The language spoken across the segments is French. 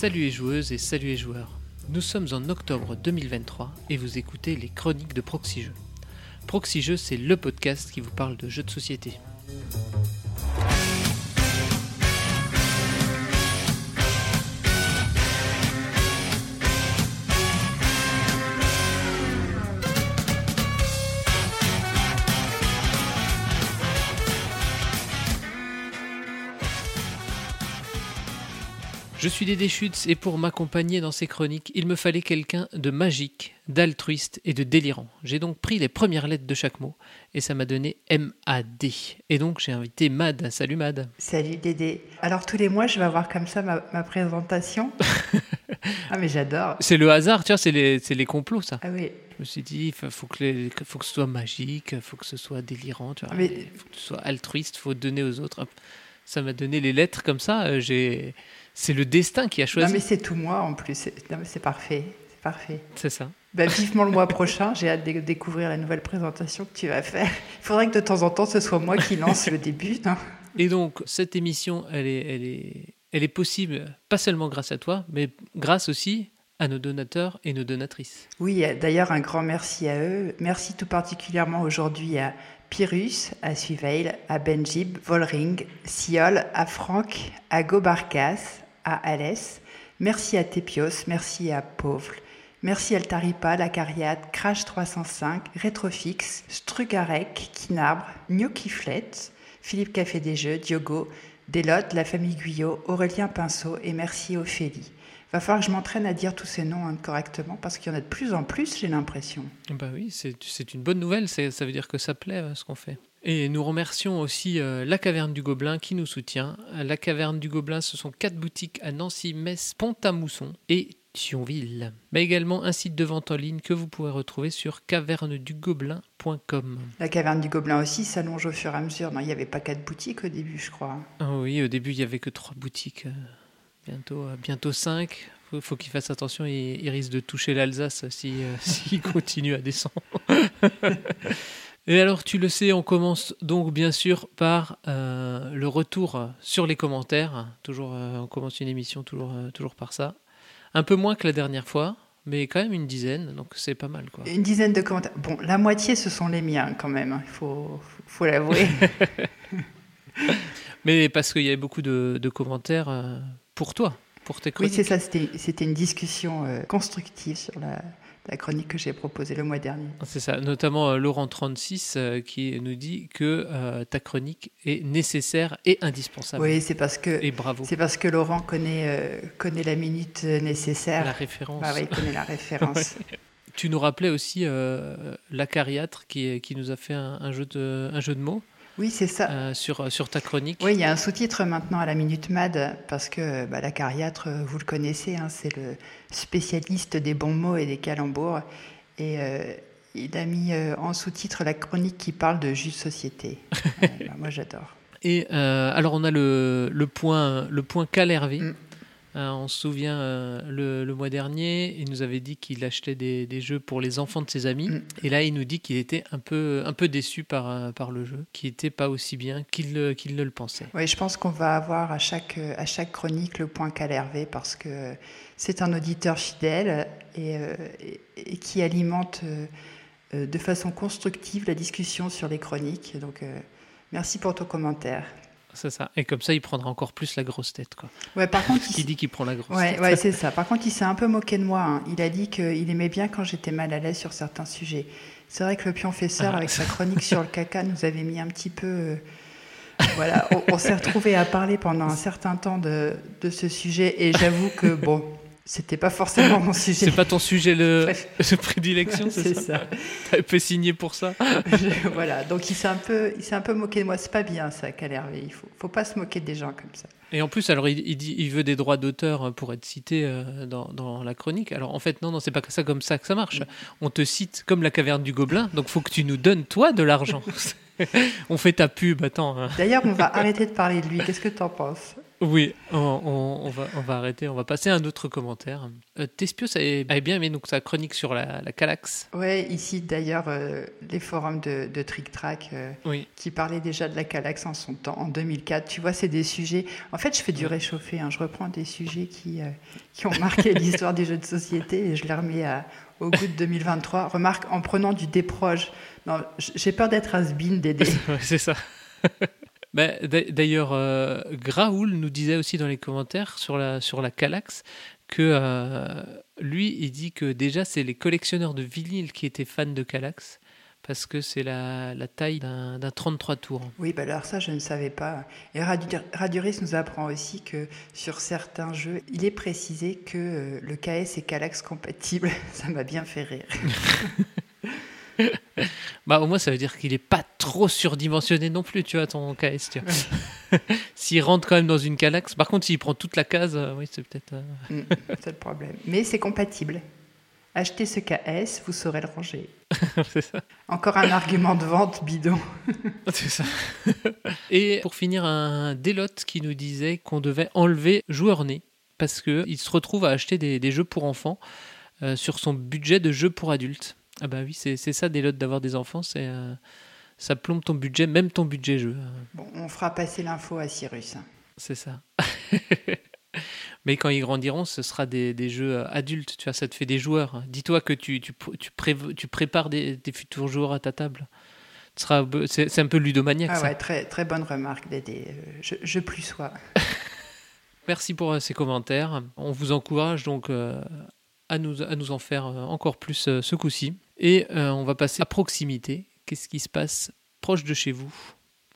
Salut les joueuses et salut les joueurs. Nous sommes en octobre 2023 et vous écoutez les chroniques de Proxy Jeux. C'est le podcast qui vous parle de jeux de société. Je suis Dédé Schutz et pour m'accompagner dans ces chroniques, il me fallait quelqu'un de magique, d'altruiste et de délirant. J'ai donc pris les premières lettres de chaque mot et ça m'a donné M-A-D. Et donc j'ai invité Mad. Salut Mad. Salut Dédé. Alors tous les mois, je vais avoir comme ça ma, présentation. ah mais j'adore. C'est le hasard, tu vois, c'est les, les, complots ça. Ah oui. Je me suis dit, il faut, que faut que ce soit magique, il faut que ce soit délirant, tu vois. Il faut que ce soit altruiste, il faut donner aux autres. Ça m'a donné les lettres comme ça. Euh, j'ai c'est le destin qui a choisi. Non, mais c'est tout moi en plus. C'est parfait. C'est parfait. C'est ça. Bah, vivement le mois prochain. J'ai hâte de découvrir la nouvelle présentation que tu vas faire. Il faudrait que de temps en temps, ce soit moi qui lance le début. Et donc, cette émission, elle est, elle, est, elle est possible, pas seulement grâce à toi, mais grâce aussi à nos donateurs et nos donatrices. Oui, d'ailleurs, un grand merci à eux. Merci tout particulièrement aujourd'hui à Pyrrhus, à Suveil, à Benjib, Volring, Siol, à Franck, à Gobarkas, à Alès. Merci à Tepios, merci à Pauvre. Merci Altaripa, La Cariade, Crash 305, Retrofix, Strugarek, Kinabre, Gnocchiflet, Philippe Café des Jeux, Diogo, Delotte, la famille Guyot, Aurélien Pinceau et merci Ophélie. Va falloir que je m'entraîne à dire tous ces noms hein, correctement parce qu'il y en a de plus en plus, j'ai l'impression. Bah oui, c'est une bonne nouvelle, ça veut dire que ça plaît euh, ce qu'on fait. Et nous remercions aussi euh, la Caverne du Gobelin qui nous soutient. La Caverne du Gobelin, ce sont quatre boutiques à Nancy, Metz, Pont-à-Mousson et Thionville. Mais également un site de vente en ligne que vous pourrez retrouver sur cavernedugobelin.com. La Caverne du Gobelin aussi s'allonge au fur et à mesure. Non, il n'y avait pas quatre boutiques au début, je crois. Ah oui, au début, il n'y avait que trois boutiques. Euh, bientôt, euh, bientôt cinq. Faut, faut qu'il fasse attention, il, risque de toucher l'Alsace s'il si, continue à descendre. Et alors, tu le sais, on commence donc bien sûr par euh, le retour sur les commentaires. Toujours, euh, on commence une émission toujours, euh, toujours par ça. Un peu moins que la dernière fois, mais quand même une dizaine, donc c'est pas mal. Quoi. Une dizaine de commentaires. Bon, la moitié, ce sont les miens quand même, hein. il faut, faut l'avouer. mais parce qu'il y avait beaucoup de, de commentaires pour toi, pour tes. Oui, c'est ça, c'était une discussion constructive sur la, la chronique que j'ai proposée le mois dernier. C'est ça, notamment euh, Laurent36 euh, qui nous dit que euh, ta chronique est nécessaire et indispensable. Oui, c'est parce que et bravo. C'est parce que Laurent connaît connaît la minute nécessaire. La référence. Ah oui, il connaît la référence. Tu nous rappelais aussi l'acariâtre qui, qui nous a fait un, jeu de, un jeu de mots. Oui, c'est ça. Euh, sur, sur ta chronique. Oui, il y a un sous-titre maintenant à la Minute Mad, parce que bah, la cariatre, vous le connaissez, hein, c'est le spécialiste des bons mots et des calembours. Et euh, il a mis euh, en sous-titre la chronique qui parle de jus de société. Bah, moi, j'adore. Et alors, on a le, le point, le point Calervé. Mm. Hein, on se souvient euh, le, mois dernier, il nous avait dit qu'il achetait des, jeux pour les enfants de ses amis. Mm. Et là, il nous dit qu'il était un peu, un peu déçu par, euh, par le jeu, qui n'était pas aussi bien qu'il ne le pensait. Oui, je pense qu'on va avoir à chaque, à chaque chronique le point Calervé parce que c'est un auditeur fidèle et, euh, et, qui alimente de façon constructive la discussion sur les chroniques. Donc, merci pour ton commentaire. C'est ça. Et comme ça, il prendra encore plus la grosse tête. Quoi. Ouais, par contre, il dit qu'il prend la grosse ouais, tête. Ouais, c'est ça. Par contre, il s'est un peu moqué de moi. Hein. Il a dit qu'il aimait bien quand j'étais mal à l'aise sur certains sujets. C'est vrai que le pionfesseur, ah. avec sa chronique sur le caca, nous avait mis un petit peu. Euh, voilà, on, s'est retrouvé à parler pendant un certain temps de, de ce sujet. Et j'avoue que, bon, c'était pas forcément mon sujet. C'est pas ton sujet le, de prédilection, c'est ça, ça. T'avais peu signé pour ça. voilà, donc il s'est un peu, il s'est un peu moqué de moi. C'est pas bien ça, Calervé. Il faut, faut pas se moquer des gens comme ça. Et en plus, alors il, dit, il veut des droits d'auteur pour être cité euh, dans, dans, la chronique. Alors en fait, non, non, c'est pas ça comme ça que ça marche. On te cite comme la caverne du Gobelin, donc faut que tu nous donnes toi de l'argent. on fait ta pub, attends. Hein. D'ailleurs, on va arrêter de parler de lui. Qu'est-ce que tu en penses? Oui, on, va, on va arrêter, on va passer à un autre commentaire. Euh, Tespios avait, bien aimé donc, sa chronique sur la, la Calax. Oui, ici d'ailleurs, euh, les forums de, de Trick Track euh, qui parlaient déjà de la Calax en son temps, en 2004. Tu vois, c'est des sujets. En fait, je fais du réchauffé. Hein. Je reprends des sujets qui, qui ont marqué l'histoire des jeux de société et je les remets au goût de 2023. Remarque, en prenant du déproche. Non, j'ai peur d'être has-been, Dédé. c'est ça. Bah, d'ailleurs, euh, Graoul nous disait aussi dans les commentaires sur la, sur la Calax que euh, lui, il dit que déjà, c'est les collectionneurs de vinyle qui étaient fans de Calax parce que c'est la, la, taille d'un 33 tours. Oui, bah alors ça, je ne savais pas. Et Raduris nous apprend aussi que sur certains jeux, il est précisé que euh, le KS est Calax compatible. Ça m'a bien fait rire. bah, au moins, ça veut dire qu'il n'est pas trop surdimensionné non plus, tu vois, ton KS. s'il rentre quand même dans une Calax, par contre, s'il prend toute la case, euh, oui, c'est peut-être. Euh, mm, c'est le problème. Mais c'est compatible. Achetez ce KS, vous saurez le ranger. c'est ça. Encore un argument de vente bidon. c'est ça. Et pour finir, un délote qui nous disait qu'on devait enlever joueur né parce qu'il se retrouve à acheter des, jeux pour enfants euh, sur son budget de jeux pour adultes. Ah bah oui, c'est ça des lots d'avoir des enfants, c'est euh, ça plombe ton budget, même ton budget jeu. Bon, on fera passer l'info à Cyrus. C'est ça. Mais quand ils grandiront, ce sera des, des, jeux euh, adultes, tu vois, ça te fait des joueurs. Dis-toi que tu, tu, tu, tu, prépares des, des, futurs joueurs à ta table. C'est un peu ludomaniaque. Ah ouais, Très, très bonne remarque, Dédé. Euh, je, je plus sois. Merci pour ces commentaires. On vous encourage donc à, nous, à nous en faire encore plus ce coup-ci. Et euh, on va passer à proximité. Qu'est-ce qui se passe proche de chez vous?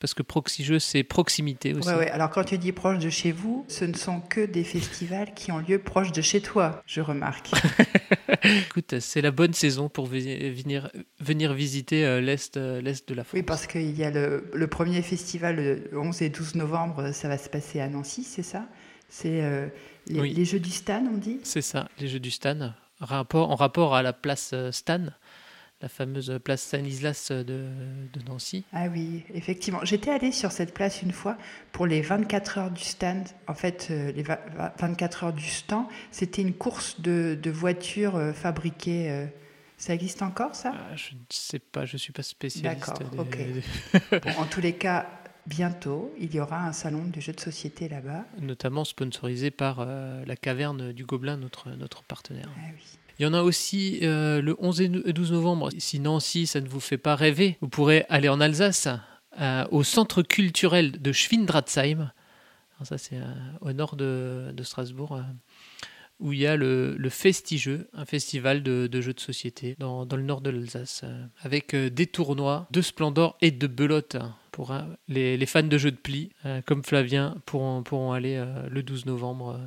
Parce que proxy jeu, c'est proximité aussi. Ouais, ouais. Alors quand tu dis proche de chez vous, ce ne sont que des festivals qui ont lieu proche de chez toi, je remarque. Écoute, c'est la bonne saison pour venir, venir visiter euh, l'Est euh, l'est de la France. Oui, parce qu'il y a le, le, premier festival le 11 et 12 novembre, ça va se passer à Nancy, c'est ça? C'est les, les, Jeux du Stan, on dit? C'est ça, les Jeux du Stan, rapport, en rapport à la place Stan la fameuse place Stanislas de, de, Nancy. Ah oui, effectivement. J'étais allée sur cette place une fois pour les 24 heures du stand. En fait, euh, les 24 heures du stand, c'était une course de, de voitures euh, fabriquées. Euh. Ça existe encore, ça? Ah, Je ne sais pas, je ne suis pas spécialiste. D'accord, ok. en tous les cas, bientôt, il y aura un salon de jeux de société là-bas. Notamment sponsorisé par la Caverne du Gobelin, notre, notre partenaire. Ah oui. Il y en a aussi euh, le 11 et 12 novembre. Si Nancy, ça ne vous fait pas rêver, vous pourrez aller en Alsace, euh, au centre culturel de Schwindratzheim. ça, c'est euh, au nord de, Strasbourg, où il y a le, le Festigeux, un festival de, jeux de société dans, le nord de l'Alsace, avec des tournois de Splendor et de belote. Pour les, fans de jeux de pli, comme Flavien, pourront, pourront aller le 12 novembre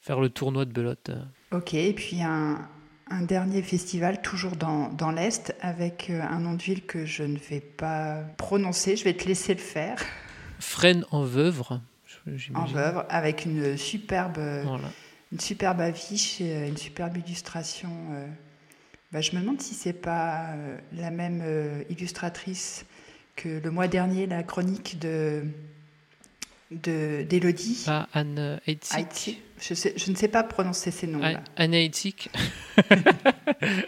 faire le tournoi de belote. Ok, et puis un, un dernier festival, toujours dans, dans l'Est, avec euh, un nom de ville que je ne vais pas prononcer. Je vais te laisser le faire. Fresnes en Veuvre. En Veuvre, avec une superbe, une superbe affiche, une superbe illustration. Euh. Bah, je me demande si c'est pas euh, la même illustratrice que le mois dernier, la chronique de d'Elodie. Ah, Anne Heitzig. Je, je, ne sais pas prononcer ces noms-là. Anne Heitzig.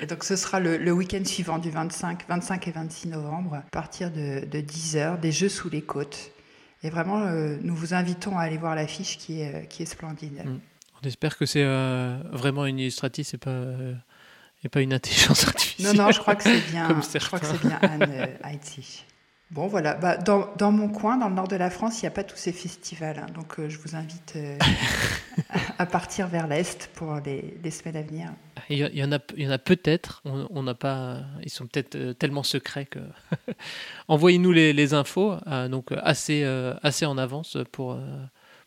et donc ce sera le, week-end suivant du 25, 25 et 26 novembre, à partir de, 10h, des Jeux sous les côtes. Et vraiment, euh, nous vous invitons à aller voir l'affiche qui est, qui est splendide. Mm. On espère que c'est euh, vraiment une illustratrice c'est pas, euh, et pas une intelligence artificielle. Non, non, je crois que c'est bien, je crois que c'est bien Anne Heitzig. Bon, voilà. Bah, dans, dans, mon coin, dans le nord de la France, il n'y a pas tous ces festivals. Hein. donc, euh, je vous invite euh, à, partir vers l'Est pour les, les, semaines à venir. Il y, en a, il y en a peut-être. On n'a pas. Ils sont peut-être euh, tellement secrets que. Envoyez-nous les, les, infos, donc assez, assez en avance pour,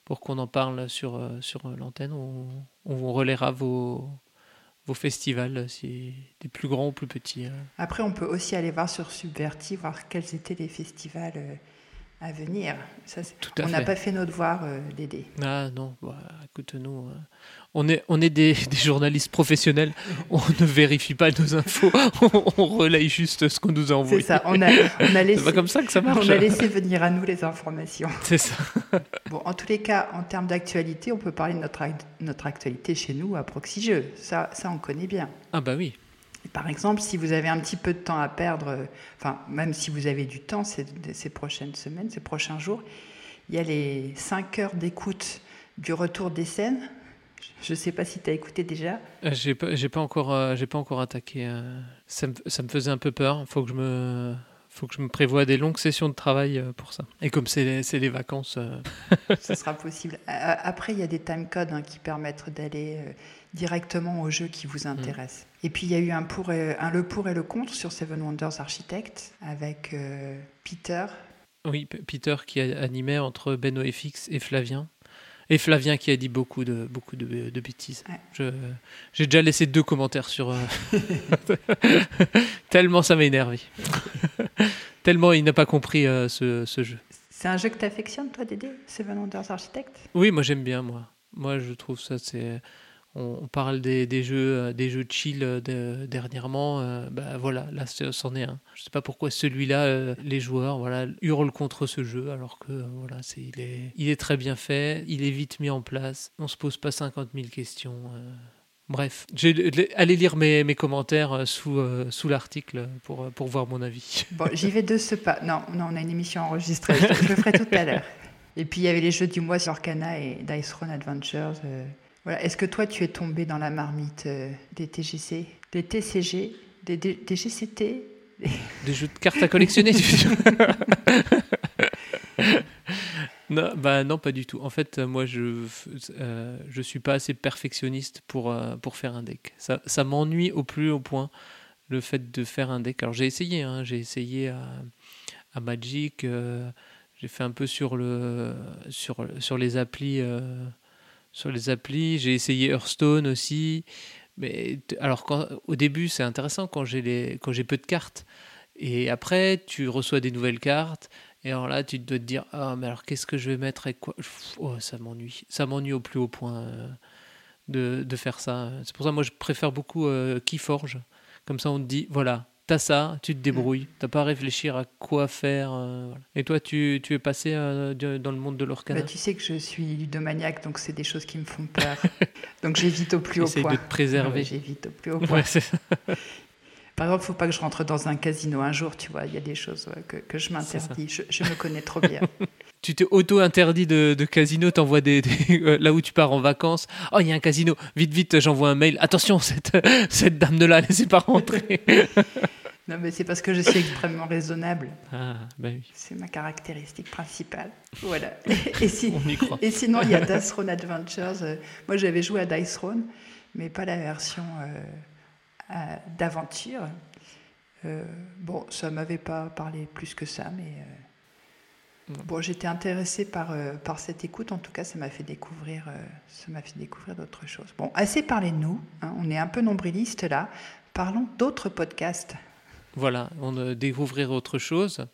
pour qu'on en parle sur, sur l'antenne. On, on relaiera vos, vos festivals, si des plus grands ou plus petits. Hein. Après, on peut aussi aller voir sur Subverti, voir quels étaient les festivals euh, à venir. Ça, Tout à on n'a pas fait notre devoir, euh, Dédé. Ah non, bah, écoute, nous, euh, on est, on est des, des journalistes professionnels, on ne vérifie pas nos infos, on, on relaye juste ce qu'on nous a C'est envoyé. ça, on a, on a C'est laissé... pas comme ça que ça marche. On a laissé venir à nous les informations. C'est ça. Bon, en tous les cas, en termes d'actualité, on peut parler de notre, notre actualité chez nous à Proxy Jeux. Ça, ça, on connaît bien. Ah bah oui. Par exemple, si vous avez un petit peu de temps à perdre, euh, enfin, même si vous avez du temps ces, ces prochaines semaines, ces prochains jours, il y a les 5 heures d'écoute du retour des scènes. Je ne sais pas si tu as écouté déjà. Euh, J'ai pas, j'ai pas encore, euh, j'ai pas encore attaqué. euh, ça, me, ça me faisait un peu peur. Faut que je me, faut que je me prévoie des longues sessions de travail euh, pour ça. Et comme c'est les, les vacances, Ce sera possible. Après, il y a des timecodes hein, qui permettent d'aller directement au jeu qui vous intéresse. Et puis, il y a eu un, pour et- un le pour et le contre sur Seven Wonders Architect avec Peter. oui, Peter qui a animé entre Beno FX et Flavien. Et Flavien qui a dit beaucoup de, beaucoup de, de bêtises. Ouais. J'ai déjà laissé deux commentaires sur. euh, Tellement ça m'a énervé. Tellement il n'a pas compris euh, ce, ce jeu. C'est un jeu que tu affectionnes, toi, Dédé? Seven Wonders Architect Oui, moi j'aime bien moi. Moi je trouve ça c'est on, on parle des, des jeux euh, des jeux chill euh, de- dernièrement euh, bah voilà, là c'en est un. Je sais pas pourquoi celui-là euh, les joueurs voilà hurlent contre ce jeu alors que euh, voilà, c'est il est il est très bien fait, il est vite mis en place, on se pose pas 50 000 questions. Bref, allez lire mes, mes commentaires sous, euh, sous l'article pour, pour voir mon avis. Bon, j'y vais de ce pas. Non, non, on a une émission enregistrée. Je, je le ferai tout à l'heure. Et puis, il y avait les jeux du mois sur Arcana et Dice Throne Adventures. euh. Voilà. Est-ce que toi, tu es tombé dans la marmite euh, des TGC, des TCG, des, des- des GCT Des jeux de cartes à collectionner, non, bah non, pas du tout. En fait, euh, moi, je euh, je suis pas assez perfectionniste pour, euh, pour faire un deck. Ça, ça m'ennuie au plus haut point, le fait de faire un deck. Alors, j'ai essayé, hein, j'ai essayé à, à Magic, euh, j'ai fait un peu sur, le, sur, sur les applis. Sur les applis, j'ai essayé Hearthstone aussi. Mais alors, au début, c'est intéressant quand j'ai les- quand j'ai peu de cartes. Et après, tu reçois des nouvelles cartes. Et alors là, tu dois te dire Ah, mais alors qu'est-ce que je vais mettre et quoi? Oh, Ça m'ennuie. Ça m'ennuie au plus haut point euh, de, de faire ça. C'est pour ça, moi, je préfère beaucoup euh, Keyforge. Comme ça, on te dit Voilà, t'as ça, tu te débrouilles. T'as pas à réfléchir à quoi faire. euh, voilà. Et toi, tu, tu es passé euh, dans le monde de l'Orcana Bah, Tu sais que je suis ludomaniaque, donc c'est des choses qui me font peur. donc, j'évite au plus haut point. de te préserver. Ouais, J'évite au plus haut point. Ouais. Par exemple, il ne faut pas que je rentre dans un casino un jour, tu vois. Il y a des choses ouais, que, que je m'interdis. Je, je me connais trop bien. Tu t'es auto-interdit de, de casino, t'envoies des, des- euh, là où tu pars en vacances. Oh, il y a un casino. Vite, vite, j'envoie un mail. Attention, cette, cette dame de là, laissez pas rentrer. non, mais c'est parce que je suis extrêmement raisonnable. ah, ben oui, C'est ma caractéristique principale. Voilà. Et, si- on y croit. et sinon, il y a Dice Throne Adventures. Euh, Moi, j'avais joué à Dice Throne, mais pas la version euh, d'aventure. Euh, bon, ça m'avait pas parlé plus que ça, mais euh, Non. bon, j'étais intéressée par, euh, par cette écoute. En tout cas, ça m'a fait découvrir, euh, ça m'a fait découvrir d'autres choses. Bon, assez parlé de nous. hein, on est un peu nombriliste là. Parlons d'autres podcasts. Voilà, on euh, découvrir autre chose.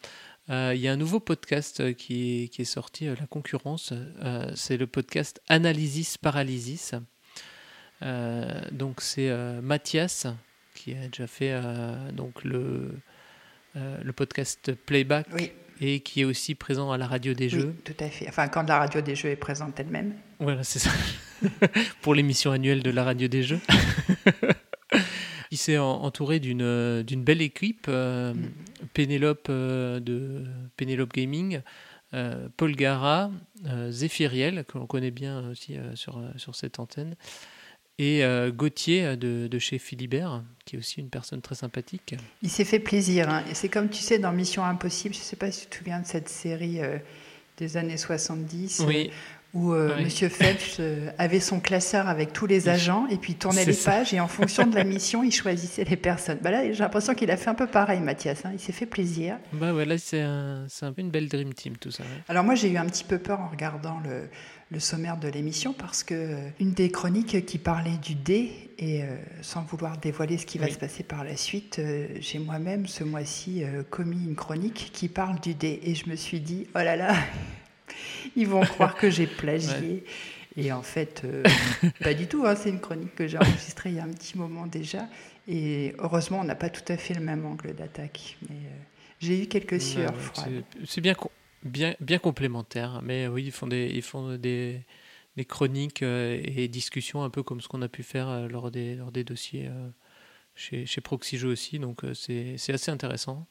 Euh, Il y a un nouveau podcast euh, qui est, qui est sorti, euh, la concurrence. euh, c'est le podcast Analysis Paralysis. Euh, donc c'est euh, Mathias qui a déjà fait euh, donc le, euh, le podcast Playback Oui, et qui est aussi présent à la radio des oui, jeux. tout à fait. Enfin, quand la radio des jeux est présente elle-même. Voilà, c'est ça. Pour l'émission annuelle de la radio des jeux. Il s'est en- entouré d'une belle équipe. euh, Mm. Pénélope euh, de Pénélope Gaming, Paul Gara, Zéphiriel, que l'on connaît bien aussi sur, sur cette antenne, et euh, Gauthier euh, de, de chez Philibert, qui est aussi une personne très sympathique. Il s'est fait plaisir. hein. Et c'est comme tu sais dans Mission Impossible, je ne sais pas si tu te souviens de cette série euh, des années 70, euh, Oui, où euh, Monsieur Phelps avait son classeur avec tous les agents et puis tournait les pages et en fonction de la mission, il choisissait les personnes. Bah là, j'ai l'impression qu'il a fait un peu pareil, Mathias. Hein. Il s'est fait plaisir. Bah ouais, là, c'est un, un, peu une belle dream team, tout ça. Alors moi, j'ai eu un petit peu peur en regardant le, le sommaire de l'émission parce que euh, une des chroniques qui parlait du dé et sans vouloir dévoiler ce qui va se passer par la suite, j'ai moi-même ce mois-ci commis une chronique qui parle du dé et je me suis dit oh là là ils vont croire que j'ai plagié. Et en fait, euh, pas du tout. Hein. C'est une chronique que j'ai enregistrée il y a un petit moment déjà. Et heureusement, on n'a pas tout à fait le même angle d'attaque. Mais euh, j'ai eu quelques sueurs froides. C'est bien, bien, bien complémentaire. Mais oui, ils font des, ils font des, chroniques euh, et discussions un peu comme ce qu'on a pu faire lors des, lors des dossiers chez, chez Proxy aussi. Donc c'est assez intéressant.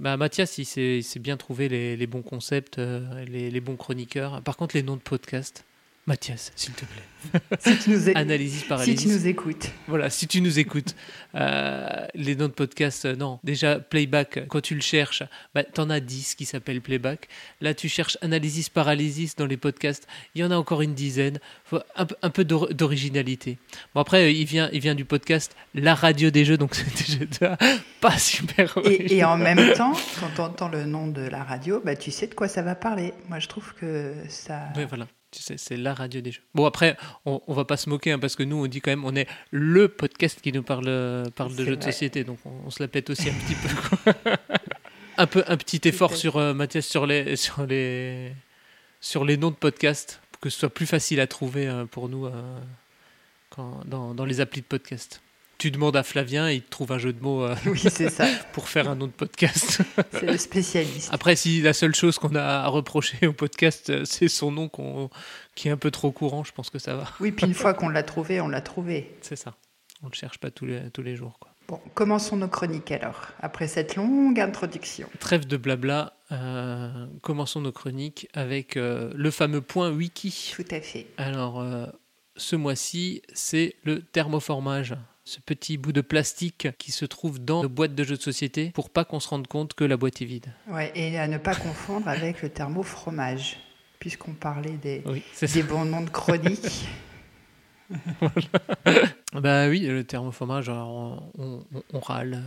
Bah, Mathias, il s'est bien trouvé les, les, bons concepts, euh, les, les, bons chroniqueurs. Par contre, les noms de podcasts, Mathias, s'il te plaît. Si tu nous, Analysis si tu nous écoutes. Voilà, si tu nous écoutes. Euh, les noms de podcasts, euh, non. Déjà, Playback, quand tu le cherches, bah, tu en as 10 qui s'appellent Playback. Là, tu cherches Analysis Paralysis dans les podcasts. Il y en a encore une dizaine. Faut un, un, peu d'originalité. Bon, après, il vient, il vient du podcast La Radio des Jeux, donc c'est déjà pas super et, et, en même temps, quand tu entends le nom de la radio, bah, tu sais de quoi ça va parler. Moi, je trouve que ça... Oui, voilà c'est la radio des jeux. Bon, après, on, on va pas se moquer, hein, parce que nous, on dit quand même, on est le podcast qui nous parle, parle de jeux de société, donc on, se la pète aussi un petit peu. un, peu un petit effort sur, euh, Mathias, sur les, sur, les, sur les noms de podcasts, pour que ce soit plus facile à trouver euh, pour nous euh, quand, dans, dans les applis de podcast tu demandes à Flavien et il te trouve un jeu de mots euh, oui, ça. pour faire un autre podcast. c'est le spécialiste. Après, si la seule chose qu'on a à reprocher au podcast, euh, c'est son nom qui est un peu trop courant, je pense que ça va. Oui, puis une fois qu'on l'a trouvé, on l'a trouvé. C'est ça. On ne le cherche pas tous les, tous les jours. Quoi. Bon, commençons nos chroniques alors, après cette longue introduction. Trêve de blabla, euh, commençons nos chroniques avec le fameux point wiki. Tout à fait. Alors, ce mois-ci, c'est le thermoformage ce petit bout de plastique qui se trouve dans nos boîtes de jeux de société pour pas qu'on se rende compte que la boîte est vide. Ouais, et à ne pas confondre avec le thermofromage, puisqu'on parlait des, des bons noms de chroniques. bah oui, le thermofromage, on, on, on, râle.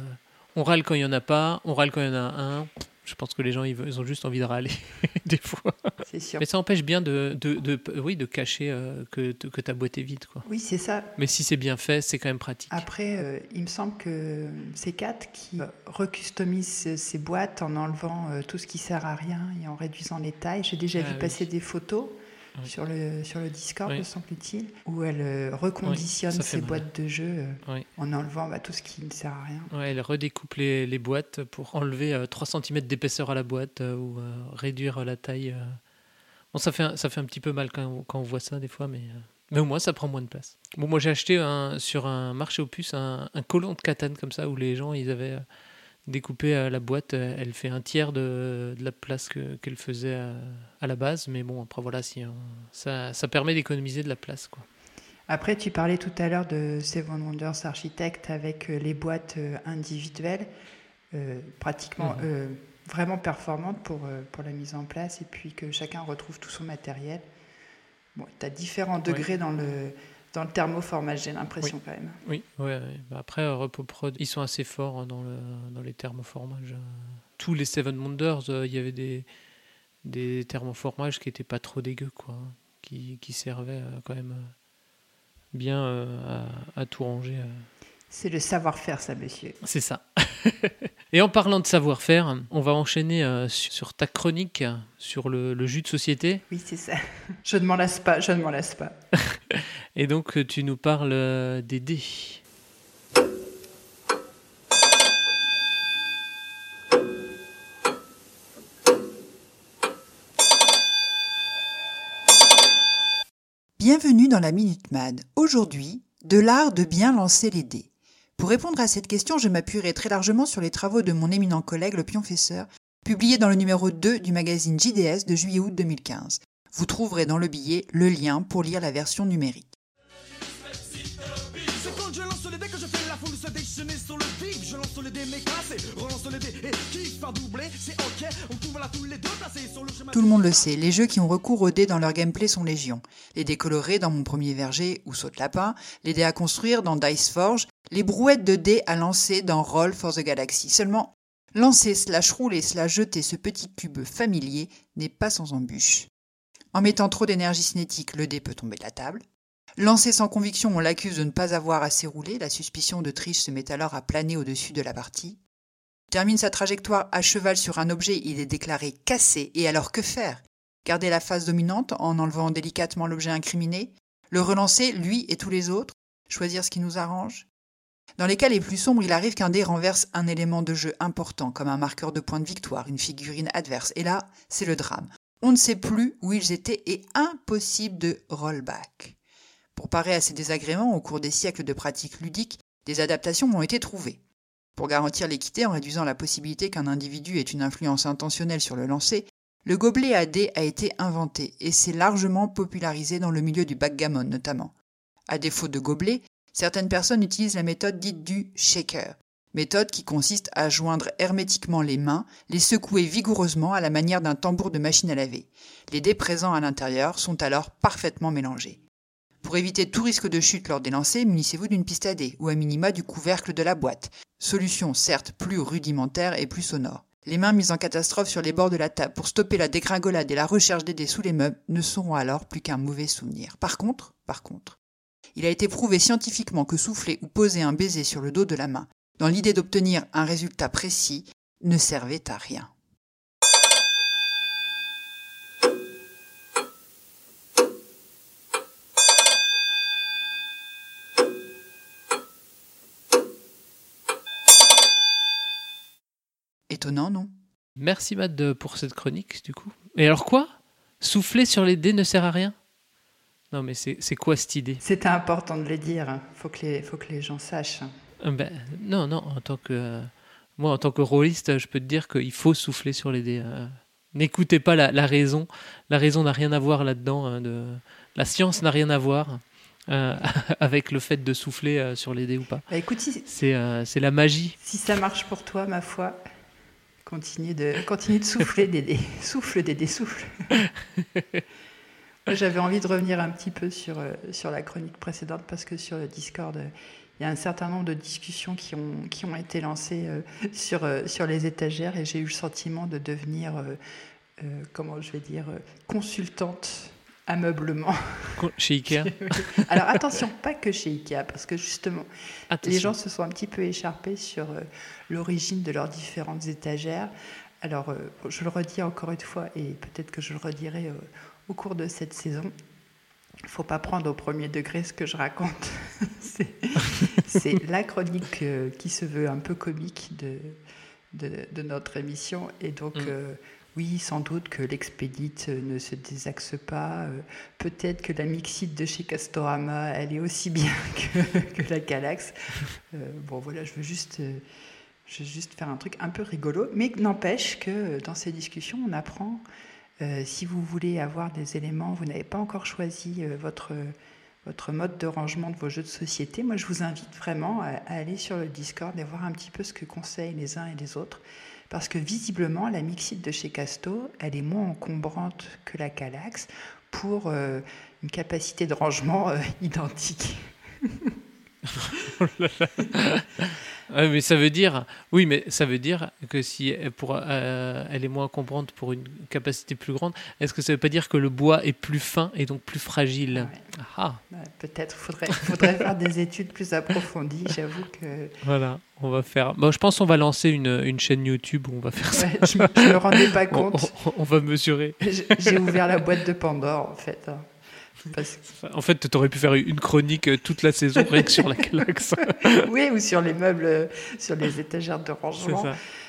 On râle quand il n'y en a pas, on râle quand il y en a un. Je pense que les gens, ils, ont juste envie de râler, des fois. C'est sûr. Mais ça empêche bien de, de, de oui, de cacher euh, que, que ta boîte est vide. Quoi. Oui, c'est ça. Mais si c'est bien fait, c'est quand même pratique. Après, euh, il me semble que c'est Kat qui recustomise ses boîtes en enlevant euh, tout ce qui sert à rien et en réduisant les tailles. J'ai déjà ah vu passer des photos sur, le, sur le Discord, me semble-t-il, où elle euh, reconditionne ses boîtes de jeux euh, en enlevant bah, tout ce qui ne sert à rien. elle redécoupe les, les, boîtes pour enlever 3 euh, cm d'épaisseur à la boîte ou réduire la taille. Bon, ça fait, un, ça fait un petit peu mal quand, quand on voit ça des fois, mais, mais au moins ça prend moins de place. Bon, moi j'ai acheté un, sur un marché aux puces un, un colon de katane comme ça où les gens ils avaient découper euh, la boîte, euh, elle fait un tiers de, la place qu'elle faisait à, la base. Mais bon, après voilà, si, ça, ça, permet d'économiser de la place. Quoi. Après, tu parlais tout à l'heure de Seven Wonders Architect avec euh, les boîtes individuelles, pratiquement mhm. vraiment performantes pour, pour la mise en place et puis que chacun retrouve tout son matériel. Bon, tu as différents degrés dans le dans le thermoformage, j'ai l'impression quand même. Oui, ouais, bah, après, RepoProd, ils sont assez forts hein, dans, le, dans les thermoformages. Tous les Seven Wonders, euh, il y avait des, des thermoformages qui n'étaient pas trop dégueux, quoi, qui, qui servaient euh, quand même euh, bien à, à, tout ranger. C'est le savoir-faire, ça, monsieur. C'est ça. Et en parlant de savoir-faire, on va enchaîner sur ta chronique sur le, le, jus de société. Oui, c'est ça. Je ne m'en lasse pas, je ne m'en lasse pas. Et donc, tu nous parles euh, des dés. Bienvenue dans la Minute Mad. Aujourd'hui, de l'art de bien lancer les dés. Pour répondre à cette question, je m'appuierai très largement sur les travaux de mon éminent collègue le pionfesseur, publiés dans le numéro 2 du magazine JDS de juillet-août 2015. Vous trouverez dans le billet le lien pour lire la version numérique. Tout le monde le sait, les jeux qui ont recours aux dés dans leur gameplay sont légion. Les dés colorés dans Mon Premier Verger ou Saute Lapin, les dés à construire dans Dice Forge, les brouettes de dés à lancer dans Roll for the Galaxy. Seulement, lancer slash rouler slash jeter ce petit cube familier n'est pas sans embûche. En mettant trop d'énergie cinétique, le dé peut tomber de la table. Lancé sans conviction, on l'accuse de ne pas avoir assez roulé, la suspicion de triche se met alors à planer au-dessus de la partie. Termine sa trajectoire à cheval sur un objet, il est déclaré cassé, et alors que faire? Garder la phase dominante en enlevant délicatement l'objet incriminé? Le relancer, lui et tous les autres? Choisir ce qui nous arrange? Dans les cas les plus sombres, il arrive qu'un dé renverse un élément de jeu important, comme un marqueur de point de victoire, une figurine adverse, et là, c'est le drame. On ne sait plus où ils étaient et impossible de rollback. Pour parer à ces désagréments, au cours des siècles de pratiques ludiques, des adaptations ont été trouvées. Pour garantir l'équité en réduisant la possibilité qu'un individu ait une influence intentionnelle sur le lancer, le gobelet à dés a été inventé et s'est largement popularisé dans le milieu du backgammon notamment. À défaut de gobelet, certaines personnes utilisent la méthode dite du shaker, méthode qui consiste à joindre hermétiquement les mains, les secouer vigoureusement à la manière d'un tambour de machine à laver. Les dés présents à l'intérieur sont alors parfaitement mélangés. Pour éviter tout risque de chute lors des lancers, munissez-vous d'une piste à dés ou à minima du couvercle de la boîte. Solution certes plus rudimentaire et plus sonore. Les mains mises en catastrophe sur les bords de la table pour stopper la dégringolade et la recherche des dés sous les meubles ne seront alors plus qu'un mauvais souvenir. Par contre, par contre, il a été prouvé scientifiquement que souffler ou poser un baiser sur le dos de la main, dans l'idée d'obtenir un résultat précis, ne servait à rien. Étonnant, non? Merci Matt pour cette chronique, du coup. Et alors quoi? Souffler sur les dés ne sert à rien? Non, mais c'est c'est quoi cette idée? C'était important de le dire. Faut que les, faut que les gens sachent. Euh, ben, Non, non, en tant que. euh, moi, en tant que rôliste, je peux te dire qu'il faut souffler sur les dés. euh. N'écoutez pas la, la raison. La raison n'a rien à voir là-dedans. hein, de... La science n'a rien à voir euh, avec le fait de souffler euh, sur les dés ou pas. Bah, écoute, si, C'est euh, c'est la magie. si ça marche pour toi, ma foi, continue de, continue de souffler des dés. Souffle des dés, souffle. J'avais envie de revenir un petit peu sur, euh, sur la chronique précédente parce que sur le Discord, il y a un certain nombre de discussions qui ont, qui ont été lancées euh, sur, euh, sur les étagères et j'ai eu le sentiment de devenir, comment je vais dire, consultante ameublement. Chez Ikea. Alors attention, pas que chez Ikea, parce que justement, Attention. les gens se sont un petit peu écharpés sur euh, l'origine de leurs différentes étagères. Alors, euh, je le redis encore une fois, et peut-être que je le redirai euh, au cours de cette saison. Il ne faut pas prendre au premier degré ce que je raconte. C'est- la chronique qui se veut un peu comique de, de, de notre émission. Et donc, Mm. Oui, sans doute que l'expédite euh, ne se désaxe pas. euh, Peut-être que la mixite de chez Castorama, elle est aussi bien que, la Calax. Euh, bon, voilà, je veux juste, euh, je veux juste faire un truc un peu rigolo, mais n'empêche que dans ces discussions, on apprend. si vous voulez avoir des éléments, vous n'avez pas encore choisi votre, votre mode de rangement de vos jeux de société, moi je vous invite vraiment à, à aller sur le Discord et voir un petit peu ce que conseillent les uns et les autres. Parce que visiblement, la mixite de chez Casto, elle est moins encombrante que la Calax pour euh, une capacité de rangement euh, identique. Ouais, mais ça veut dire, oui, mais ça veut dire que si pour, euh, elle est moins encombrante pour une capacité plus grande, est-ce que ça veut pas dire que le bois est plus fin et donc plus fragile? Ouais. Ah, Ouais, Peut-être faudrait, faudrait faire des études plus approfondies. J'avoue que voilà, on va faire. Bon, je pense qu'on va lancer une, une chaîne YouTube où on va faire ça. ouais, je ne me rendais pas compte. on- on va mesurer. J'ai j'ai ouvert la boîte de Pandore, en fait. En fait, tu aurais pu faire une chronique euh, toute la saison rien que sur la Calax. oui, ou sur les meubles, euh, sur les étagères de rangement.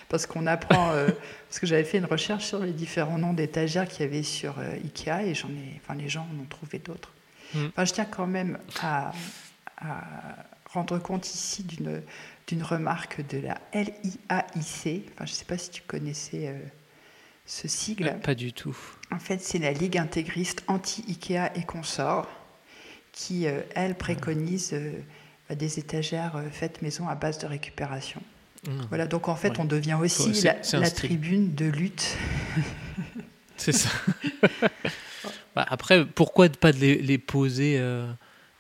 Parce qu'on apprend. euh, parce que j'avais fait une recherche sur les différents noms d'étagères qu'il y avait sur euh, Ikea et j'en ai. Enfin, les gens en ont trouvé d'autres. Mm. Enfin, je tiens quand même à, à rendre compte ici d'une d'une remarque de la LIAIC. Enfin, je ne sais pas si tu connaissais euh, ce sigle. Euh, Pas du tout. En fait, c'est la Ligue intégriste anti-IKEA et consorts qui, euh, elle, préconise euh, des étagères euh, faites maison à base de récupération. Voilà, donc en fait, Ouais. on devient aussi la, tribune de lutte. C'est ça. Bah, après, pourquoi pas de les, les poser,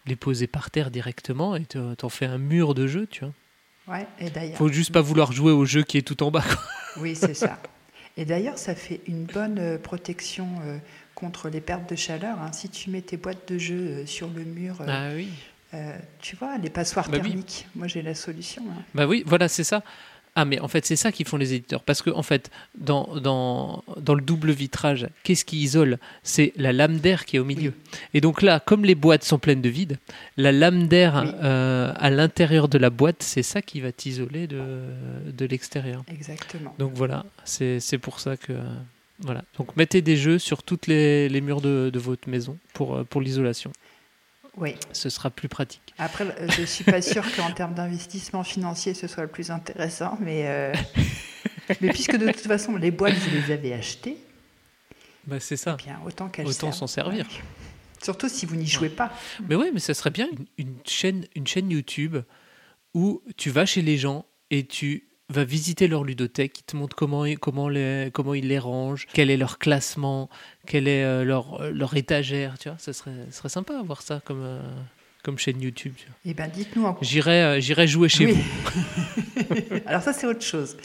les poser par terre directement et te- t'en fais un mur de jeu, tu vois? Ouais, et d'ailleurs. Faut juste pas vouloir jouer au jeu qui est tout en bas. quoi. Oui, c'est ça. Et d'ailleurs, ça fait une bonne euh, protection euh, contre les pertes de chaleur. hein. Si tu mets tes boîtes de jeu euh, sur le mur, Ah oui. tu vois, les passoires Bah oui. thermiques, moi j'ai la solution. hein. Bah oui, voilà, c'est ça. Ah, mais en fait, c'est ça qu'ils font les éditeurs. Parce que, en fait, dans, dans, dans le double vitrage, qu'est-ce qui isole? C'est la lame d'air qui est au milieu. Et donc là, comme les boîtes sont pleines de vide, la lame d'air Oui. euh, à l'intérieur de la boîte, c'est ça qui va t'isoler de, de l'extérieur. Exactement. Donc voilà, c'est c'est pour ça que. Voilà. Donc mettez des jeux sur toutes les, les murs de, de votre maison pour, euh, pour l'isolation. Oui. Ce sera plus pratique. Après, euh, je suis pas sûre qu'en termes d'investissement financier, ce soit le plus intéressant, mais, euh, mais puisque de toute façon, les boîtes, vous les avez achetées, Bah, c'est ça. eh bien, autant s'en servir. Ouais. Surtout si vous n'y jouez pas. Mais ouais, mais ça serait bien une, une chaîne, une chaîne YouTube où tu vas chez les gens et tu vas visiter leur ludothèque, ils te montrent comment, ils- comment, les, comment ils les rangent, quel est leur classement, quelle est euh, leur, euh, leur étagère, tu vois. Ça serait, ça serait sympa avoir ça comme, euh, comme chaîne YouTube. tu vois. Eh bien, dites-nous en J'irai j'irai jouer chez Oui. vous. Alors ça, c'est autre chose.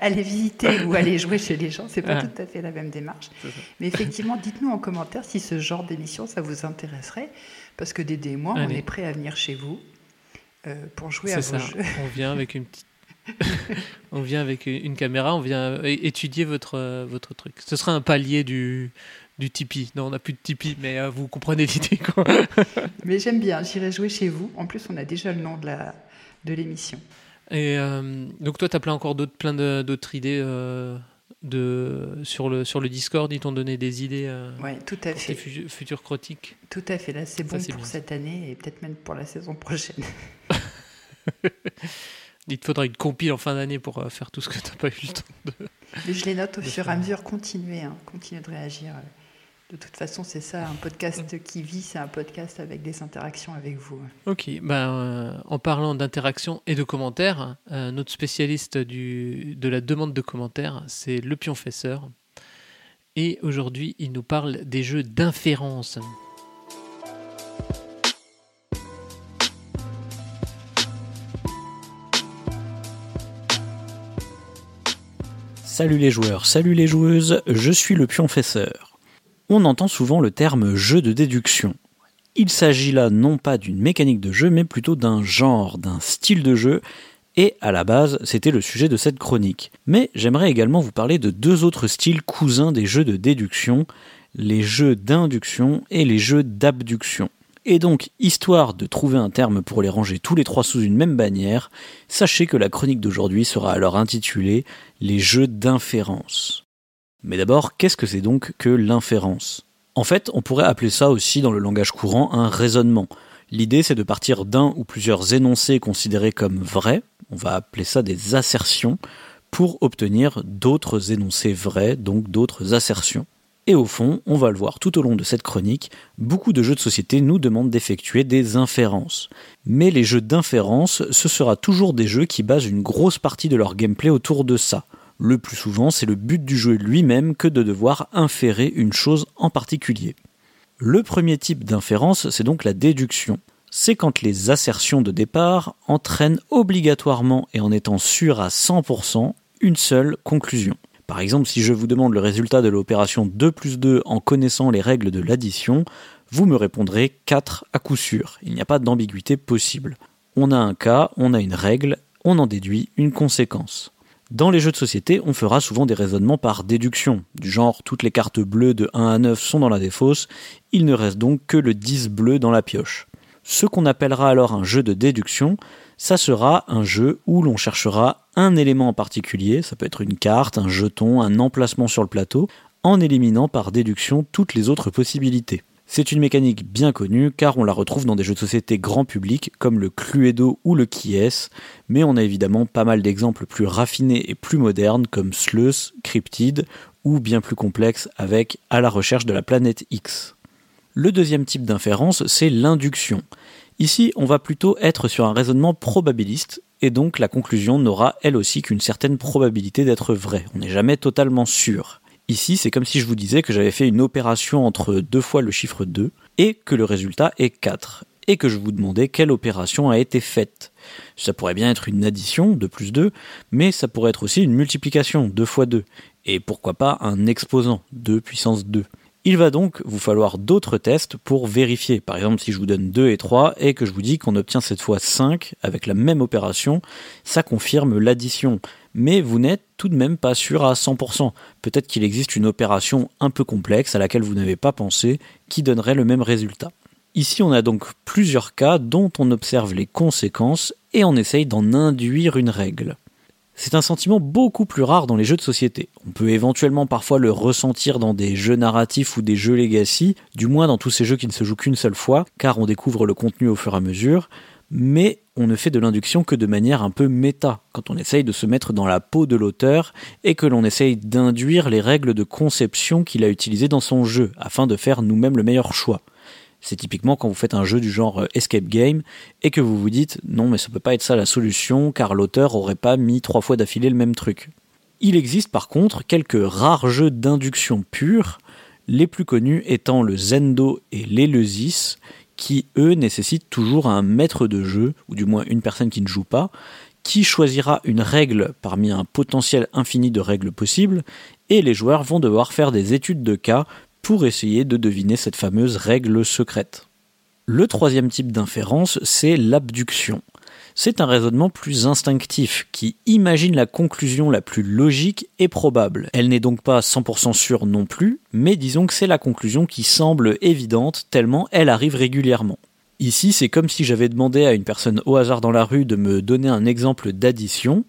Aller visiter ou aller jouer chez les gens, c'est pas Ah. tout à fait la même démarche. Ça. Mais effectivement, dites-nous en commentaire si ce genre d'émission, ça vous intéresserait. Parce que Dédé et moi, on est prêts à venir chez vous euh, pour jouer à C'est vos ça. jeux. On vient avec une petite. on vient avec une caméra, on vient étudier votre, euh, votre truc. Ce sera un palier du, du Tipeee. Non, on n'a plus de Tipeee, mais euh, vous comprenez l'idée. quoi. Mais j'aime bien, j'irai jouer chez vous. En plus, on a déjà le nom de la de l'émission. Et euh, donc, toi, tu as plein encore d'autres, plein de- d'autres idées euh, de, sur, le, sur le Discord. Ils t'ont donné des idées Ouais, tout à pour tes fait. fu- futurs critiques. Tout à fait. Là, c'est Ça, bon c'est pour bien. cette année et peut-être même pour la saison prochaine. Il te faudra une compile en fin d'année pour euh, faire tout ce que tu n'as pas eu le temps de. Mais je les note au fur et à mesure. Continuez, hein, continuez de réagir. De toute façon, c'est ça, un podcast qui vit, c'est un podcast avec des interactions avec vous. Ok, ben, euh, en parlant d'interaction et de commentaires, euh, notre spécialiste du, de la demande de commentaires, c'est le pionfesseur. Et aujourd'hui, il nous parle des jeux d'inférence. Salut les joueurs, salut les joueuses, je suis le pionfesseur. On entend souvent le terme jeu de déduction. Il s'agit là non pas d'une mécanique de jeu, mais plutôt d'un genre, d'un style de jeu, et à la base, c'était le sujet de cette chronique. Mais j'aimerais également vous parler de deux autres styles cousins des jeux de déduction, les jeux d'induction et les jeux d'abduction. Et donc, histoire de trouver un terme pour les ranger tous les trois sous une même bannière, sachez que la chronique d'aujourd'hui sera alors intitulée les jeux d'inférence. Mais d'abord, qu'est-ce que c'est donc que l'inférence? En fait, on pourrait appeler ça aussi dans le langage courant un raisonnement. L'idée, c'est de partir d'un ou plusieurs énoncés considérés comme vrais, on va appeler ça des assertions, pour obtenir d'autres énoncés vrais, donc d'autres assertions. Et au fond, on va le voir tout au long de cette chronique, beaucoup de jeux de société nous demandent d'effectuer des inférences. Mais les jeux d'inférence, ce sera toujours des jeux qui basent une grosse partie de leur gameplay autour de ça. Le plus souvent, c'est le but du jeu lui-même que de devoir inférer une chose en particulier. Le premier type d'inférence, c'est donc la déduction. C'est quand les assertions de départ entraînent obligatoirement et en étant sûr à 100% une seule conclusion. Par exemple, si je vous demande le résultat de l'opération 2 plus 2 en connaissant les règles de l'addition, vous me répondrez 4 à coup sûr. Il n'y a pas d'ambiguïté possible. On a un cas, on a une règle, on en déduit une conséquence. Dans les jeux de société, on fera souvent des raisonnements par déduction, du genre toutes les cartes bleues de 1 à 9 sont dans la défausse, il ne reste donc que le 10 bleu dans la pioche. Ce qu'on appellera alors un jeu de déduction, ça sera un jeu où l'on cherchera un élément en particulier, ça peut être une carte, un jeton, un emplacement sur le plateau, en éliminant par déduction toutes les autres possibilités. C'est une mécanique bien connue car on la retrouve dans des jeux de société grand public comme le Cluedo ou le Kies, mais on a évidemment pas mal d'exemples plus raffinés et plus modernes comme Sleuth, Cryptid ou bien plus complexes avec À la recherche de la planète X. Le deuxième type d'inférence, c'est l'induction. Ici, on va plutôt être sur un raisonnement probabiliste, et donc la conclusion n'aura elle aussi qu'une certaine probabilité d'être vraie. On n'est jamais totalement sûr. Ici, c'est comme si je vous disais que j'avais fait une opération entre deux fois le chiffre 2 et que le résultat est 4 et que je vous demandais quelle opération a été faite. Ça pourrait bien être une addition, 2 plus 2, mais ça pourrait être aussi une multiplication, 2 fois 2, et pourquoi pas un exposant, 2 puissance 2. Il va donc vous falloir d'autres tests pour vérifier. Par exemple, si je vous donne 2 et 3 et que je vous dis qu'on obtient cette fois 5 avec la même opération, ça confirme l'addition. Mais vous n'êtes tout de même pas sûr à 100%. Peut-être qu'il existe une opération un peu complexe à laquelle vous n'avez pas pensé qui donnerait le même résultat. Ici, on a donc plusieurs cas dont on observe les conséquences et on essaye d'en induire une règle. C'est un sentiment beaucoup plus rare dans les jeux de société. On peut éventuellement parfois le ressentir dans des jeux narratifs ou des jeux legacy, du moins dans tous ces jeux qui ne se jouent qu'une seule fois, car on découvre le contenu au fur et à mesure, mais on ne fait de l'induction que de manière un peu méta, quand on essaye de se mettre dans la peau de l'auteur et que l'on essaye d'induire les règles de conception qu'il a utilisées dans son jeu, afin de faire nous-mêmes le meilleur choix. C'est typiquement quand vous faites un jeu du genre euh, escape game et que vous vous dites non mais ça peut pas être ça la solution car l'auteur aurait pas mis trois fois d'affilée le même truc. Il existe par contre quelques rares jeux d'induction pure, les plus connus étant le Zendo et l'Eleusis, qui eux nécessitent toujours un maître de jeu, ou du moins une personne qui ne joue pas, qui choisira une règle parmi un potentiel infini de règles possibles, et les joueurs vont devoir faire des études de cas pour essayer de deviner cette fameuse règle secrète. Le troisième type d'inférence, c'est l'abduction. C'est un raisonnement plus instinctif qui imagine la conclusion la plus logique et probable. Elle n'est donc pas 100% sûre non plus, mais disons que c'est la conclusion qui semble évidente tellement elle arrive régulièrement. Ici, c'est comme si j'avais demandé à une personne au hasard dans la rue de me donner un exemple d'addition,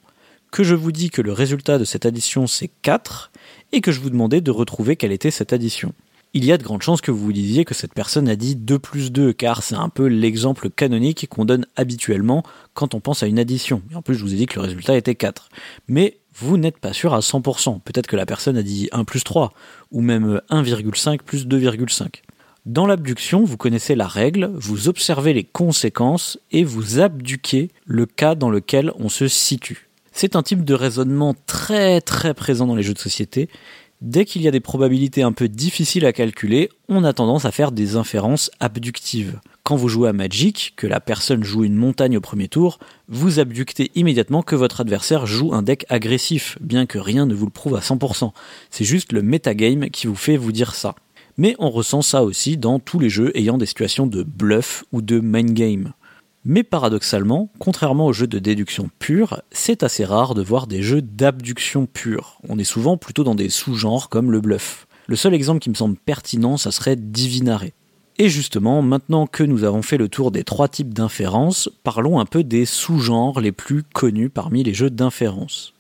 que je vous dis que le résultat de cette addition c'est 4, et que je vous demandais de retrouver quelle était cette addition il y a de grandes chances que vous vous disiez que cette personne a dit 2 plus 2, car c'est un peu l'exemple canonique qu'on donne habituellement quand on pense à une addition. Et en plus, je vous ai dit que le résultat était 4. Mais vous n'êtes pas sûr à 100%. Peut-être que la personne a dit 1 plus 3, ou même 1,5 plus 2,5. Dans l'abduction, vous connaissez la règle, vous observez les conséquences et vous abduquez le cas dans lequel on se situe. C'est un type de raisonnement très très présent dans les jeux de société Dès qu'il y a des probabilités un peu difficiles à calculer, on a tendance à faire des inférences abductives. Quand vous jouez à Magic, que la personne joue une montagne au premier tour, vous abductez immédiatement que votre adversaire joue un deck agressif, bien que rien ne vous le prouve à 100%. C'est juste le metagame qui vous fait vous dire ça. Mais on ressent ça aussi dans tous les jeux ayant des situations de bluff ou de main game. Mais paradoxalement, contrairement aux jeux de déduction pure, c'est assez rare de voir des jeux d'abduction pure. On est souvent plutôt dans des sous-genres comme le bluff. Le seul exemple qui me semble pertinent, ça serait Divinare. Et justement, maintenant que nous avons fait le tour des trois types d'inférences, parlons un peu des sous-genres les plus connus parmi les jeux d'inférence.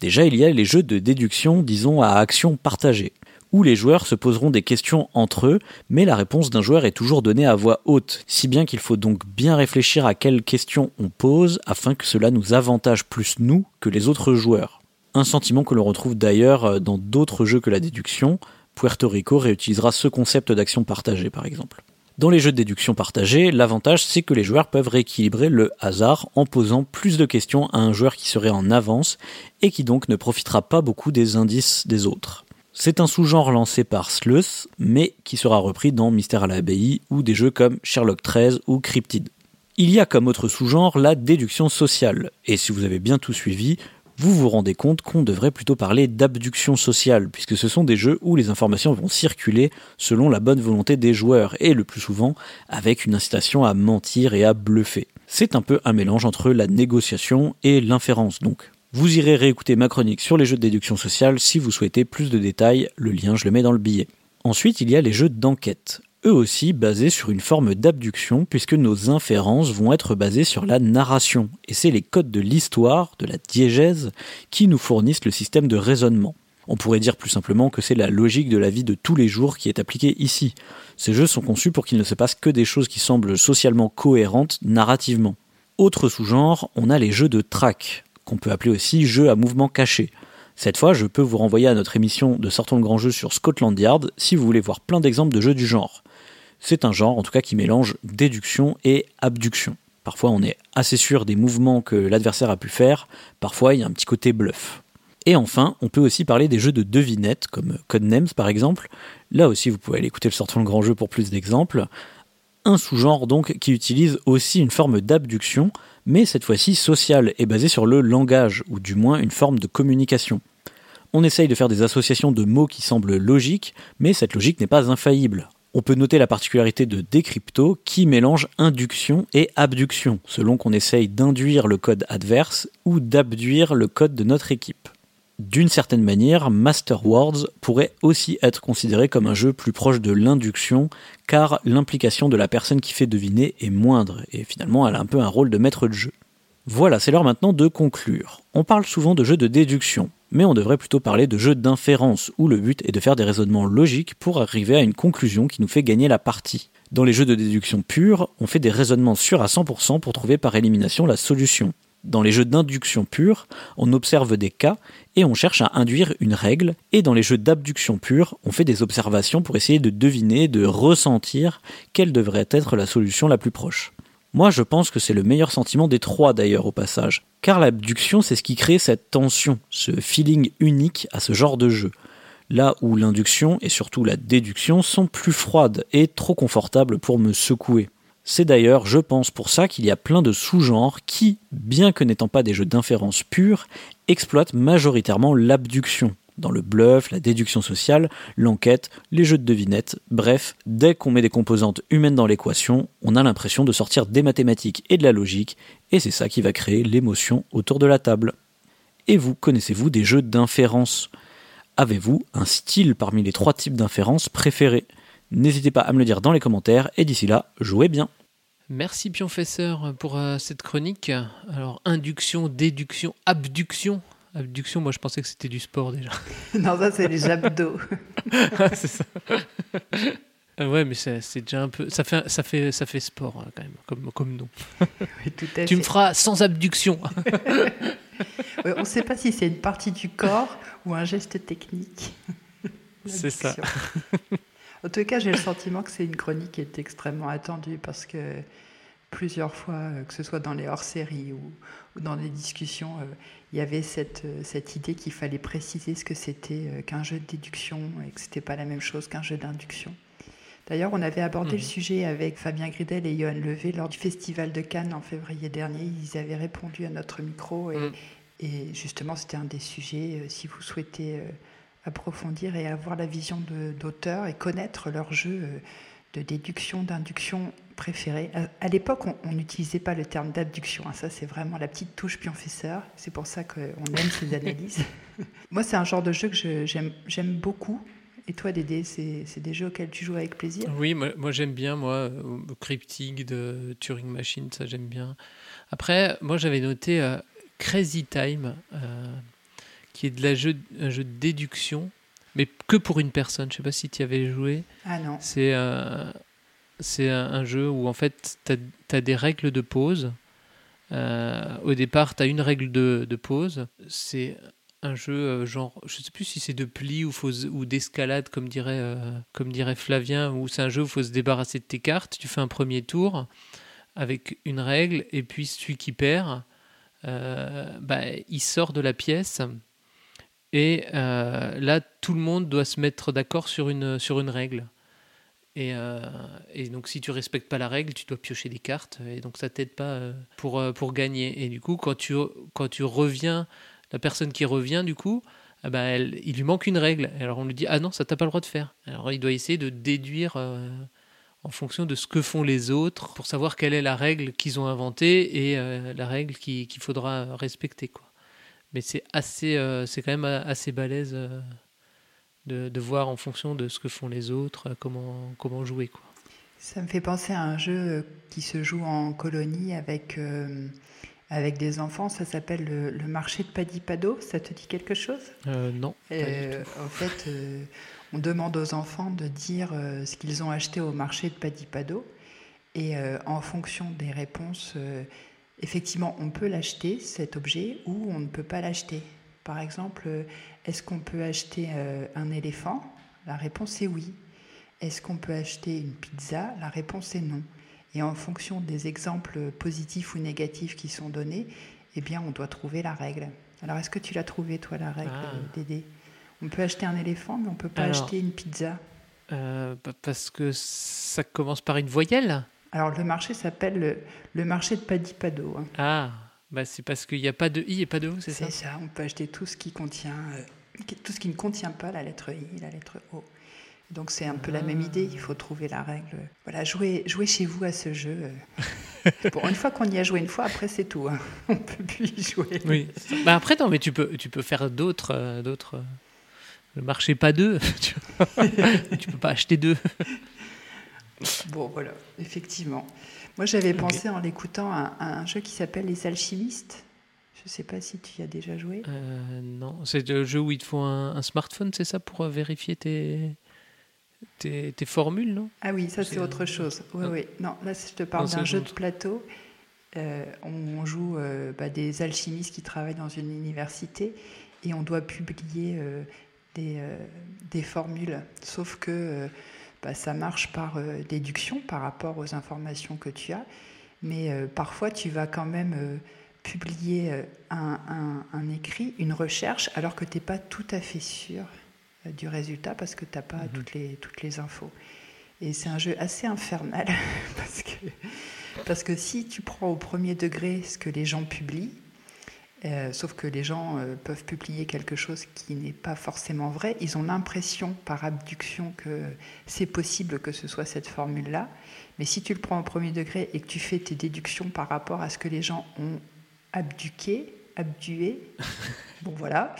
Déjà, il y a les jeux de déduction, disons, à action partagée où les joueurs se poseront des questions entre eux, mais la réponse d'un joueur est toujours donnée à voix haute, si bien qu'il faut donc bien réfléchir à quelles questions on pose afin que cela nous avantage plus nous que les autres joueurs. Un sentiment que l'on retrouve d'ailleurs euh, dans d'autres jeux que la déduction, Puerto Rico réutilisera ce concept d'action partagée par exemple. Dans les jeux de déduction partagée, l'avantage c'est que les joueurs peuvent rééquilibrer le hasard en posant plus de questions à un joueur qui serait en avance et qui donc ne profitera pas beaucoup des indices des autres. C'est un sous-genre lancé par Sleuth, mais qui sera repris dans Mystère à l'abbaye ou des jeux comme Sherlock XIII ou Cryptid. Il y a comme autre sous-genre la déduction sociale, et si vous avez bien tout suivi, vous vous rendez compte qu'on devrait plutôt parler d'abduction sociale, puisque ce sont des jeux où les informations vont circuler selon la bonne volonté des joueurs, et le plus souvent avec une incitation à mentir et à bluffer. C'est un peu un mélange entre la négociation et l'inférence donc. Vous irez réécouter ma chronique sur les jeux de déduction sociale si vous souhaitez plus de détails, le lien je le mets dans le billet. Ensuite, il y a les jeux d'enquête, eux aussi basés sur une forme d'abduction puisque nos inférences vont être basées sur la narration, et c'est les codes de l'histoire, de la diégèse, qui nous fournissent le système de raisonnement. On pourrait dire plus simplement que c'est la logique de la vie de tous les jours qui est appliquée ici. Ces jeux sont conçus pour qu'il ne se passe que des choses qui semblent socialement cohérentes narrativement. Autre sous-genre, on a les jeux de track qu'on peut appeler aussi jeu à mouvement caché. Cette fois, je peux vous renvoyer à notre émission de Sortons le grand jeu sur Scotland Yard si vous voulez voir plein d'exemples de jeux du genre. C'est un genre, en tout cas, qui mélange déduction et abduction. Parfois on est assez sûr des mouvements que l'adversaire a pu faire, parfois il y a un petit côté bluff. Et enfin, on peut aussi parler des jeux de devinettes, comme Codenames par exemple. Là aussi, vous pouvez aller écouter le sortant le grand jeu pour plus d'exemples. Un sous-genre donc qui utilise aussi une forme d'abduction, mais cette fois-ci sociale et basée sur le langage, ou du moins une forme de communication. On essaye de faire des associations de mots qui semblent logiques, mais cette logique n'est pas infaillible. On peut noter la particularité de Decrypto qui mélange induction et abduction, selon qu'on essaye d'induire le code adverse ou d'abduire le code de notre équipe. D'une certaine manière, Master Words pourrait aussi être considéré comme un jeu plus proche de l'induction, car l'implication de la personne qui fait deviner est moindre, et finalement elle a un peu un rôle de maître de jeu. Voilà, c'est l'heure maintenant de conclure. On parle souvent de jeux de déduction, mais on devrait plutôt parler de jeux d'inférence, où le but est de faire des raisonnements logiques pour arriver à une conclusion qui nous fait gagner la partie. Dans les jeux de déduction pure, on fait des raisonnements sûrs à 100% pour trouver par élimination la solution. Dans les jeux d'induction pure, on observe des cas et on cherche à induire une règle, et dans les jeux d'abduction pure, on fait des observations pour essayer de deviner, de ressentir quelle devrait être la solution la plus proche. Moi, je pense que c'est le meilleur sentiment des trois d'ailleurs au passage. Car l'abduction, c'est ce qui crée cette tension, ce feeling unique à ce genre de jeu. Là où l'induction et surtout la déduction sont plus froides et trop confortables pour me secouer. C'est d'ailleurs, je pense, pour ça qu'il y a plein de sous-genres qui, bien que n'étant pas des jeux d'inférence pure, exploitent majoritairement l'abduction, dans le bluff, la déduction sociale, l'enquête, les jeux de devinettes, bref, dès qu'on met des composantes humaines dans l'équation, on a l'impression de sortir des mathématiques et de la logique, et c'est ça qui va créer l'émotion autour de la table. Et vous, connaissez-vous des jeux d'inférence? Avez-vous un style parmi les trois types d'inférence préférés? N'hésitez pas à me le dire dans les commentaires, et d'ici là, jouez bien Merci Pionfesseur pour euh, cette chronique. Alors, induction, déduction, abduction. Abduction, moi je pensais que c'était du sport déjà. non, ça c'est les abdos. c'est ça. Euh, ouais, mais c'est c'est déjà un peu. Ça fait, ça fait, ça fait sport hein, quand même, comme, comme nom. Oui, tout à Tu me feras sans abduction. Ouais, on ne sait pas si c'est une partie du corps ou un geste technique. C'est ça. En tout cas, j'ai le sentiment que c'est une chronique qui est extrêmement attendue parce que plusieurs fois, euh, que ce soit dans les hors-séries ou, ou dans les discussions, euh, il y avait cette, euh, cette idée qu'il fallait préciser ce que c'était euh, qu'un jeu de déduction et que c'était pas la même chose qu'un jeu d'induction. D'ailleurs, on avait abordé Mhm. le sujet avec Fabien Gridel et Johan Levé lors du Festival de Cannes en février dernier. Ils avaient répondu à notre micro et, Mhm. et justement, c'était un des sujets. euh, si vous souhaitez approfondir et avoir la vision d'auteur et connaître leur jeu euh, de déduction, d'induction préféré. À, à l'époque, on n'utilisait pas le terme d'abduction. hein. Ça, c'est vraiment la petite touche pionfesseur. C'est pour ça qu'on aime ces analyses. Moi, c'est un genre de jeu que j'aime beaucoup. Et toi, Dédé, c'est des jeux auxquels tu joues avec plaisir? Oui, moi, moi, j'aime bien, moi, euh, Cryptic de Turing Machine, ça j'aime bien. Après, moi j'avais noté euh, Crazy Time, euh, qui est de la jeu, un jeu de déduction, mais que pour une personne. Je sais pas si tu y avais joué. Ah non. C'est euh, c'est un, un jeu où en fait tu as, des règles de pause. Euh, au départ, tu as une règle de, de pause. C'est un jeu euh, genre, je sais plus si c'est de pli ou, faut- ou d'escalade, comme dirait, comme dirait Flavien, ou c'est un jeu où il faut se débarrasser de tes cartes. Tu fais un premier tour avec une règle, et puis celui qui perd, bah, il sort de la pièce. Et euh, là, tout le monde doit se mettre d'accord sur une, sur une règle. Et, euh, et donc, si tu respectes pas la règle, tu dois piocher des cartes. Et donc, ça t'aide pas euh, pour, pour gagner. Et du coup, quand tu, quand tu reviens, la personne qui revient, du coup, bah, elle- il lui manque une règle. Alors, on lui dit Ah non, ça t'as pas le droit de faire. Alors, il doit essayer de déduire en fonction de ce que font les autres pour savoir quelle est la règle qu'ils ont inventée et la règle qui- qu'il faudra respecter. Quoi. Mais c'est assez, euh, c'est quand même assez balèze. euh, de, de voir en fonction de ce que font les autres, euh, comment, comment jouer. Quoi. Ça me fait penser à un jeu euh, qui se joue en colonie avec, euh, avec des enfants. Ça s'appelle le, le marché de Padipado. Ça te dit quelque chose? Euh, non, pas du Euh, tout. En fait, euh, on demande aux enfants de dire euh, ce qu'ils ont acheté au marché de Padipado. Et euh, en fonction des réponses, euh, effectivement, on peut l'acheter, cet objet, ou on ne peut pas l'acheter. Par exemple, est-ce qu'on peut acheter euh, un éléphant? La réponse est oui. Est-ce qu'on peut acheter une pizza? La réponse est non. Et en fonction des exemples positifs ou négatifs qui sont donnés, eh bien, on doit trouver la règle. Alors, est-ce que tu l'as trouvé, toi, la règle, Ah. Dédé? On peut acheter un éléphant, mais on peut pas Alors. acheter une pizza. Euh, pa- parce que ça commence par une voyelle? Alors, le marché s'appelle le, le marché de Padipado. hein. Ah, bah c'est parce qu'il n'y a pas de i et pas de o, c'est ça? C'est ça, on peut acheter tout ce qui contient, euh, tout ce qui ne contient pas la lettre I, la lettre O. Donc c'est un peu la même idée, il faut trouver la règle. Voilà, jouez, jouez chez vous à ce jeu. euh. bon, une fois qu'on y a joué une fois, après c'est tout. hein. On peut plus y jouer. Oui. Bah après, non, mais tu peux, tu peux faire d'autres. euh, d'autres euh, le marché pas deux. tu vois. tu peux pas acheter deux. Bon, voilà, effectivement. Moi j'avais pensé en l'écoutant à, à un jeu qui s'appelle Les Alchimistes. Je ne sais pas si tu y as déjà joué. Euh, non, c'est le jeu où il te faut un, un smartphone, c'est ça, pour euh, vérifier tes, tes, tes formules, non? Ah oui, ça C'est autre chose. Oui, Ah. oui. Non, là je te parle d'un jeu de plateau. Euh, on joue euh, bah, des alchimistes qui travaillent dans une université et on doit publier des, des formules. Sauf que bah, ça marche par euh, déduction par rapport aux informations que tu as. Mais euh, parfois tu vas quand même euh, publier un, un- un écrit, une recherche, alors que tu n'es pas tout à fait sûr du résultat parce que tu n'as pas Mhm. toutes, les, toutes les infos. Et c'est un jeu assez infernal parce que, parce que si tu prends au premier degré ce que les gens publient, euh, sauf que les gens euh, peuvent publier quelque chose qui n'est pas forcément vrai, ils ont l'impression par abduction que c'est possible que ce soit cette formule-là. Mais si tu le prends au premier degré et que tu fais tes déductions par rapport à ce que les gens ont abduqué, abdué, bon voilà,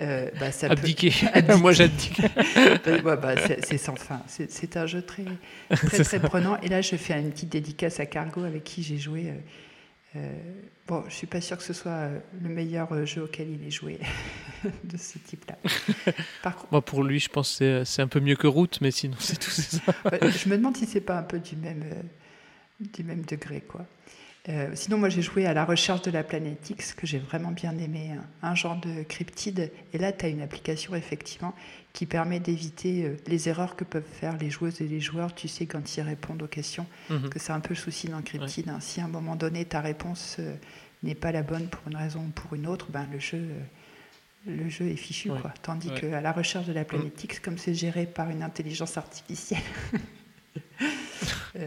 euh, bah, ça peut-. Moi, j'abdique. euh, ouais, bah, c'est sans fin. C'est c'est un jeu très, très, très prenant. Et là, je fais une petite dédicace à Cargo avec qui j'ai joué. Euh, bon, je suis pas sûre que ce soit euh, le meilleur euh, jeu auquel il ait joué de ce type-là. Par contre, Moi, pour lui, je pense que c'est- un peu mieux que Route, mais sinon, c'est tout. ça. je me demande si c'est pas un peu du même, du même degré, quoi. Euh, sinon, moi, j'ai joué à la recherche de la planète X, que j'ai vraiment bien aimé, hein. un genre de cryptide. Et là, tu as une application, effectivement, qui permet d'éviter euh, les erreurs que peuvent faire les joueuses et les joueurs, tu sais, quand ils répondent aux questions. Mhm. Que c'est un peu le souci dans cryptide. hein. Si à un moment donné, ta réponse euh, n'est pas la bonne pour une raison ou pour une autre, ben, le jeu... euh, le jeu est fichu, Ouais. quoi. Tandis Ouais. qu'à la recherche de la planète X, comme c'est géré par une intelligence artificielle,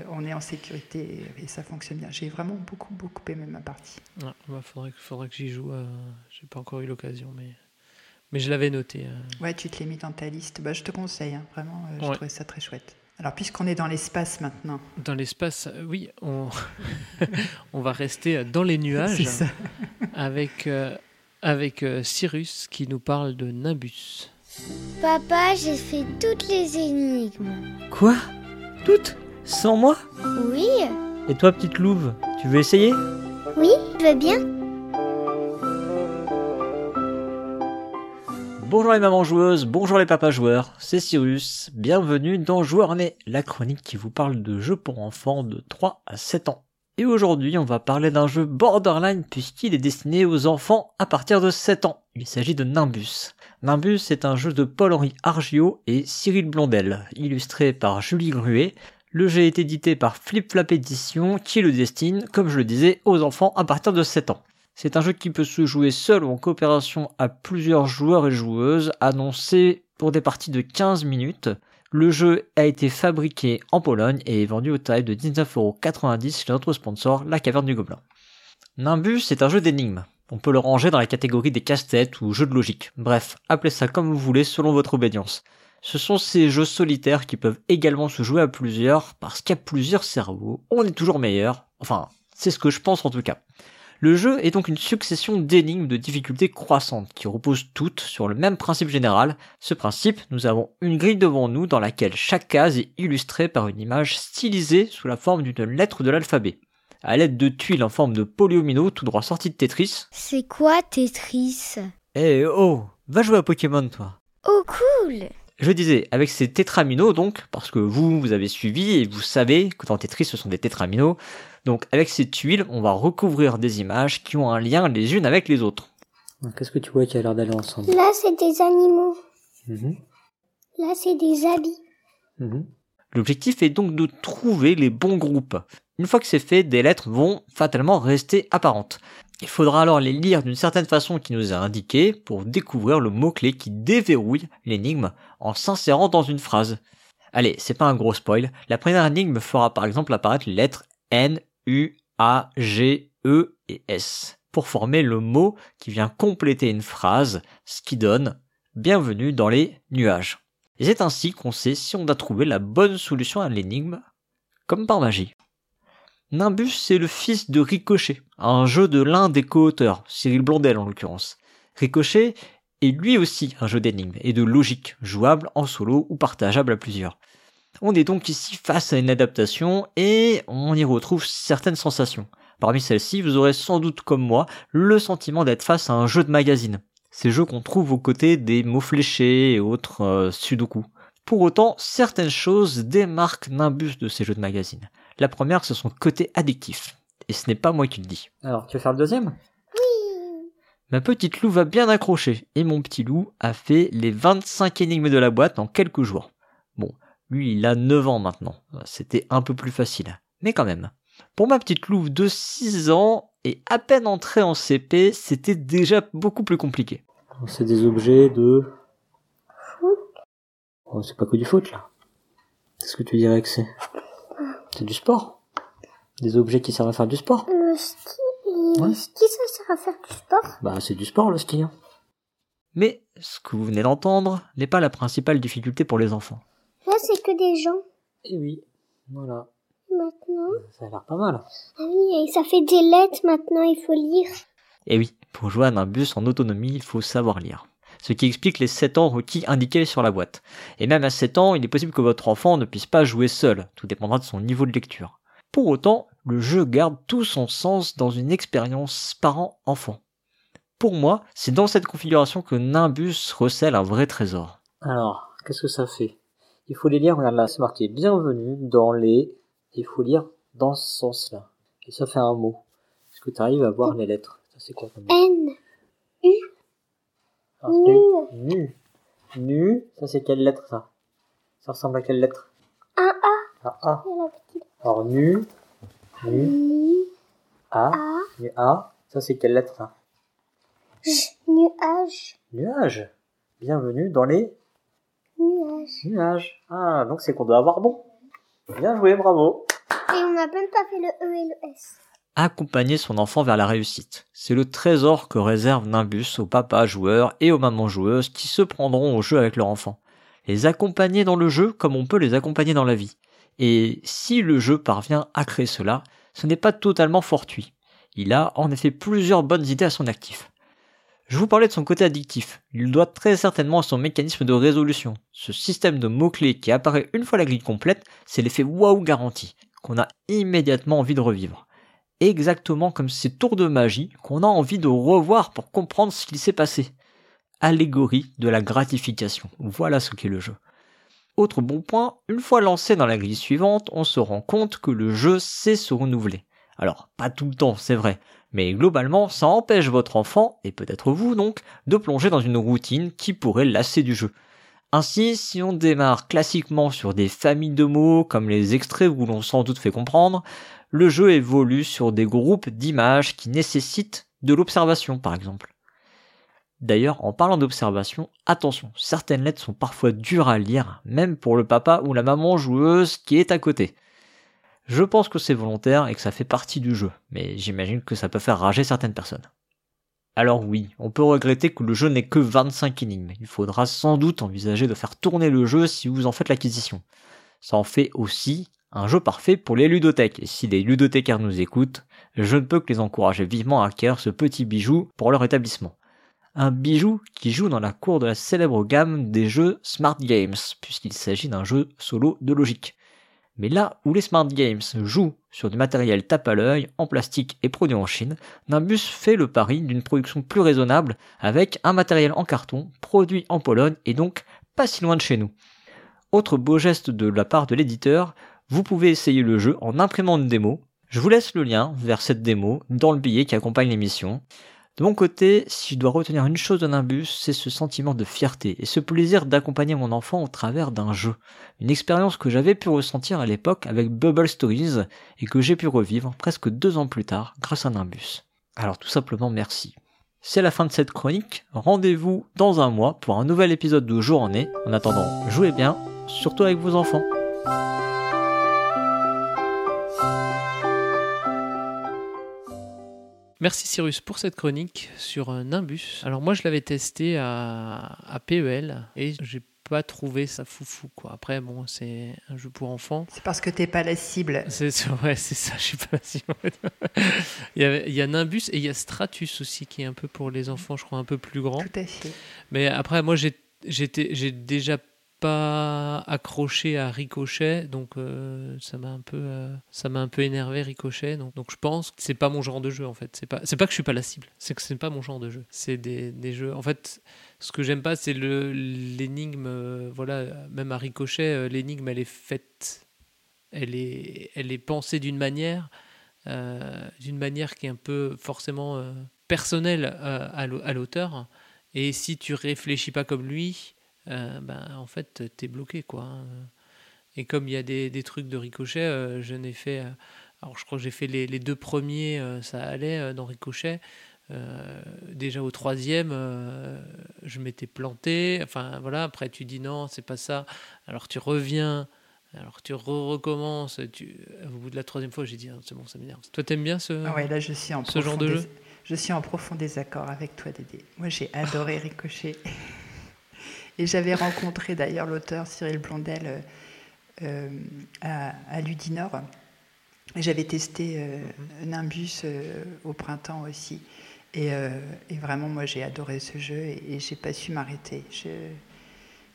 on est en sécurité et ça fonctionne bien. J'ai vraiment beaucoup, beaucoup aimé ma partie. Ouais, bah, faudrait, que- faudrait que j'y joue. euh, J'ai pas encore eu l'occasion, mais, mais je l'avais noté. euh. Ouais, tu te l'as mis dans ta liste. Bah, je te conseille, hein. vraiment, euh, je trouvais ça très chouette. Alors, puisqu'on est dans l'espace maintenant, Dans l'espace, euh, oui, on, on va rester dans les nuages c'est ça. avec, euh, avec euh, Cyrus qui nous parle de Nimbus. Papa, j'ai fait toutes les énigmes. Quoi? Toutes Sans moi Oui, Et toi, petite louve, tu veux essayer? Oui, je veux bien. Bonjour les mamans joueuses, bonjour les papas joueurs, c'est Cyrus, bienvenue dans Joueur Né, la chronique qui vous parle de jeux pour enfants de 3 à 7 ans. Et aujourd'hui on va parler d'un jeu borderline puisqu'il est destiné aux enfants à partir de 7 ans. Il s'agit de Nimbus. Nimbus est un jeu de Paul-Henri Argio et Cyril Blondel, illustré par Julie Gruet. Le jeu est édité par Flip Flap Edition qui le destine, comme je le disais, aux enfants à partir de 7 ans. C'est un jeu qui peut se jouer seul ou en coopération à plusieurs joueurs et joueuses, annoncé pour des parties de 15 minutes. Le jeu a été fabriqué en Pologne et est vendu au tarif de 19,90€ chez notre sponsor, la Caverne du Gobelin. Nimbus est un jeu d'énigmes. On peut le ranger dans la catégorie des casse-têtes ou jeux de logique. Bref, appelez ça comme vous voulez selon votre obédience. Ce sont ces jeux solitaires qui peuvent également se jouer à plusieurs, parce qu'à plusieurs cerveaux, on est toujours meilleur. Enfin, c'est ce que je pense en tout cas. Le jeu est donc une succession d'énigmes de difficulté croissantes qui reposent toutes sur le même principe général. Ce principe, nous avons une grille devant nous dans laquelle chaque case est illustrée par une image stylisée sous la forme d'une lettre de l'alphabet. À l'aide de tuiles en forme de polyomino tout droit sorti de Tetris. C'est quoi Tetris? Eh oh, va jouer à Pokémon toi. Oh cool Je disais, avec ces tétraminos donc, parce que vous, vous avez suivi et vous savez que dans Tetris ce sont des tétraminos, donc avec ces tuiles, on va recouvrir des images qui ont un lien les unes avec les autres. Qu'est-ce que tu vois qui a l'air d'aller ensemble? Là, c'est des animaux. Mhm, Là, c'est des habits. mhm. L'objectif est donc de trouver les bons groupes. Une fois que c'est fait, des lettres vont fatalement rester apparentes. Il faudra alors les lire d'une certaine façon qui nous est indiquée pour découvrir le mot-clé qui déverrouille l'énigme en s'insérant dans une phrase. Allez, c'est pas un gros spoil. La première énigme fera par exemple apparaître les lettres N, U, A, G, E et S pour former le mot qui vient compléter une phrase, ce qui donne Bienvenue dans les nuages. Et c'est ainsi qu'on sait si on a trouvé la bonne solution à l'énigme, comme par magie. Nimbus, c'est le fils de Ricochet, un jeu de l'un des co-auteurs, Cyril Blondel en l'occurrence. Ricochet est lui aussi un jeu d'énigmes et de logique, jouable en solo ou partageable à plusieurs. On est donc ici face à une adaptation et on y retrouve certaines sensations. Parmi celles-ci, vous aurez sans doute comme moi le sentiment d'être face à un jeu de magazine. Ces jeux qu'on trouve aux côtés des mots fléchés et autres euh, sudoku. Pour autant, certaines choses démarquent Nimbus de ces jeux de magazine. La première, c'est son côté addictif. Et ce n'est pas moi qui le dis. Alors, tu veux faire le deuxième? Ma petite loup va bien accrocher, et mon petit loup a fait les 25 énigmes de la boîte en quelques jours. Bon, lui il a 9 ans maintenant, c'était un peu plus facile, mais quand même. Pour ma petite louve de 6 ans, et à peine entrée en CP, c'était déjà beaucoup plus compliqué. C'est des objets de... Oh, c'est pas que du foot là. Qu'est-ce que tu dirais que c'est? C'est du sport Des objets qui servent à faire du sport Le ski, Ouais. le ski, ça sert à faire du sport? Bah, c'est du sport le ski. hein. Mais ce que vous venez d'entendre n'est pas la principale difficulté pour les enfants. Là, c'est que des gens. Eh oui, voilà, Maintenant. ça a l'air pas mal. Ah oui, et ça fait des lettres maintenant, il faut lire. Eh oui, pour jouer à un bus en autonomie, il faut savoir lire. Ce qui explique les 7 ans requis indiqués sur la boîte. Et même à 7 ans, il est possible que votre enfant ne puisse pas jouer seul, tout dépendra de son niveau de lecture. Pour autant, le jeu garde tout son sens dans une expérience parent-enfant. Pour moi, c'est dans cette configuration que Nimbus recèle un vrai trésor. Alors, qu'est-ce que ça fait? Il faut les lire, regarde là, c'est marqué bienvenue dans les... Il faut lire dans ce sens-là. Et ça fait un mot. Est-ce que tu arrives à voir les lettres Ça c'est quoi comme mot N. Alors, c'est Nu. Nu, ça c'est quelle lettre ça? Ça ressemble à quelle lettre? Un A. À A. Alors nu, nu, N. A, A. nu A, ça c'est quelle lettre ça? J. Nuage. Nuage. Bienvenue dans les Nuage. nuages. Ah, donc c'est qu'on doit avoir bon. Bien joué, bravo. Et on n'a même pas fait le E et le S. Accompagner son enfant vers la réussite. C'est le trésor que réserve Nimbus aux papas joueurs et aux mamans joueuses qui se prendront au jeu avec leur enfant. Les accompagner dans le jeu comme on peut les accompagner dans la vie. Et si le jeu parvient à créer cela, ce n'est pas totalement fortuit. Il a en effet plusieurs bonnes idées à son actif. Je vous parlais de son côté addictif. Il doit très certainement à son mécanisme de résolution. Ce système de mots-clés qui apparaît une fois la grille complète, c'est l'effet waouh garanti, qu'on a immédiatement envie de revivre. Exactement comme ces tours de magie qu'on a envie de revoir pour comprendre ce qu'il s'est passé. Allégorie de la gratification. Voilà ce qu'est le jeu. Autre bon point, une fois lancé dans la grille suivante, on se rend compte que le jeu sait se renouveler. Alors, pas tout le temps, c'est vrai, mais globalement, ça empêche votre enfant, et peut-être vous donc, de plonger dans une routine qui pourrait lasser du jeu. Ainsi, si on démarre classiquement sur des familles de mots comme les extraits où l'on sans doute fait comprendre, le jeu évolue sur des groupes d'images qui nécessitent de l'observation par exemple. D'ailleurs, en parlant d'observation, attention, certaines lettres sont parfois dures à lire, même pour le papa ou la maman joueuse qui est à côté. Je pense que c'est volontaire et que ça fait partie du jeu, mais j'imagine que ça peut faire rager certaines personnes. Alors oui, on peut regretter que le jeu n'ait que 25 énigmes. Il faudra sans doute envisager de faire tourner le jeu si vous en faites l'acquisition. Ça en fait aussi un jeu parfait pour les ludothèques. Et si les ludothécaires nous écoutent, je ne peux que les encourager vivement à acquérir ce petit bijou pour leur établissement. Un bijou qui joue dans la cour de la célèbre gamme des jeux Smart Games, puisqu'il s'agit d'un jeu solo de logique. Mais là où les Smart Games jouent sur du matériel tape à l'œil, en plastique et produit en Chine, Nimbus fait le pari d'une production plus raisonnable avec un matériel en carton, produit en Pologne et donc pas si loin de chez nous. Autre beau geste de la part de l'éditeur, vous pouvez essayer le jeu en imprimant une démo. Je vous laisse le lien vers cette démo dans le billet qui accompagne l'émission. De mon côté, si je dois retenir une chose de Nimbus, c'est ce sentiment de fierté et ce plaisir d'accompagner mon enfant au travers d'un jeu. Une expérience que j'avais pu ressentir à l'époque avec Bubble Stories et que j'ai pu revivre presque deux ans plus tard grâce à Nimbus. Alors tout simplement merci. C'est la fin de cette chronique. Rendez-vous dans un mois pour un nouvel épisode de Journée. En attendant, jouez bien, surtout avec vos enfants. Merci Cyrus pour cette chronique sur un Nimbus. Alors moi je l'avais testé à, à PEL et j'ai pas trouvé ça foufou quoi. Après bon c'est un jeu pour enfants. C'est parce que t'es pas la cible. C'est ouais c'est ça je suis pas la cible. il, y a, il y a Nimbus et il y a Stratus aussi qui est un peu pour les enfants je crois un peu plus grand. Tout à fait. Mais après moi j'ai déjà pas accroché à Ricochet, donc euh, ça m'a un peu, euh, ça m'a un peu énervé Ricochet. Donc, donc je pense que c'est pas mon genre de jeu en fait. C'est pas, c'est pas que je suis pas la cible, c'est que c'est pas mon genre de jeu. C'est des, des jeux. En fait, ce que j'aime pas, c'est le l'énigme. euh, voilà, même à Ricochet, l'énigme elle est faite, elle est, elle est pensée d'une manière, d'une manière qui est un peu forcément personnelle à l'au- à l'auteur. Et si tu réfléchis pas comme lui, ben, en fait, t'es bloqué, quoi. hein. Et comme il y a des, des trucs de ricochet, euh, je n'ai fait. euh, alors, je crois que j'ai fait les, les deux premiers, euh, ça allait euh, dans ricochet. Euh, déjà au troisième, euh, je m'étais planté. Enfin, voilà. Après, tu dis non, c'est pas ça. Alors, tu reviens. Alors, tu re-recommences. Tu... Au bout de la troisième fois, j'ai dit, Ah, c'est bon, ça m'énerve. Toi, t'aimes bien ce. Ah ouais, là je suis en Ce genre de jeu? Je suis en profond désaccord avec toi, Dédé. Moi, j'ai adoré Ricochet. Et j'avais rencontré d'ailleurs l'auteur Cyril Blondel euh, euh, à, à Ludinor. Et j'avais testé euh, Nimbus euh, au printemps aussi. Et, et vraiment, moi, j'ai adoré ce jeu et, et j'ai pas su m'arrêter.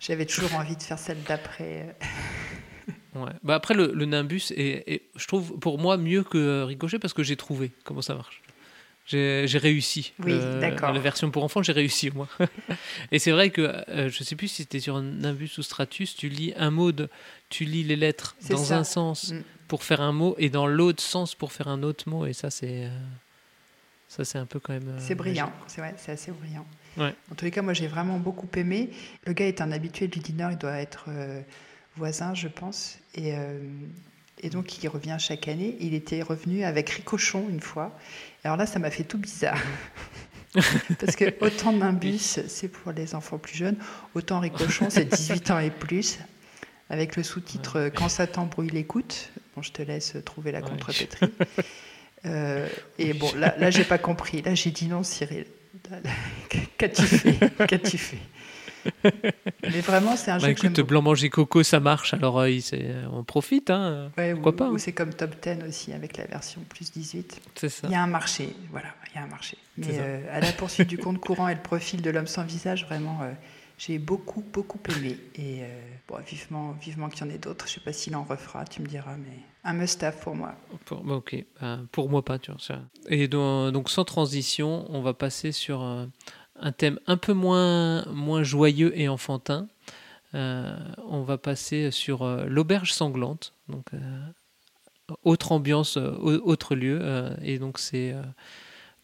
J'avais toujours envie de faire celle d'après. Ouais. Bah après, le, le Nimbus est, est, je trouve, pour moi, mieux que Ricochet parce que j'ai trouvé comment ça marche. J'ai réussi. Oui, Euh, d'accord. La version pour enfants, j'ai réussi moins. Et c'est vrai que, euh, je sais plus si c'était sur Nimbus ou Stratus, tu lis un mot, de, tu lis les lettres dans ça. un sens Mm. pour faire un mot et dans l'autre sens pour faire un autre mot. Et ça, c'est. euh, ça, c'est un peu quand même. euh, C'est brillant, c'est vrai, c'est assez brillant. Ouais. En tous les cas, moi j'ai vraiment beaucoup aimé. Le gars est un habitué de Ludinor, il doit être voisin, je pense. Et, et donc il revient chaque année. Il était revenu avec Ricochon une fois. Alors là, ça m'a fait tout bizarre. Parce que autant Nimbus, c'est pour les enfants plus jeunes, autant Ricochon, c'est 18 ans et plus. Avec le sous-titre Quand ça t'embrouille, l'écoute. Bon, je te laisse trouver la Ouais. contrepétrie. Euh, et bon, là, là j'ai pas compris. Là, j'ai dit non, Cyril. Qu'as-tu fait? Qu'as-tu fait? Mais vraiment, c'est un jeu Bah que j'aime écoute, beaucoup. blanc manger coco, ça marche. Alors, euh, il- c'est- on profite, hein. Ouais, pourquoi ou- pas, ou hein. c'est comme Top 10 aussi, avec la version plus 18. C'est ça. Il y a un marché, voilà, il y a un marché. Mais euh, à la poursuite du compte courant et le profil de l'homme sans visage, vraiment, euh, j'ai beaucoup, beaucoup aimé. Et euh, bon, vivement, vivement qu'il y en ait d'autres. Je sais pas s'il en refera, tu me diras, mais un must-have pour moi. Pour, bah, ok, bah, pour moi pas, tu vois. ça. Et donc, donc, sans transition, on va passer sur euh, un thème un peu moins, moins joyeux et enfantin. Euh, on va passer sur euh, l'auberge sanglante, donc euh, autre ambiance, euh, au- autre lieu, euh, et donc c'est euh,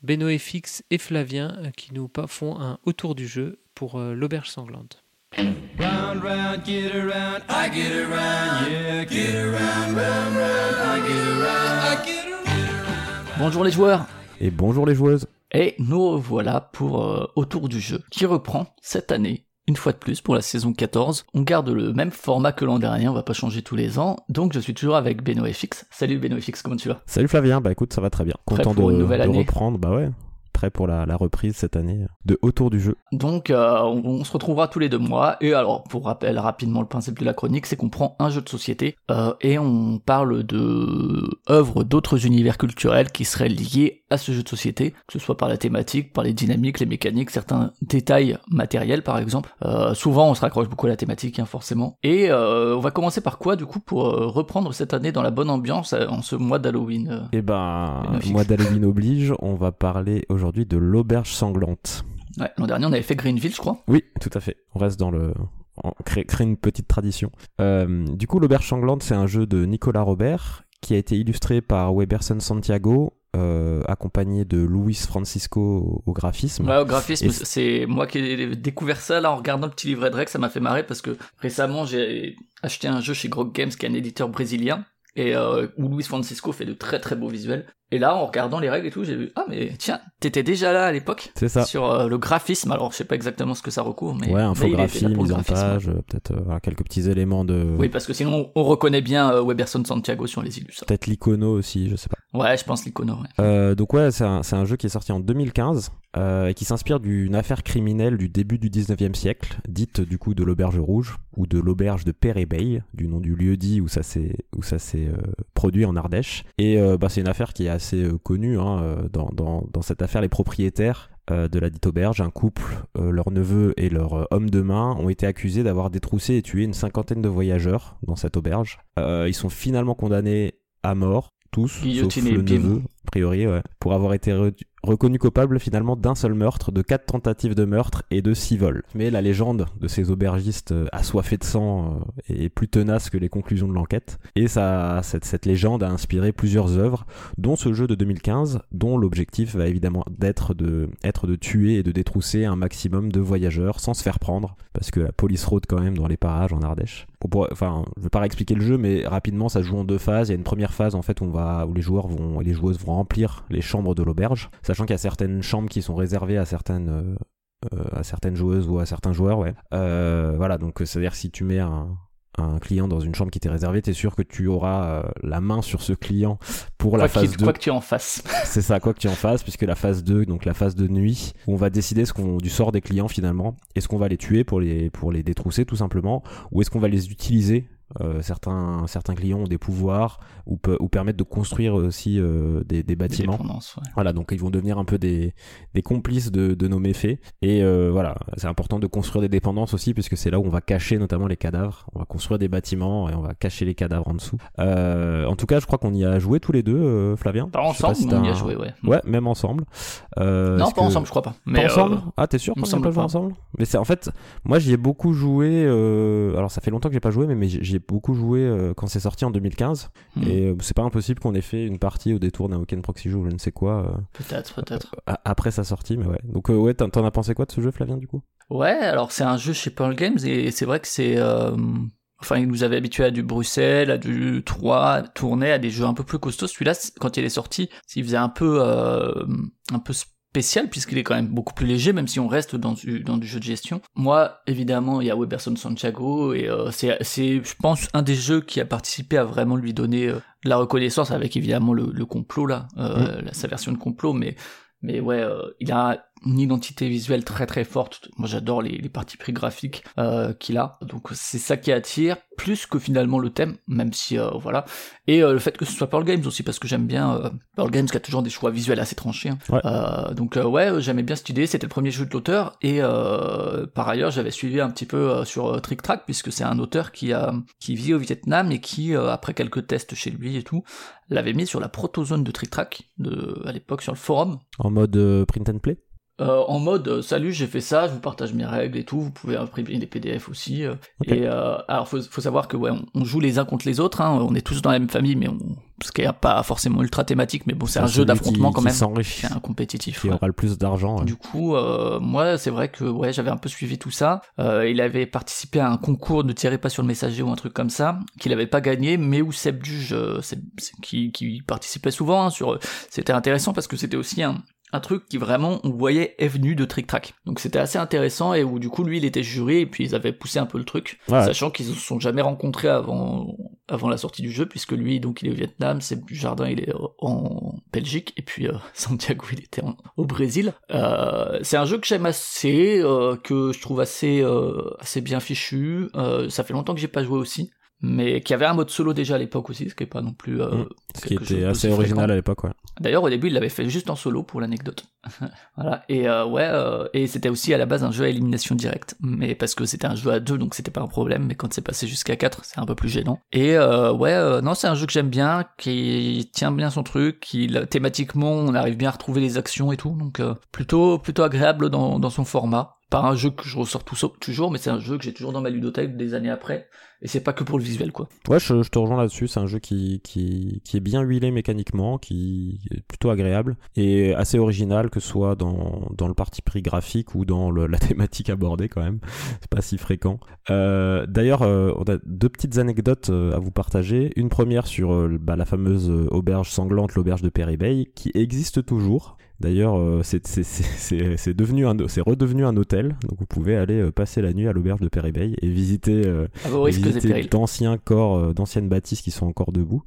Benoît FX et Flavien euh, qui nous font un autour du jeu pour euh, l'auberge sanglante. Round, round, get around, I get around, yeah, get around, round, round, I get around, I get around. Bonjour les joueurs Et bonjour les joueuses. Et nous revoilà pour euh, Autour du jeu, qui reprend cette année, une fois de plus pour la saison 14. On garde le même format que l'an dernier, on va pas changer tous les ans, donc je suis toujours avec Benoît FX. Salut Benoît FX, comment tu vas? Salut Flavien, bah écoute, ça va très bien. Prêt Content pour de, une nouvelle de année reprendre, bah ouais. Prêt pour la, la reprise cette année de Autour du jeu. Donc euh, on, on se retrouvera tous les deux mois, et alors pour rappel rapidement le principe de la chronique, c'est qu'on prend un jeu de société, euh, et on parle de œuvres d'autres univers culturels qui seraient liés à ce jeu de société, que ce soit par la thématique, par les dynamiques, les mécaniques, certains détails matériels par exemple. Euh, souvent on se raccroche beaucoup à la thématique hein, forcément. Et euh, on va commencer par quoi du coup pour euh, reprendre cette année dans la bonne ambiance en ce mois d'Halloween. Et ben, mois d'Halloween oblige, on va parler aujourd'hui de l'auberge sanglante. Ouais, l'an dernier on avait fait Greenville je crois. Oui, tout à fait. On reste dans le... On crée, une petite tradition. Euh, du coup, l'auberge sanglante, c'est un jeu de Nicolas Robert qui a été illustré par Weberson Santiago, euh, accompagné de Luis Francisco au, graphisme. Ouais, au graphisme, c'est moi qui ai découvert ça là en regardant le petit livret de règles, ça m'a fait marrer parce que récemment j'ai acheté un jeu chez Grog Games qui est un éditeur brésilien et euh, où Luis Francisco fait de très très beaux visuels. Et là en regardant les règles et tout, j'ai vu ah mais tiens, t'étais déjà là à l'époque C'est ça. sur euh, le graphisme. Alors je sais pas exactement ce que ça recouvre, mais ouais, infographie, mise en page, euh, peut-être euh, quelques petits éléments de. Oui, parce que sinon on reconnaît bien Weberson Santiago sur les illustres. Peut-être l'icono aussi, je sais pas. Ouais, je pense l'icono. Ouais. Donc ouais, c'est un, un jeu qui est sorti en 2015 euh, et qui s'inspire d'une affaire criminelle du début du 19e siècle, dite du coup de l'auberge rouge ou de l'auberge de Père-et-Beille, du nom du lieu dit où ça s'est où ça s'est euh, produit en Ardèche. Et euh, bah, c'est une affaire qui est assez euh, connue. Hein, dans, dans, dans cette affaire, les propriétaires euh, de la dite auberge, un couple, euh, leur neveu et leur euh, homme de main ont été accusés d'avoir détroussé et tué une cinquantaine de voyageurs dans cette auberge. Ils sont finalement condamnés à mort, tous, sauf le neveu, a priori, ouais, pour avoir été reconnu coupable finalement d'un seul meurtre, de quatre tentatives de meurtre et de six vols. Mais la légende de ces aubergistes euh, assoiffés de sang euh, est plus tenace que les conclusions de l'enquête. Et ça, cette, légende a inspiré plusieurs œuvres, dont ce jeu de 2015, dont l'objectif va évidemment d'être de, être de tuer et de détrousser un maximum de voyageurs sans se faire prendre, parce que la police rôde quand même dans les parages en Ardèche. Pourrait- enfin, je vais pas réexpliquer le jeu, mais rapidement, ça se joue en deux phases. Il y a une première phase en fait où, les joueurs vont les joueuses vont remplir les chambres de l'auberge, sachant qu'il y a certaines chambres qui sont réservées à certaines euh, euh, joueuses ou à certains joueurs. Euh, voilà, donc c'est à dire si tu mets un un client dans une chambre qui t'est réservée, t'es sûr que tu auras euh, la main sur ce client pour la phase qu'il- 2. quoi que tu en fasses. C'est ça, quoi que tu en fasses, puisque la phase 2, donc la phase de nuit, où on va décider ce qu'on, du sort des clients finalement. Est-ce qu'on va les tuer pour les, pour les détrousser tout simplement, ou est-ce qu'on va les utiliser Euh, certains, certains clients ont des pouvoirs ou, pe- ou permettent de construire aussi euh, des, des bâtiments. Dépendance, ouais. Voilà, donc ils vont devenir un peu des, des complices de, de nos méfaits. Et euh, voilà, c'est important de construire des dépendances aussi, puisque c'est là où on va cacher notamment les cadavres. On va construire des bâtiments et on va cacher les cadavres en dessous. En tout cas, je crois qu'on y a joué tous les deux, Flavien. Pas ensemble, si on y a joué, ouais. Ouais, même ensemble. Non, pas que- ensemble, je crois pas. Pas ensemble? Ah, t'es sûr qu'on pas joué ensemble? Mais c'est en fait, moi j'y ai beaucoup joué. alors ça fait longtemps que j'ai pas joué, mais, mais j'y ai beaucoup joué euh, quand c'est sorti en 2015. Hmm. Et euh, c'est pas impossible qu'on ait fait une partie au détour d'un week-end proxy joue, je ne sais quoi, euh, peut-être, peut-être. après sa sortie. Mais ouais. Donc ouais, t'en as pensé quoi de ce jeu, Flavien, du coup? Ouais, alors c'est un jeu chez Pearl Games et c'est vrai que c'est. Enfin, il nous avait habitué à du Bruxelles, à du 3, tourner à des jeux un peu plus costauds. Celui-là, quand il est sorti, il faisait un peu, euh, un peu spécial puisqu'il est quand même beaucoup plus léger, même si on reste dans du, dans du jeu de gestion. Moi, évidemment, il y a Weberson Santiago et euh, c'est, c'est, je pense, un des jeux qui a participé à vraiment lui donner euh, la reconnaissance avec évidemment le, le complot là, euh, la- sa version de complot, mais mais ouais, euh, il a une identité visuelle très très forte. Moi j'adore les, les parties pris graphiques euh, qu'il a. Donc c'est ça qui attire, plus que finalement le thème, même si euh, voilà. Et euh, le fait que ce soit Pearl Games aussi, parce que j'aime bien euh, Pearl Games qui a toujours des choix visuels assez tranchés. hein. Ouais. Euh, donc euh, ouais, j'aimais bien cette idée, c'était le premier jeu de l'auteur. Et euh, par ailleurs j'avais suivi un petit peu euh, sur Trick Track, puisque c'est un auteur qui, a, qui vit au Vietnam et qui, euh, après quelques tests chez lui et tout, l'avait mis sur la protozone de Trick Track, de, à l'époque sur le forum. En mode print and play? Euh, en mode euh, salut j'ai fait ça je vous partage mes règles et tout vous pouvez imprimer des PDF aussi euh, et euh, alors faut, faut savoir que ouais on, on joue les uns contre les autres hein, on est tous dans la même famille mais on ce qui est pas forcément ultra thématique mais bon c'est un jeu d'affrontement quand qui même s'enrichit, c'est un compétitif qui ouais. aura le plus d'argent. ouais. Du coup, moi, c'est vrai que ouais, j'avais un peu suivi tout ça. Il avait participé à un concours Ne tirez pas sur le messager ou un truc comme ça, qu'il avait pas gagné, mais où Seb Duge, qui participait souvent hein, sur. C'était intéressant parce que c'était aussi un un truc qui vraiment on voyait est venu de Trick Track. Donc c'était assez intéressant et où du coup lui il était jury et puis ils avaient poussé un peu le truc, Ouais. sachant qu'ils se sont jamais rencontrés avant avant la sortie du jeu puisque lui donc il est au Vietnam, c'est Jardin il est en Belgique et puis euh, Santiago il était en- au Brésil. Euh, c'est un jeu que j'aime assez, euh, que je trouve assez euh, assez bien fichu. Euh, ça fait longtemps que j'ai pas joué aussi, mais qui avait un mode solo déjà à l'époque aussi, ce qui est pas non plus. euh, Mm. Ce qui était assez original fréquent. à l'époque, ouais. D'ailleurs, au début, il l'avait fait juste en solo pour l'anecdote. voilà. Et euh, ouais, euh, et c'était aussi à la base un jeu à élimination directe, mais parce que c'était un jeu à deux, donc c'était pas un problème. Mais quand c'est passé jusqu'à quatre, c'est un peu plus gênant. Et euh, ouais, euh, non, c'est un jeu que j'aime bien, qui tient bien son truc, qui thématiquement, on arrive bien à retrouver les actions et tout, donc euh, plutôt plutôt agréable dans, dans son format. Pas un jeu que je ressors toujours, mais c'est un jeu que j'ai toujours dans ma ludothèque des années après et c'est pas que pour le visuel quoi. Ouais, je, te rejoins là-dessus. C'est un jeu qui, qui, est bien huilé mécaniquement, qui est plutôt agréable et assez original, que ce soit dans, dans le parti pris graphique ou dans la thématique abordée quand même. C'est pas si fréquent. Euh, D'ailleurs, euh, on a deux petites anecdotes euh, à vous partager. Une première sur bah, la fameuse auberge sanglante, l'auberge de Perry-Bay, qui existe toujours. D'ailleurs, euh, c'est- devenu redevenu un hôtel, donc vous pouvez aller euh, passer la nuit à l'auberge de Perry-Bay et visiter euh, visiter périls. d'anciens corps, d'anciennes bâtisses qui sont encore debout.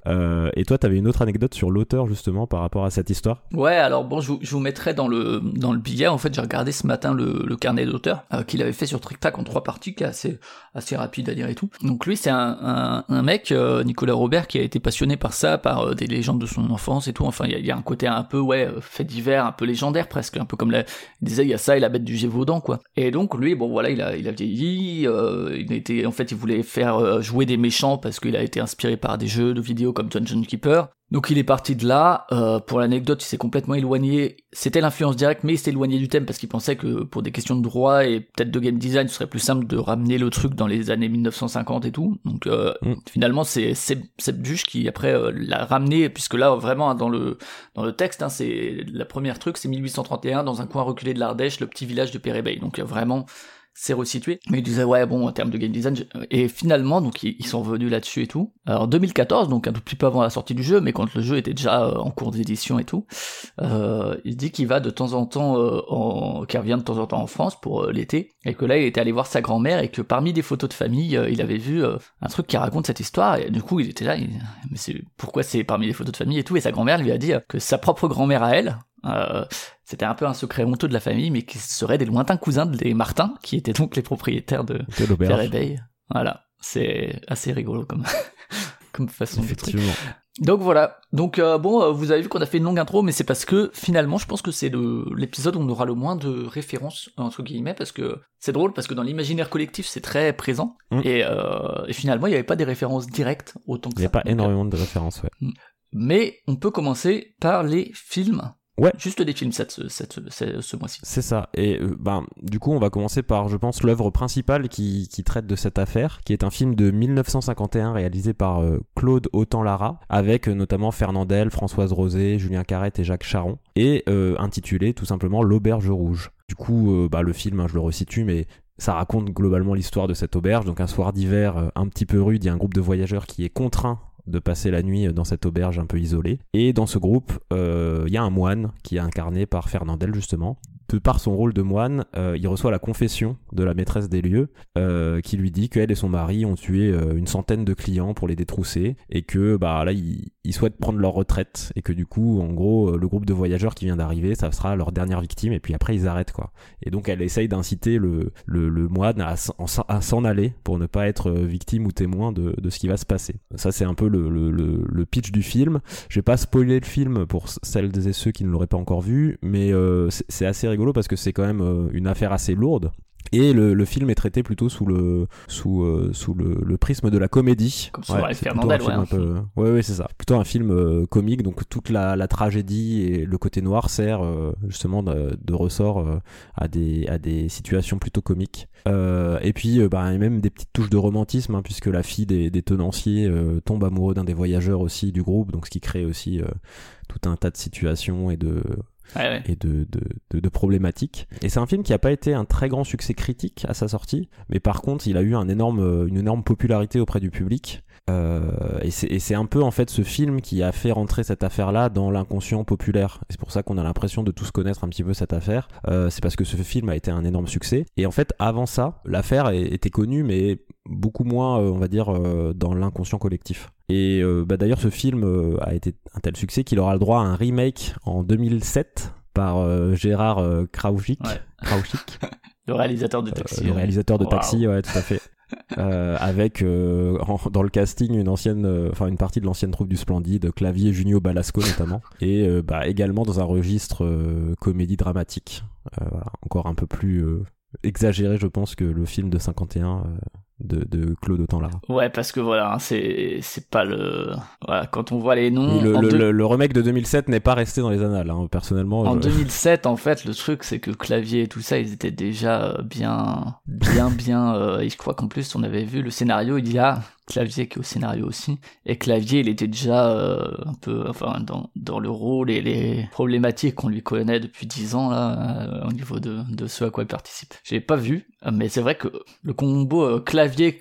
Et toi, tu avais une autre anecdote sur l'auteur justement par rapport à cette histoire? Ouais, alors bon, je vous, je vous mettrai dans le dans le billet. En fait, j'ai regardé ce matin le, le carnet d'auteur euh, qu'il avait fait sur TrickTrack en trois parties, qui est assez assez rapide à lire et tout. Donc lui, c'est un, un, un mec, euh, Nicolas Robert, qui a été passionné par ça, par euh, des légendes de son enfance et tout. Enfin, il y y a un côté un peu ouais fait divers, un peu légendaire presque, un peu comme la, il disait et la bête du Gévaudan quoi. Et donc lui, bon voilà, il a il a vieilli. euh, il en fait, il voulait faire euh, jouer des méchants parce qu'il a été inspiré par des jeux de vidéo comme Dungeon Keeper. Donc il est parti de là. Euh, pour l'anecdote, il s'est complètement éloigné. C'était l'influence directe, mais il s'est éloigné du thème parce qu'il pensait que pour des questions de droit et peut-être de game design, ce serait plus simple de ramener le truc dans les années 1950 et tout. Donc euh, Mm. finalement, c'est Seb Bush qui après euh, l'a ramené, puisque là vraiment dans le dans le texte, hein, c'est la première truc, c'est 1831 dans un coin reculé de l'Ardèche, le petit village de Pérébey. Donc vraiment c'est resitué. Mais il disait ouais bon en termes de game design et finalement donc ils, sont revenus là-dessus et tout. Alors en 2014 donc un tout petit peu avant la sortie du jeu, mais quand le jeu était déjà euh, en cours d'édition et tout, euh, il dit qu'il va de temps en temps euh, en qu'il revient de temps en temps en France pour euh, l'été et que là il était allé voir sa grand-mère et que parmi des photos de famille euh, il avait vu un truc qui raconte cette histoire et du coup il était là il- mais c'est pourquoi c'est parmi les photos de famille et tout? Et sa grand-mère lui a dit que sa propre grand-mère à elle euh, c'était un peu un secret honteux de la famille, mais qui seraient des lointains cousins des Martins, qui étaient donc les propriétaires de De. Perrébeil. Voilà, c'est assez rigolo comme, comme façon de truc. Donc voilà, donc euh, bon, euh, vous avez vu qu'on a fait une longue intro, mais c'est parce que finalement, je pense que c'est l'épisode où on aura le moins de références, entre guillemets, parce que c'est drôle, parce que dans l'imaginaire collectif, c'est très présent, Mm. et, euh, et finalement, il n'y avait pas des références directes autant que Il n'y a ça. pas Donc, énormément de références, ouais. Mais on peut commencer par les films. Ouais. Juste des films cette, cette, ce, ce mois-ci. C'est ça. Et euh, ben, du coup, on va commencer par, je pense, l'œuvre principale qui, qui traite de cette affaire, qui est un film de 1951 réalisé par euh, Claude Autant-Lara, avec euh, notamment Fernandel, Françoise Rosé, Julien Carrette et Jacques Charon, et euh, intitulé tout simplement L'Auberge Rouge. Du coup, bah, le film, hein, je le resitue, mais ça raconte globalement l'histoire de cette auberge. Donc un soir d'hiver un petit peu rude, il y a un groupe de voyageurs qui est contraint de passer la nuit dans cette auberge un peu isolée. Et dans ce groupe, euh, il y a un moine qui est incarné par Fernandel justement. De par son rôle de moine, euh, il reçoit la confession de la maîtresse des lieux euh, qui lui dit qu'elle et son mari ont tué euh, une centaine de clients pour les détrousser et que bah là ils, souhaitent prendre leur retraite et que du coup en gros le groupe de voyageurs qui vient d'arriver ça sera leur dernière victime et puis après ils arrêtent quoi. Et donc elle essaye d'inciter le, le, moine à, à s'en aller pour ne pas être victime ou témoin de, de ce qui va se passer. Ça c'est un peu le, le, pitch du film. Je vais pas spoiler le film pour celles et ceux qui ne l'auraient pas encore vu, mais c'est assez rigolo parce que c'est quand même euh, une affaire assez lourde. Et le, le film est traité plutôt sous le sous euh, sous le, le prisme de la comédie. Comme avec c'est plutôt un film ouais. un peu- ouais, ouais, c'est ça. Plutôt un film euh, comique, donc toute la, la tragédie et le côté noir sert euh, justement de, de ressort à des à des situations plutôt comiques. Et puis, bah, même des petites touches de romantisme, hein, puisque la fille des, des tenanciers tombe amoureux d'un des voyageurs aussi du groupe, donc ce qui crée aussi tout un tas de situations et de Ouais. et de, de, problématiques. Et c'est un film qui n'a pas été un très grand succès critique à sa sortie, mais par contre, il a eu énorme, une énorme popularité auprès du public. Euh, et c'est un peu en fait ce film qui a fait rentrer cette affaire-là dans l'inconscient populaire. C'est pour ça qu'on a l'impression de tous connaître un petit peu cette affaire. Euh, c'est parce que ce film a été un énorme succès. Et en fait, avant ça, l'affaire était connue, mais beaucoup moins, euh, on va dire, euh, dans l'inconscient collectif. Et bah, d'ailleurs, ce film a été un tel succès qu'il aura le droit à un remake en 2007 par Gérard Krauchik, Ouais. Krauchik, Le réalisateur de euh, Taxi. le réalisateur de. Taxi, ouais, tout à fait. Euh, avec euh, en- dans le casting une ancienne, euh, enfin une partie de l'ancienne troupe du Splendide, Clavier Junio Balasco notamment, et euh, bah, également dans un registre euh, comédie dramatique, Euh, voilà, encore un peu plus euh, exagéré, je pense, que le film de 51 euh, de, de Claude Autant-Lara. Ouais, parce que voilà, hein, c'est c'est pas le. Voilà, quand on voit les noms. Le, le, deux- le- le remake de 2007 n'est pas resté dans les annales, hein, personnellement. En je- 2007, en fait, le truc, c'est que clavier et tout ça, ils étaient déjà bien, bien, bien. euh, et je crois qu'en plus, on avait vu le scénario. Il y a clavier qui est au scénario aussi. Et clavier, il était déjà euh, un peu, enfin, dans, dans le rôle et les problématiques qu'on lui connaît depuis 10 ans là, euh, au niveau de, de ce à quoi il participe. J'ai pas vu, mais c'est vrai que le combo euh, clavier.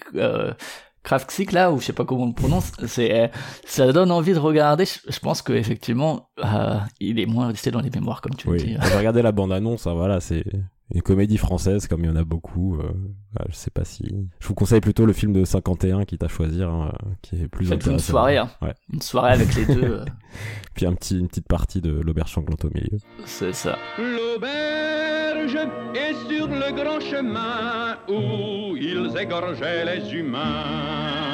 Kraftsik là, ou je sais pas comment on le prononce, c'est, ça donne envie de regarder. Je, pense que effectivement, euh, il est moins resté dans les mémoires comme tu le Oui, dis. j'ai regardé la bande-annonce, hein, voilà, c'est une comédie française comme il y en a beaucoup. euh, voilà, je sais pas si. Je vous conseille plutôt le film de 51 qui t'a choisi, hein, qui est plus Faites-vous une soirée, hein. Ouais. Une soirée avec les deux, euh, Puis un petit, une petite partie de l'auberge sanglante au milieu. c'est ça. L'auberge est sur le grand chemin où ils égorgeaient les humains.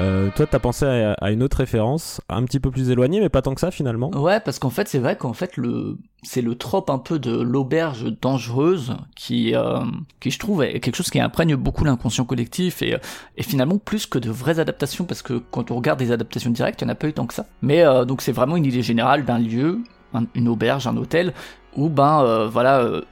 Euh, toi, t'as pensé à, une autre référence, un petit peu plus éloignée, mais pas tant que ça finalement. Ouais, parce qu'en fait, c'est vrai qu'en fait, c'est le trope un peu de l'auberge dangereuse qui, euh, qui je trouve est quelque chose qui imprègne beaucoup l'inconscient collectif et, euh, et finalement plus que de vraies adaptations parce que quand on regarde des adaptations directes, il n'y en a pas eu tant que ça. Mais donc c'est vraiment une idée générale d'un lieu, un- une auberge, un hôtel où ben euh, voilà euh,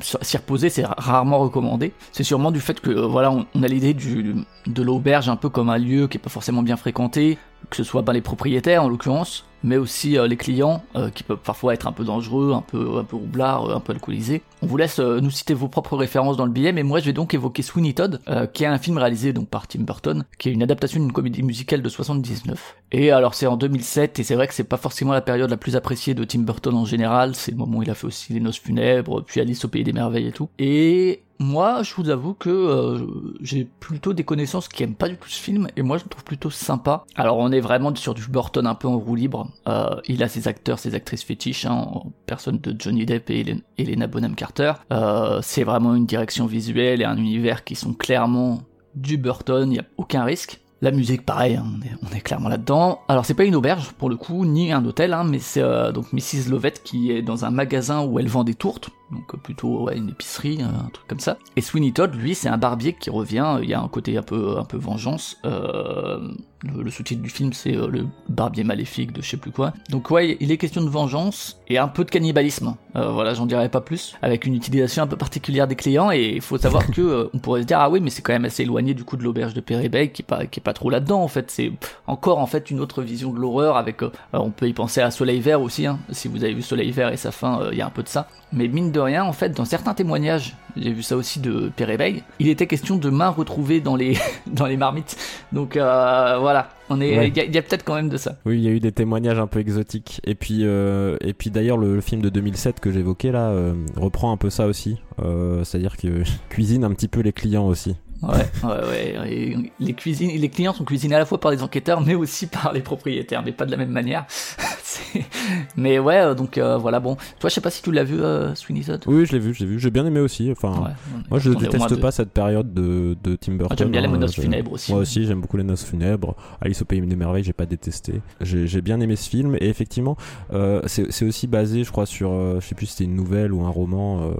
s'y reposer c'est rarement recommandé. C'est sûrement du fait que euh, voilà on, a l'idée du de l'auberge un peu comme un lieu qui est pas forcément bien fréquenté que ce soit ben, les propriétaires en l'occurrence mais aussi les clients qui peuvent parfois être un peu dangereux un peu un peu un peu alcoolisés. On vous laisse nous citer vos propres références dans le billet mais moi je vais donc évoquer Sweeney Todd qui est un film réalisé donc par Tim Burton qui est une adaptation d'une comédie musicale de 79 et alors c'est en 2007 et c'est vrai que c'est pas forcément la période la plus appréciée de Tim Burton en général c'est le moment où il a fait aussi Les Noces funèbres puis Alice au pays des merveilles et tout et moi, je vous avoue que euh, j'ai plutôt des connaissances qui aiment pas du tout ce film, et moi je le trouve plutôt sympa. Alors on est vraiment sur du Burton un peu en roue libre. Euh, il a ses acteurs, ses actrices fétiches, hein, en personne de Johnny Depp et Helena Bonham Carter. Euh, c'est vraiment une direction visuelle et un univers qui sont clairement du Burton, il y a aucun risque. La musique, pareil, hein, on, est, clairement là-dedans. Alors c'est pas une auberge pour le coup, ni un hôtel, hein, mais c'est euh, donc Mrs Lovett qui est dans un magasin où elle vend des tourtes, donc euh, plutôt une épicerie, euh, un truc comme ça. Et Sweeney Todd, lui, c'est un barbier qui revient. Il y a un côté un peu un peu vengeance. Euh, le, sous-titre du film, c'est euh, le barbier maléfique de je sais plus quoi. Donc ouais, il est question de vengeance et un peu de cannibalisme. Euh, voilà, j'en dirais pas plus. Avec une utilisation un peu particulière des clients et il faut savoir que euh, on pourrait se dire ah oui, mais c'est quand même assez éloigné du coup de l'auberge de Pérébey qui est pas qui est pas trop là-dedans en fait. C'est encore en fait une autre vision de l'horreur avec. euh, euh, on peut y penser à Soleil Vert aussi. Hein. Si vous avez vu Soleil Vert et sa fin, euh, il y a un peu de ça. Mais mine de rien, en fait, dans certains témoignages, j'ai vu ça aussi de Pérébey, il était question de mains retrouvées dans les dans les marmites. Donc euh, voilà, on est, il Ouais. y a, peut-être quand même de ça. Oui, il y a eu des témoignages un peu exotiques. Et puis, euh, et puis d'ailleurs, le, le film de 2007 que j'évoquais là euh, reprend un peu ça aussi. Euh, C'est-à-dire que cuisine un petit peu les clients aussi. Ouais, ouais, ouais. Les cuisines, les clients sont cuisinés à la fois par les enquêteurs, mais aussi par les propriétaires, mais pas de la même manière. Mais ouais, euh, donc euh, voilà. Bon, toi, je sais pas si tu l'as vu, euh, Sweeney Todd. Oui, je l'ai vu, je l'ai vu. J'ai bien aimé aussi. Enfin, Ouais, moi, je déteste pas cette période de, de Tim Burton. Moi, j'aime bien les hein, noces je- funèbres aussi. Moi aussi, j'aime beaucoup les noces funèbres. Alice au pays des merveilles, j'ai pas détesté. J'ai j'ai bien aimé ce film et effectivement, euh, c'est aussi basé, je crois, sur, je sais plus si c'était une nouvelle ou un roman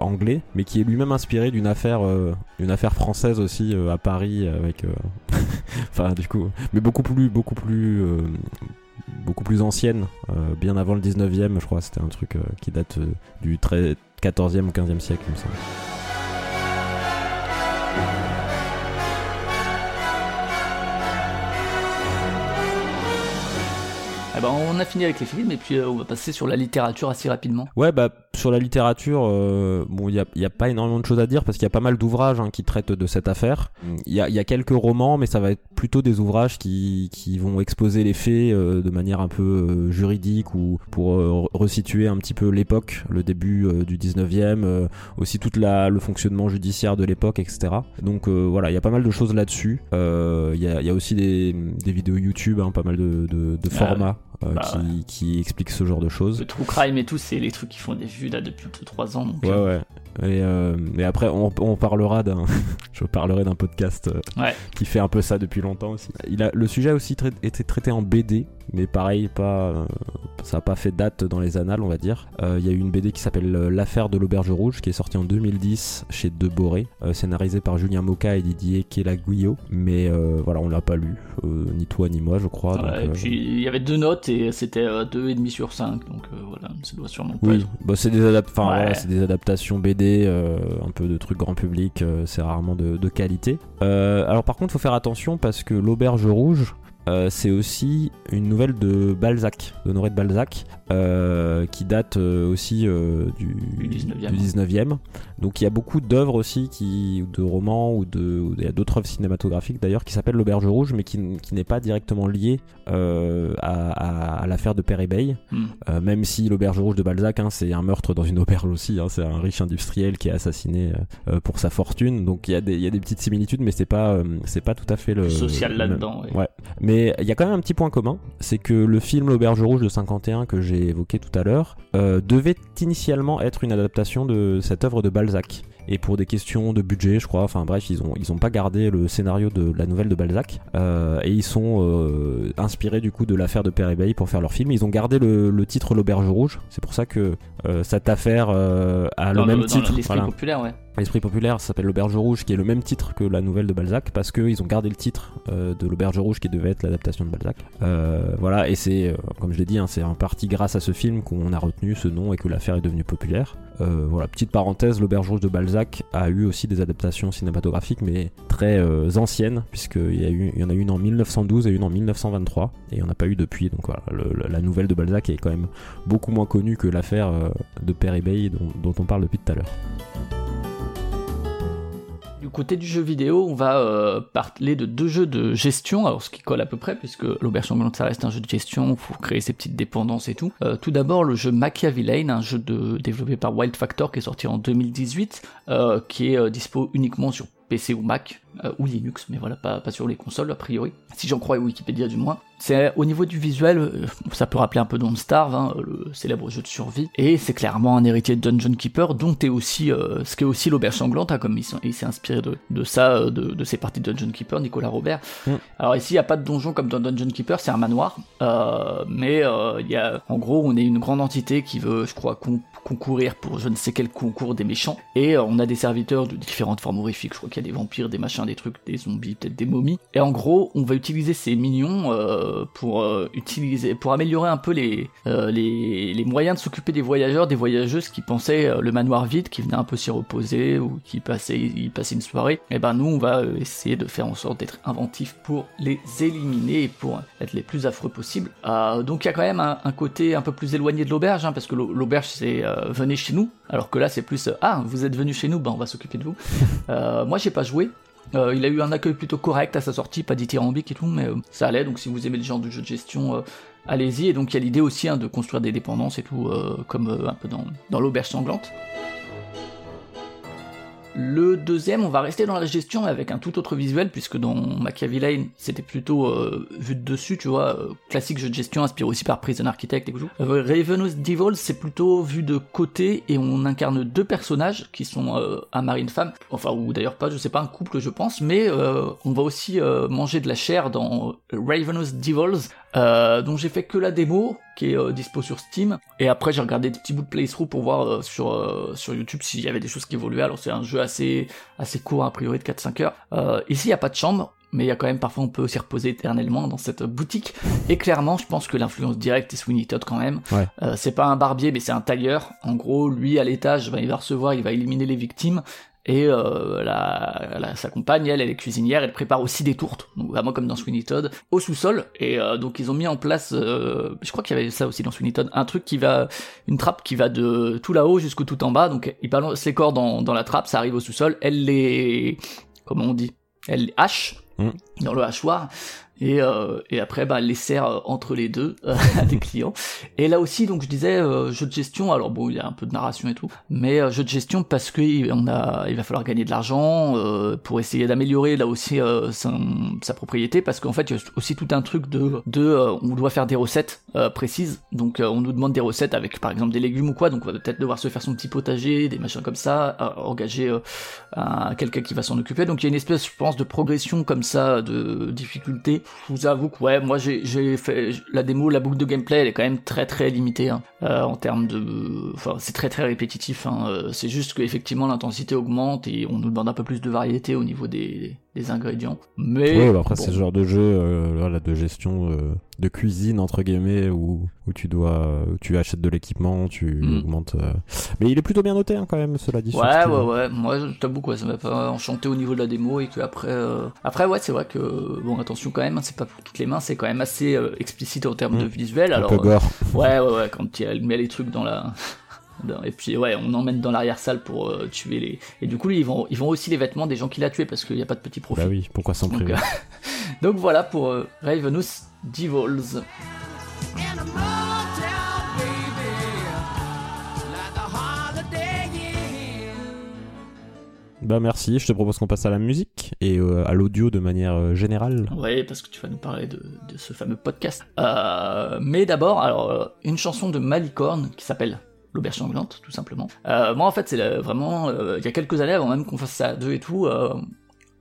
anglais, mais qui est lui-même inspiré d'une affaire, une affaire française aussi euh, à Paris avec, euh, enfin du coup, mais beaucoup plus, beaucoup plus. euh, beaucoup plus ancienne, euh, bien avant le 19e, je crois, c'était un truc euh, qui date euh, du très 14e ou 15e siècle, il me semble. Eh ben, on a fini avec les films et puis euh, on va passer sur la littérature assez rapidement. Ouais, bah sur la littérature, euh, bon, il y a, a pas énormément de choses à dire parce qu'il y a pas mal d'ouvrages hein, qui traitent de cette affaire. Il y a, y a quelques romans, mais ça va être plutôt des ouvrages qui, qui vont exposer les faits euh, de manière un peu euh, juridique ou pour euh, resituer un petit peu l'époque, le début euh, du 19e, euh, aussi toute la le fonctionnement judiciaire de l'époque, etc. Donc euh, voilà, il y a pas mal de choses là-dessus. Euh, Il y, a, y a aussi des, des vidéos YouTube, hein, pas mal de, de, de Ah formats euh, Bah qui, qui explique ce genre de choses. Le true crime et tout, c'est les trucs qui font des vues là depuis 2-3 ans. Donc, Ouais, euh, ouais. Et, euh, mais après, on, on parlera d'un. je parlerai d'un podcast Ouais. qui fait un peu ça depuis longtemps aussi. Il a, le sujet a aussi trai- été traité en BD, mais pareil, pas, euh, ça n'a pas fait date dans les annales, on va dire. Euh, Il y a eu une BD qui s'appelle euh, L'affaire de l'auberge rouge, qui est sortie en 2010 chez De Boré, euh, scénarisée par Julien Moka et Didier Kelaguyo. Mais euh, voilà, on l'a pas lu, euh, ni toi ni moi, je crois. donc, Ouais, et euh, puis il y avait deux notes et c'était euh, 2,5 sur 5, donc euh, voilà, ça doit sûrement pas Oui, être- bah, c'est des, adap- enfin, Ouais. voilà, c'est des adaptations BD, euh, un peu de trucs grand public, euh, c'est rarement de, de qualité. Euh, alors par contre, faut faire attention parce que l'auberge rouge, euh, c'est aussi une nouvelle de Balzac, d'Honoré de Balzac, euh, qui date euh, aussi du, Du 19e. du 19e. Donc il y a beaucoup d'œuvres aussi, qui, de romans ou de, ou il y a d'autres œuvres cinématographiques d'ailleurs qui s'appellent l'auberge rouge, mais qui, n'est pas directement liée à, à- à l'affaire de Père Ébeille. Hmm. Même si l'auberge rouge de Balzac, hein, c'est un meurtre dans une auberge aussi, hein, c'est un riche industriel qui est assassiné pour sa fortune. Donc il y, a des- il y a des petites similitudes, mais c'est pas, c'est pas tout à fait le social là-dedans. Ouais. Mais il y a quand même un petit point commun, c'est que le film L'auberge rouge de 51 que j'ai évoqué tout à l'heure euh, devait initialement être une adaptation de cette œuvre de Balzac. Et pour des questions de budget, je crois, enfin bref, ils ont, ils ont pas gardé le scénario de la nouvelle de Balzac. Euh, et ils sont euh, inspirés du coup de l'affaire de Père Ébeille pour faire leur film. Ils ont gardé le, le titre L'auberge rouge. C'est pour ça que cette affaire a Dans le même titre. l'esprit Voilà. populaire, ouais. L'esprit populaire s'appelle l'auberge rouge, qui est le même titre que la nouvelle de Balzac, parce qu'ils ont gardé le titre euh, de l'auberge rouge qui devait être l'adaptation de Balzac. Euh, voilà, et c'est, euh, comme je l'ai dit, hein, c'est en partie grâce à ce film qu'on a retenu ce nom et que l'affaire est devenue populaire. Euh, voilà, petite parenthèse, l'auberge rouge de Balzac a eu aussi des adaptations cinématographiques, mais très euh, anciennes, puisqu'il y, eu- y en a une en 1912 et une en 1923, et il n'y en a pas eu depuis. Donc la nouvelle de Balzac est quand même beaucoup moins connue que l'affaire euh, de Père Ébeille dont, dont on parle depuis tout à l'heure. Côté du jeu vidéo, on va euh, parler de deux jeux de gestion, alors ce qui colle à peu près, puisque l'auberge sanglante ça reste un jeu de gestion, faut créer ses petites dépendances et tout. Euh, tout d'abord le jeu Machiavelline, un jeu de, développé par Wild Factor qui est sorti en 2018, euh, qui est dispo uniquement sur PC ou Mac, euh, ou Linux, mais voilà, pas, pas sur les consoles a priori, si j'en crois Wikipédia du moins. C'est au niveau du visuel, euh, ça peut rappeler un peu Don't Starve, hein, le célèbre jeu de survie, et c'est clairement un héritier de Dungeon Keeper, dont est aussi, euh, ce qu'est aussi l'auberge sanglante, hein, comme il, s'est inspiré de, de ça, euh, de, de ses parties de Dungeon Keeper, Nicolas Robert. Mm. Alors ici, il n'y a pas de donjon comme dans Dungeon Keeper, c'est un manoir, mais il y a, en gros, on est une grande entité qui veut, je crois, con- concourir pour je ne sais quel concours des méchants, et euh, on a des serviteurs de différentes formes horrifiques, je crois qu'il y a des vampires, des machins, des trucs, des zombies, peut-être des momies, et en gros, on va utiliser ces minions euh, pour euh, utiliser, pour améliorer un peu les, les, les moyens de s'occuper des voyageurs, des voyageuses qui pensaient le manoir vide, qui venaient un peu s'y reposer, ou qui passaient, y passaient une soirée, et ben nous, on va essayer de faire en sorte d'être inventifs pour les éliminer et pour être les plus affreux possibles. Euh, donc il y a quand même un, côté un peu plus éloigné de l'auberge, hein, parce que l'au- l'auberge c'est euh, venez chez nous, alors que là c'est plus euh, ah vous êtes venu chez nous, ben on va s'occuper de vous. Euh, moi j'ai pas joué. Il a eu un accueil plutôt correct à sa sortie, pas dithyrambique et tout, mais ça allait. Donc si vous aimez le genre de jeu de gestion, allez-y. Et donc il y a l'idée aussi hein, de construire des dépendances et tout, comme un peu dans l'auberge sanglante. Le deuxième, on va rester dans la gestion avec un tout autre visuel, puisque dans Machiavelline, c'était plutôt euh, vu de dessus, tu vois, euh, classique jeu de gestion inspiré aussi par Prison Architect et tout. Euh, Ravenous Devil, c'est plutôt vu de côté et on incarne deux personnages qui sont euh, un mari et une femme, enfin ou d'ailleurs pas, je sais pas, un couple je pense, mais on va aussi manger de la chair dans Ravenous Devils, euh, dont j'ai fait que la démo, qui est euh, dispo sur Steam, et après j'ai regardé des petits bouts de playthrough pour voir euh, sur, euh, sur YouTube s'il y avait des choses qui évoluaient, alors c'est un jeu assez, assez court, a priori de 4-5 heures. Euh, ici il n'y a pas de chambre, mais il y a quand même parfois on peut s'y reposer éternellement dans cette boutique, et clairement je pense que l'influence directe est Sweeney Todd quand même. Ouais. Euh, c'est pas un barbier mais c'est un tailleur, en gros lui à l'étage, ben, il va recevoir, il va éliminer les victimes, et euh, la, la- sa compagne, elle, elle est cuisinière, elle prépare aussi des tourtes, donc vraiment comme dans Sweeney Todd, au sous-sol. Et euh, donc ils ont mis en place, euh, je crois qu'il y avait ça aussi dans Sweeney Todd, un truc qui va, une trappe qui va de tout là-haut jusqu'au tout en bas. Donc ils balancent les corps dans, dans la trappe, ça arrive au sous-sol, elle les, comment on dit, elle les hache Mm. dans le hachoir. Et, euh, et après bah, les sert euh, entre les deux euh, à des clients. Et là aussi donc je disais euh, jeu de gestion. Alors bon il y a un peu de narration et tout, mais euh, jeu de gestion parce que on a il va falloir gagner de l'argent euh, pour essayer d'améliorer là aussi euh, sa, sa propriété parce qu'en fait il y a aussi tout un truc de de euh, on doit faire des recettes euh, précises. Donc euh, on nous demande des recettes avec par exemple des légumes ou quoi. Donc on va peut-être devoir se faire son petit potager, des machins comme ça, euh, engager euh, un- quelqu'un qui va s'en occuper. Donc il y a une espèce, je pense, de progression comme ça, de difficulté. Je vous avoue que ouais, moi j'ai fait la démo, la boucle de gameplay, elle est quand même très très limitée hein, euh, en termes de, enfin c'est très très répétitif. Hein, euh, c'est juste qu'effectivement l'intensité augmente et on nous demande un peu plus de variété au niveau des, des ingrédients. Mais Ouais, bah après, bon. c'est ce genre de jeu euh, voilà, de gestion euh, de cuisine, entre guillemets, où, où tu dois, où tu achètes de l'équipement, tu Mm. augmentes. euh. Mais il est plutôt bien noté, hein, quand même, cela dit. Ouais, ouais, ouais. Moi, je t'avoue quoi, ça m'a pas enchanté au niveau de la démo et que après, euh, après ouais, c'est vrai que bon, attention quand même, hein, c'est pas pour toutes les mains, c'est quand même assez explicite en termes Mm. de visuel. Un Alors, peu gore. ouais, ouais, ouais, quand elle met les trucs dans la et puis ouais, on emmène dans l'arrière salle pour euh, tuer les. Et du coup, ils vont, ils vont aussi les vêtements des gens qui l'a tué parce qu'il n'y a pas de petit profit. Bah oui, pourquoi s'en Donc, priver euh, Donc voilà pour euh, Ravenous Devils. A a. Bah merci, je te propose qu'on passe à la musique et euh, à l'audio de manière euh, générale. Ouais, parce que tu vas nous parler de, de ce fameux podcast. Euh, mais d'abord, alors, une chanson de Malicorne qui s'appelle L'auberge sanglante, tout simplement. Euh, moi, en fait, c'est la- vraiment, euh, il y a quelques années, avant même qu'on fasse ça à deux et tout, euh,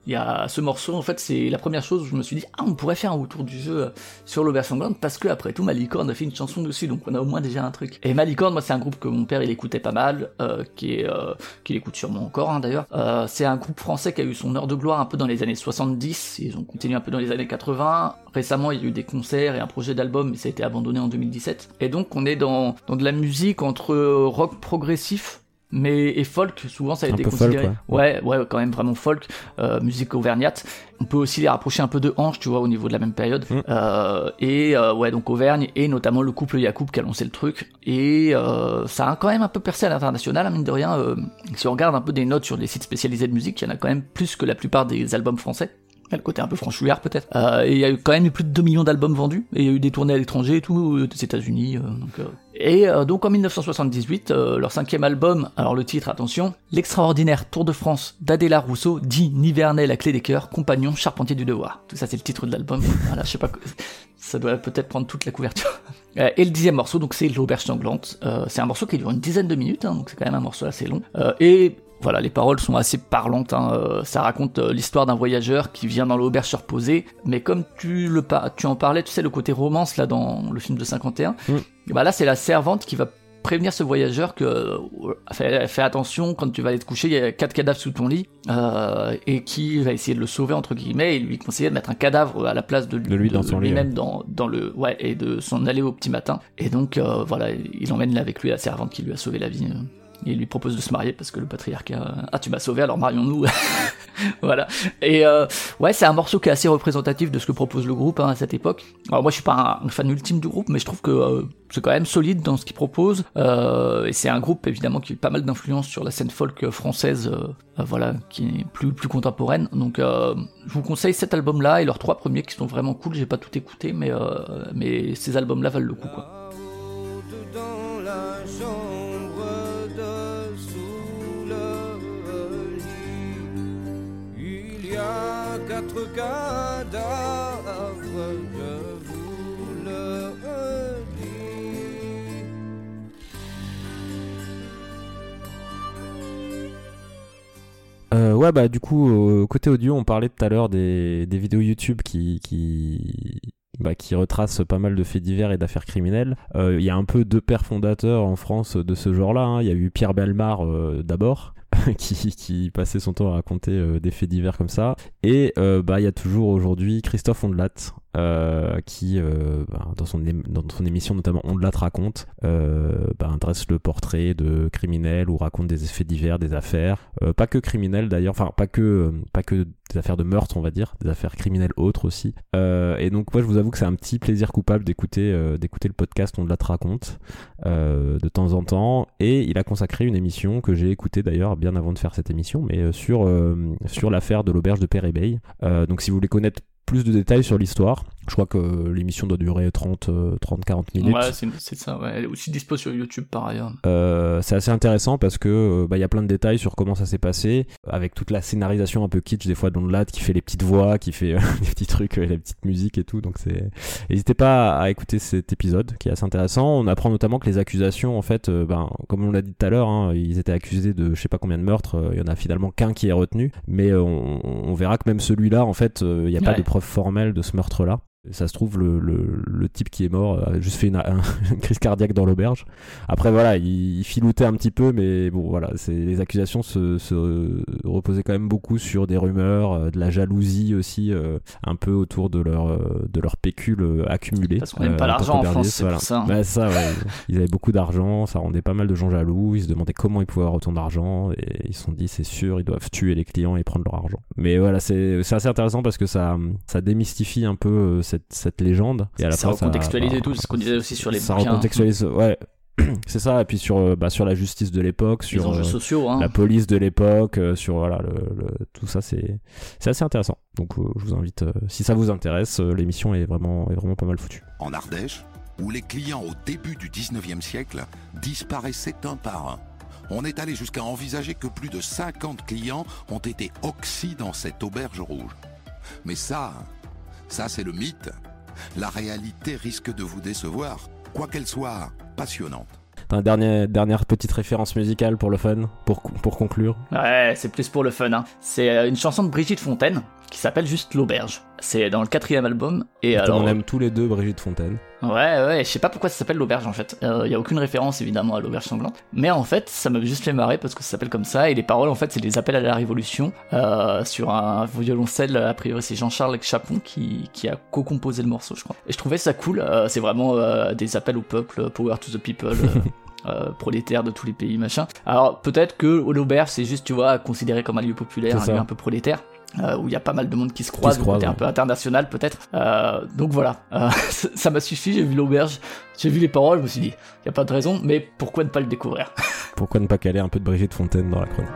il y a ce morceau, en fait, c'est la première chose où je me suis dit, ah, on pourrait faire un retour du jeu euh, sur l'auberge sanglante, parce que après tout, Malicorne a fait une chanson dessus, donc on a au moins déjà un truc. Et Malicorne, moi, c'est un groupe que mon père, il écoutait pas mal, euh, qui est, euh, qu'il écoute sûrement encore, hein, d'ailleurs. Euh, c'est un groupe français qui a eu son heure de gloire un peu dans les années 70, ils ont continué un peu dans les années 80. Récemment, il y a eu des concerts et un projet d'album, mais ça a été abandonné en 2017. Et donc, on est dans, dans de la musique entre rock progressif, mais et folk, souvent ça a Un été considéré. folk, ouais. ouais, quand même vraiment folk, euh, musique auvergnate. On peut aussi les rapprocher un peu de Hanche, tu vois, au niveau de la même période. Mm. Euh, et euh, ouais, donc Auvergne, et notamment le couple Yacoub qui a lancé le truc. Et euh, ça a quand même un peu percé à l'international, hein, mine de rien. si on regarde un peu des notes sur les sites spécialisés de musique, il y en a quand même plus que la plupart des albums français. Il a le côté un peu franchouillard peut-être. Euh, et il y a quand même eu plus de 2 millions d'albums vendus. Et il y a eu des tournées à l'étranger et tout, euh, des États-Unis. euh, euh. Et euh, donc en 1978, euh, leur cinquième album, alors le titre, attention, L'extraordinaire Tour de France d'Adéla Rousseau, dit Nivernais la clé des cœurs, compagnon charpentier du devoir. Tout ça c'est le titre de l'album. Voilà, je sais pas, ça doit peut-être prendre toute la couverture. Euh, Et le dixième morceau, donc c'est l'auberge sanglante. Euh, c'est un morceau qui dure une dizaine de minutes, hein, donc c'est quand même un morceau assez long. Euh, et voilà, les paroles sont assez parlantes. hein, euh, ça raconte euh, l'histoire d'un voyageur qui vient dans l'auberge se reposer. Mais comme tu le par- tu en parlais, tu sais le côté romance là dans le film de 51. Mm. et bah là c'est la servante qui va prévenir ce voyageur que euh, fais, fais attention quand tu vas aller te coucher, il y a quatre cadavres sous ton lit euh, et qui va essayer de le sauver entre guillemets et lui conseiller de mettre un cadavre à la place de, De lui dans son lit, lui-même dans, dans le ouais et de s'en aller au petit matin. Et donc euh, voilà, il emmène avec lui la servante qui lui a sauvé la vie. Il lui propose de se marier parce que le patriarcat euh, ah tu m'as sauvé alors marions-nous. Voilà. Et euh, ouais c'est un morceau qui est assez représentatif de ce que propose le groupe hein, à cette époque. Alors moi je suis pas un, fan ultime du groupe mais je trouve que euh, c'est quand même solide dans ce qu'il propose. Et c'est un groupe évidemment qui a eu pas mal d'influence sur la scène folk française voilà qui est plus plus contemporaine. Donc je vous conseille cet album là et leurs trois premiers qui sont vraiment cool. J'ai pas tout écouté mais mais ces albums là valent le coup quoi quatre cadavres, je. Euh, ouais, bah du coup, côté audio, on parlait tout à l'heure des, vidéos YouTube qui, qui, bah, pas mal de faits divers et d'affaires criminelles. Euh, Il y a un peu deux pères fondateurs en France de ce genre-là. hein. Il y a eu Pierre Belmar euh, d'abord. qui, passait son temps à raconter euh, des faits divers comme ça. Et euh, bah il y a toujours aujourd'hui Christophe Ondelat euh, qui, euh, bah, dans, son dans son émission notamment Ondelat raconte, euh, bah, dresse le portrait de criminels ou raconte des faits divers, des affaires, Euh, pas que criminels d'ailleurs, enfin pas que pas que des affaires de meurtre on va dire, des affaires criminelles autres aussi. Et donc moi je vous avoue que c'est un petit plaisir coupable d'écouter d'écouter le podcast Ondelat raconte euh, de temps en temps. Et il a consacré une émission que j'ai écoutée d'ailleurs bien avant de faire cette émission, mais sur, sur l'affaire de l'auberge de Père-Ébeil. Euh, donc si vous voulez connaître plus de détails sur l'histoire. Je crois que l'émission doit durer 30, euh, 30-40 minutes. Ouais, c'est ça, ouais. Elle est aussi dispo sur YouTube par ailleurs. Euh, c'est assez intéressant parce que euh, bah, il y a plein de détails sur comment ça s'est passé, avec toute la scénarisation un peu kitsch des fois d'Ondelat qui fait les petites voix, qui fait euh, des petits trucs, euh, les petites musiques et tout. Donc c'est, n'hésitez pas à écouter cet épisode qui est assez intéressant. On apprend notamment que les accusations, en fait, euh, ben comme on l'a dit tout à l'heure, hein, ils étaient accusés de je sais pas combien de meurtres. euh, Il y en a finalement qu'un qui est retenu, mais on, on verra que même celui-là, en fait, il n'y a pas de preuve formelle de ce meurtre-là. Ça se trouve, le, le, le type qui est mort a juste fait une, un- une crise cardiaque dans l'auberge. Après, voilà, il, il filoutait un petit peu, mais bon, voilà, c'est, les accusations se, se reposaient quand même beaucoup sur des rumeurs, euh, de la jalousie aussi, euh, un peu autour de leur, euh, de leur pécule euh, accumulé. Parce qu'on n'aime pas l'argent en France, c'est pour ça, hein. C'est ça, ouais. Ils avaient beaucoup d'argent, ça rendait pas mal de gens jaloux, ils se demandaient comment ils pouvaient avoir autant d'argent, et ils se sont dit, c'est sûr, ils doivent tuer les clients et prendre leur argent. Mais voilà, c'est, c'est assez intéressant parce que ça, ça démystifie un peu cette, cette légende. Et à la ça recontextualise bah, et tout, c'est ce qu'on disait aussi sur les ça bouquins. recontextualise, ouais. c'est ça, et puis sur, euh, bah, sur la justice de l'époque, Les sur enjeux euh, sociaux, hein. la police de l'époque, euh, sur voilà, le, le- tout ça, c'est, c'est assez intéressant. Donc euh, je vous invite, euh, si ça vous intéresse, euh, l'émission est vraiment, est vraiment pas mal foutue. En Ardèche, où les clients au début du 19e siècle disparaissaient un par un. On est allé jusqu'à envisager que plus de 50 clients ont été oxy dans cette auberge rouge. Mais ça, ça c'est le mythe. La réalité risque de vous décevoir, quoiqu'elle soit passionnante. Un dernier, dernière petite référence musicale pour le fun, pour, pour conclure? Ouais, c'est plus pour le fun. Hein. C'est euh, une chanson de Brigitte Fontaine qui s'appelle juste L'Auberge. C'est dans le quatrième album. Et Comme alors, on aime tous les deux Brigitte Fontaine. ouais, ouais, je sais pas pourquoi ça s'appelle L'Auberge en fait. Il y a aucune référence évidemment à l'Auberge sanglante. Mais en fait, ça m'a juste fait marrer parce que ça s'appelle comme ça. Et les paroles, en fait, c'est des appels à la révolution euh, sur un violoncelle. A priori, c'est Jean-Charles Chapon qui, qui a co-composé le morceau, je crois. Et je trouvais ça cool. euh, c'est vraiment euh, des appels au peuple, power to the people. euh, euh, prolétaires de tous les pays, machin. Alors peut-être que l'auberge c'est juste, tu vois, considéré comme un lieu populaire, un lieu un peu prolétaire. Euh, où il y a pas mal de monde qui se croise, se croise, un peu international peut-être. Euh, donc voilà, Euh, ça m'a suffi, j'ai vu l'auberge, j'ai vu les paroles, je me suis dit, il y a pas de raison, mais pourquoi ne pas le découvrir? Pourquoi ne pas caler un peu de Brigitte Fontaine dans la chronique?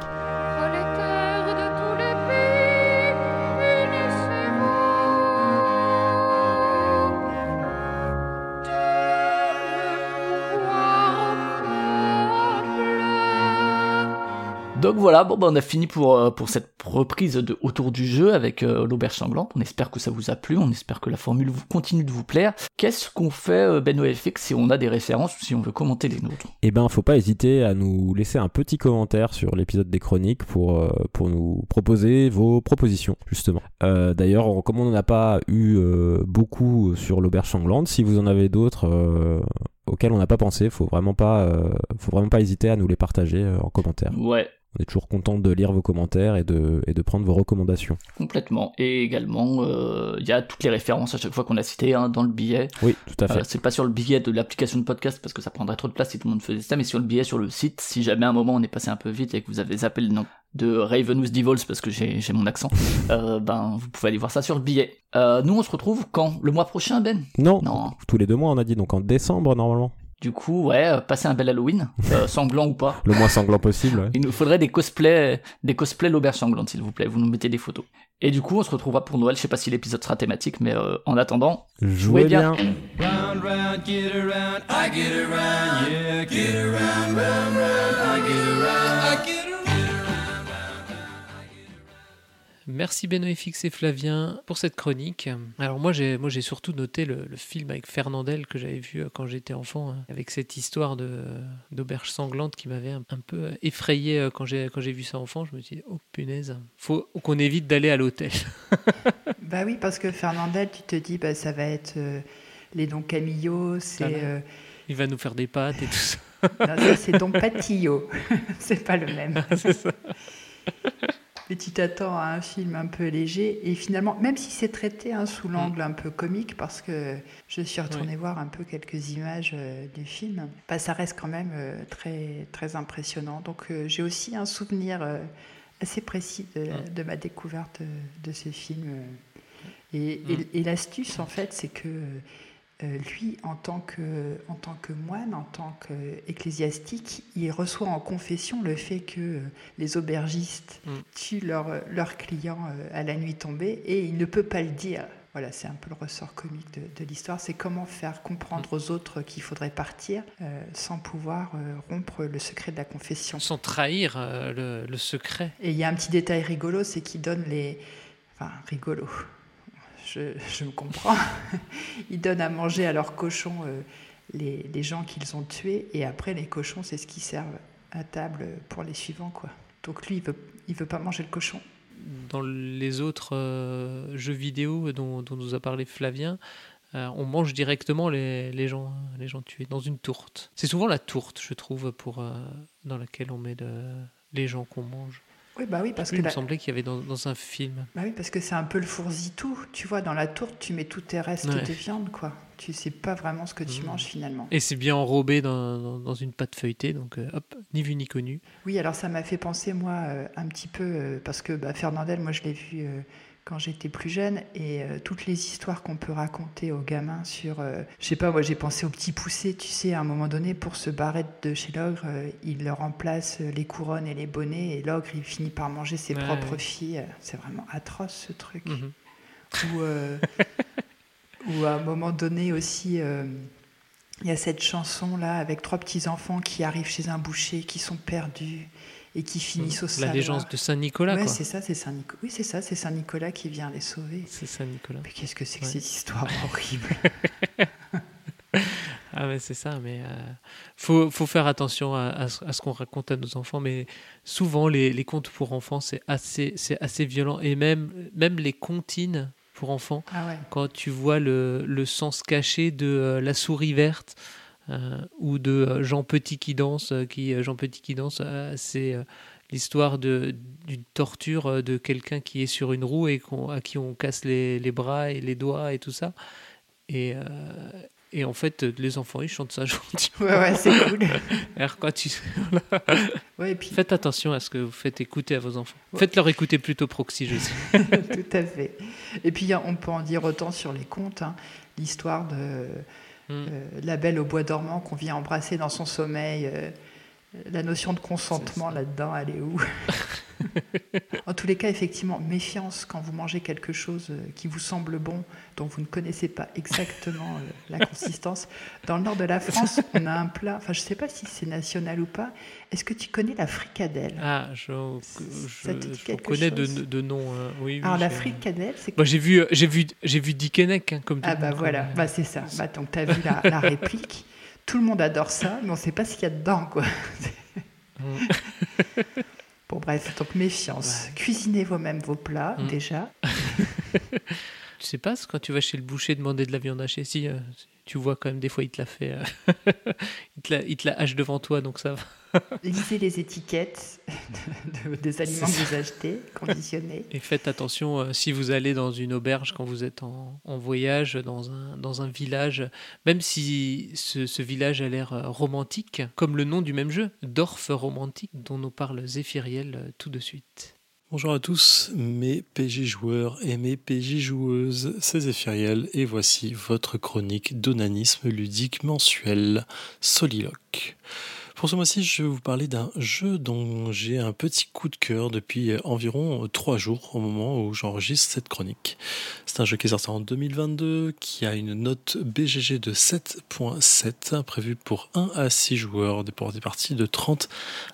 Donc voilà, bon bah on a fini pour, euh, pour cette reprise de autour du jeu avec euh, l'auberge sanglante. On espère que ça vous a plu, on espère que la formule continue de vous plaire. Qu'est-ce qu'on fait euh, Ben OFX si on a des références ou si on veut commenter les nôtres? Eh ben, faut pas hésiter à nous laisser un petit commentaire sur l'épisode des chroniques pour, nous proposer vos propositions, justement. D'ailleurs, comme on n'en a pas eu beaucoup sur l'auberge sanglante, si vous en avez d'autres auxquels on n'a pas pensé, faut vraiment pas, euh, faut vraiment pas hésiter à nous les partager euh, en commentaire. Ouais, On est toujours content de lire vos commentaires et de, et de prendre vos recommandations. complètement. Et également, euh, il y a toutes les références à chaque fois qu'on a cité hein, dans le billet. Oui, tout à fait. Euh, c'est pas sur le billet de l'application de podcast parce que ça prendrait trop de place si tout le monde faisait ça, mais sur le billet sur le site, si jamais à un moment on est passé un peu vite et que vous avez zappé le nom de Ravenous Devils parce que j'ai mon accent, euh, ben vous pouvez aller voir ça sur le billet. Euh, nous on se retrouve quand? Le mois prochain Ben? Non, Non. tous les deux mois, on a dit, donc en décembre, normalement. Du coup, ouais, euh, passez un bel Halloween, euh, sanglant ou pas. Le moins sanglant possible, ouais. Il nous faudrait des cosplays, des cosplays l'auberge sanglante, s'il vous plaît. Vous nous mettez des photos. Et du coup, on se retrouvera pour Noël. Je sais pas si l'épisode sera thématique, mais euh, en attendant, Jouez bien. Round, round, get around, I get around, yeah, get around, round, round, I get around, Merci Benoît FX et Flavien pour cette chronique. Alors moi j'ai moi j'ai surtout noté le, le film avec Fernandel que j'avais vu euh, quand j'étais enfant, hein, avec cette histoire de d'auberge sanglante qui m'avait un, un peu euh, effrayé euh, quand j'ai quand j'ai vu ça enfant. Je me suis dit oh punaise, faut qu'on évite d'aller à l'hôtel. Bah oui, parce que Fernandel, tu te dis, bah, ça va être euh, les dons Camillo, c'est. Voilà. euh, Il va nous faire des pâtes et tout ça. non, ça, c'est Don Patillo. c'est pas le même. C'est ça. Mais tu t'attends à un film un peu léger. Et finalement, même si c'est traité hein, Mm. sous l'angle un peu comique, parce que je suis retournée voir un peu quelques images euh, du film, bah, ça reste quand même euh, très, très impressionnant. Donc euh, j'ai aussi un souvenir assez précis de, Mm. de ma découverte de ce film. Et, Mm. et- et l'astuce, en fait, c'est que lui, en tant, que, en tant que moine, en tant qu'ecclésiastique, il reçoit en confession le fait que euh, les aubergistes Mm. tuent leurs leurs clients euh, à la nuit tombée et il ne peut pas le dire Voilà, c'est un peu le ressort comique de, de l'histoire. C'est comment faire comprendre aux autres qu'il faudrait partir euh, sans pouvoir euh, rompre le secret de la confession. Sans trahir euh, le, le secret. Et il y a un petit détail rigolo, c'est qu'il donne les... Enfin, rigolo. Je, me comprends. Ils donnent à manger à leurs cochons euh, les, gens qu'ils ont tués, et après, les cochons, c'est ce qui servent à table pour les suivants, quoi. Donc lui, il veut, il veut pas manger le cochon. Dans les autres euh, jeux vidéo dont, dont nous a parlé Flavien, euh, on mange directement les, gens, les gens tués dans une tourte. C'est souvent la tourte, je trouve, pour, dans laquelle on met le- les gens qu'on mange. Oui, bah oui, parce il que me la- semblait qu'il y avait dans, dans un film. Bah oui, parce que c'est un peu le fourzi-tout. Tu vois, dans la tourte, tu mets tous tes restes Ouais. de viande, quoi. Tu sais pas vraiment ce que tu Mhm. manges finalement. Et c'est bien enrobé dans, dans, dans une pâte feuilletée, donc euh, hop, ni vu ni connu. Oui, alors ça m'a fait penser, moi, euh, un petit peu, euh, parce que bah, Fernandel, moi, je l'ai vu quand j'étais plus jeune, et euh, toutes les histoires qu'on peut raconter aux gamins sur, euh, je sais pas, moi, j'ai pensé au petit poussé, tu sais, à un moment donné, pour se barrer de chez l'ogre, euh, il remplace euh, les couronnes et les bonnets, et l'ogre, il finit par manger ses Ouais, propres ouais. filles. C'est vraiment atroce, ce truc. Mhm. Ou, ou à un moment donné aussi, il y a cette chanson là avec trois petits enfants qui arrivent chez un boucher, qui sont perdus et qui finissent au La légende de Saint-Nicolas, Ouais, quoi. c'est ça, c'est Saint Nicolas. Oui, c'est ça, c'est Saint Nicolas qui vient les sauver. C'est Saint-Nicolas. Mais qu'est-ce que c'est que Ouais. cette histoire horrible Ah ouais, c'est ça, mais euh, faut, faut faire attention à, à ce qu'on raconte à nos enfants, mais souvent les, les contes pour enfants c'est assez, c'est assez violent, et même, même les comptines pour enfants, Ah ouais. quand tu vois le, le sens caché de euh, la souris verte ou de euh, Jean Petit qui danse, euh, qui euh, Jean Petit qui danse, euh, c'est euh, l'histoire d'une torture euh, de quelqu'un qui est sur une roue et qu'on- à qui on casse les, les bras et les doigts et tout ça. Et, euh, et en fait, les enfants, ils chantent ça gentiment. Ouais, ouais, c'est cool. Alors, quand tu... Ouais, et puis, Faites attention à ce que vous faites écouter à vos enfants. Faites-leur écouter plutôt Proxy, je sais. tout à fait. Et puis, on peut en dire autant sur les contes. hein. L'histoire de Mm. euh, la belle au bois dormant qu'on vient embrasser dans son sommeil. La notion de consentement là-dedans, elle est où En tous les cas, effectivement, méfiance quand vous mangez quelque chose euh, qui vous semble bon, dont vous ne connaissez pas exactement euh, la consistance. Dans le nord de la France, on a un plat, enfin je ne sais pas si c'est national ou pas. Est-ce que tu connais la fricadelle? Ah, je, connais de, de nom. euh, oui, oui, Alors la fricadelle, c'est Bah, j'ai vu, j'ai vu, j'ai vu Dickeneck, hein, comme Ah bah voilà, bah, c'est ça. Bah, donc tu as vu la, la réplique. Tout le monde adore ça, mais on ne sait pas ce qu'il y a dedans. Quoi. Bon bref, donc méfiance. Cuisinez vous-même vos plats Mm. déjà. Tu sais pas, quand tu vas chez le boucher demander de la viande hachée, si euh, tu vois quand même des fois il te la fait, euh, il, te la, il te la hache devant toi, donc ça va. Lisez les étiquettes de- de- des aliments que vous achetez, conditionnés. Et faites attention euh, si vous allez dans une auberge quand vous êtes en, en voyage dans un, dans un village, même si ce, ce village a l'air euh, romantique, comme le nom du même jeu, Dorf romantique, dont nous parle Zéphiriel euh, tout de suite. Bonjour à tous, mes PJ joueurs et mes PJ joueuses, c'est Zéphiriel et voici votre chronique d'onanisme ludique mensuel Soliloque. Pour ce mois-ci, je vais vous parler d'un jeu dont j'ai un petit coup de cœur depuis environ trois jours au moment où j'enregistre cette chronique. C'est un jeu qui est sorti en 2022, qui a une note BGG de 7.7, prévu pour 1 à 6 joueurs, pour des parties de 30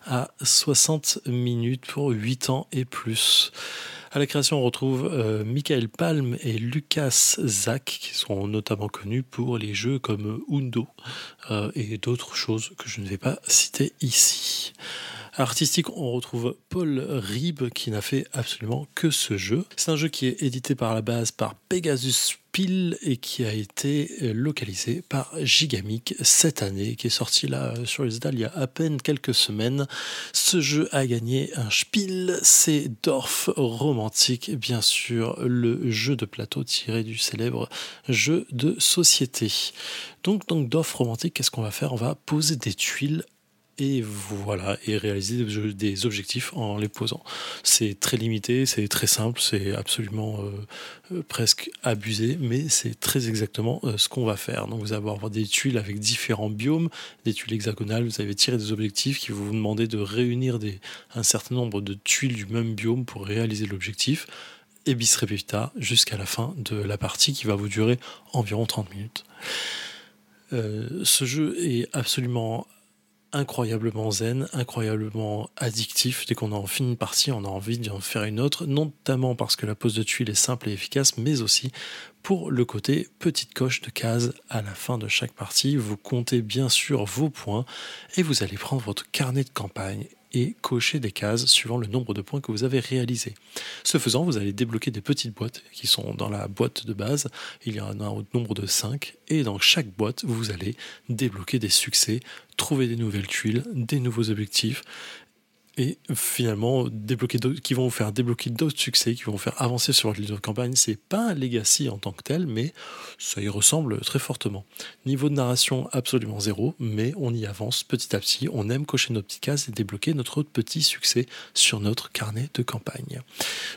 à 60 minutes pour 8 ans et plus. À la création, on retrouve euh, Michael Palm et Lucas Zach, qui sont notamment connus pour les jeux comme Undo euh, et d'autres choses que je ne vais pas citer ici. Artistique, on retrouve Paul Rib qui n'a fait absolument que ce jeu. C'est un jeu qui est édité par la base par Pegasus Spiel et qui a été localisé par Gigamic cette année, qui est sorti là euh, sur les il y a à peine quelques semaines. Ce jeu a gagné un Spiel, c'est Dorf Romantique, bien sûr, le jeu de plateau tiré du célèbre jeu de société. Donc, donc Dorf Romantique, qu'est-ce qu'on va faire? On va poser des tuiles et voilà, et réaliser des- objectifs en les posant. C'est très limité, c'est très simple, c'est absolument euh, euh, presque abusé, mais c'est très exactement euh, ce qu'on va faire. Donc vous allez avoir des tuiles avec différents biomes, des tuiles hexagonales, vous avez tiré des objectifs qui vont vous demander de réunir un certain nombre de tuiles du même biome pour réaliser l'objectif. et bis repetita jusqu'à la fin de la partie qui va vous durer environ 30 minutes. Ce jeu est absolument incroyablement zen, incroyablement addictif. Dès qu'on a fini une partie, on a envie d'en faire une autre, notamment parce que la pose de tuiles est simple et efficace, mais aussi pour le côté petite coche de case à la fin de chaque partie. Vous comptez bien sûr vos points et vous allez prendre votre carnet de campagne et cocher des cases suivant le nombre de points que vous avez réalisés. Ce faisant, vous allez débloquer des petites boîtes qui sont dans la boîte de base. Il y en a un nombre de 5 et dans chaque boîte, vous allez débloquer des succès, trouver des nouvelles tuiles, des nouveaux objectifs et finalement débloquer qui vont vous faire débloquer d'autres succès, qui vont vous faire avancer sur votre livre de campagne. C'est pas un legacy en tant que tel, mais ça y ressemble très fortement. Niveau de narration absolument zéro, mais on y avance petit à petit. On aime cocher nos petites cases et débloquer notre petit succès sur notre carnet de campagne.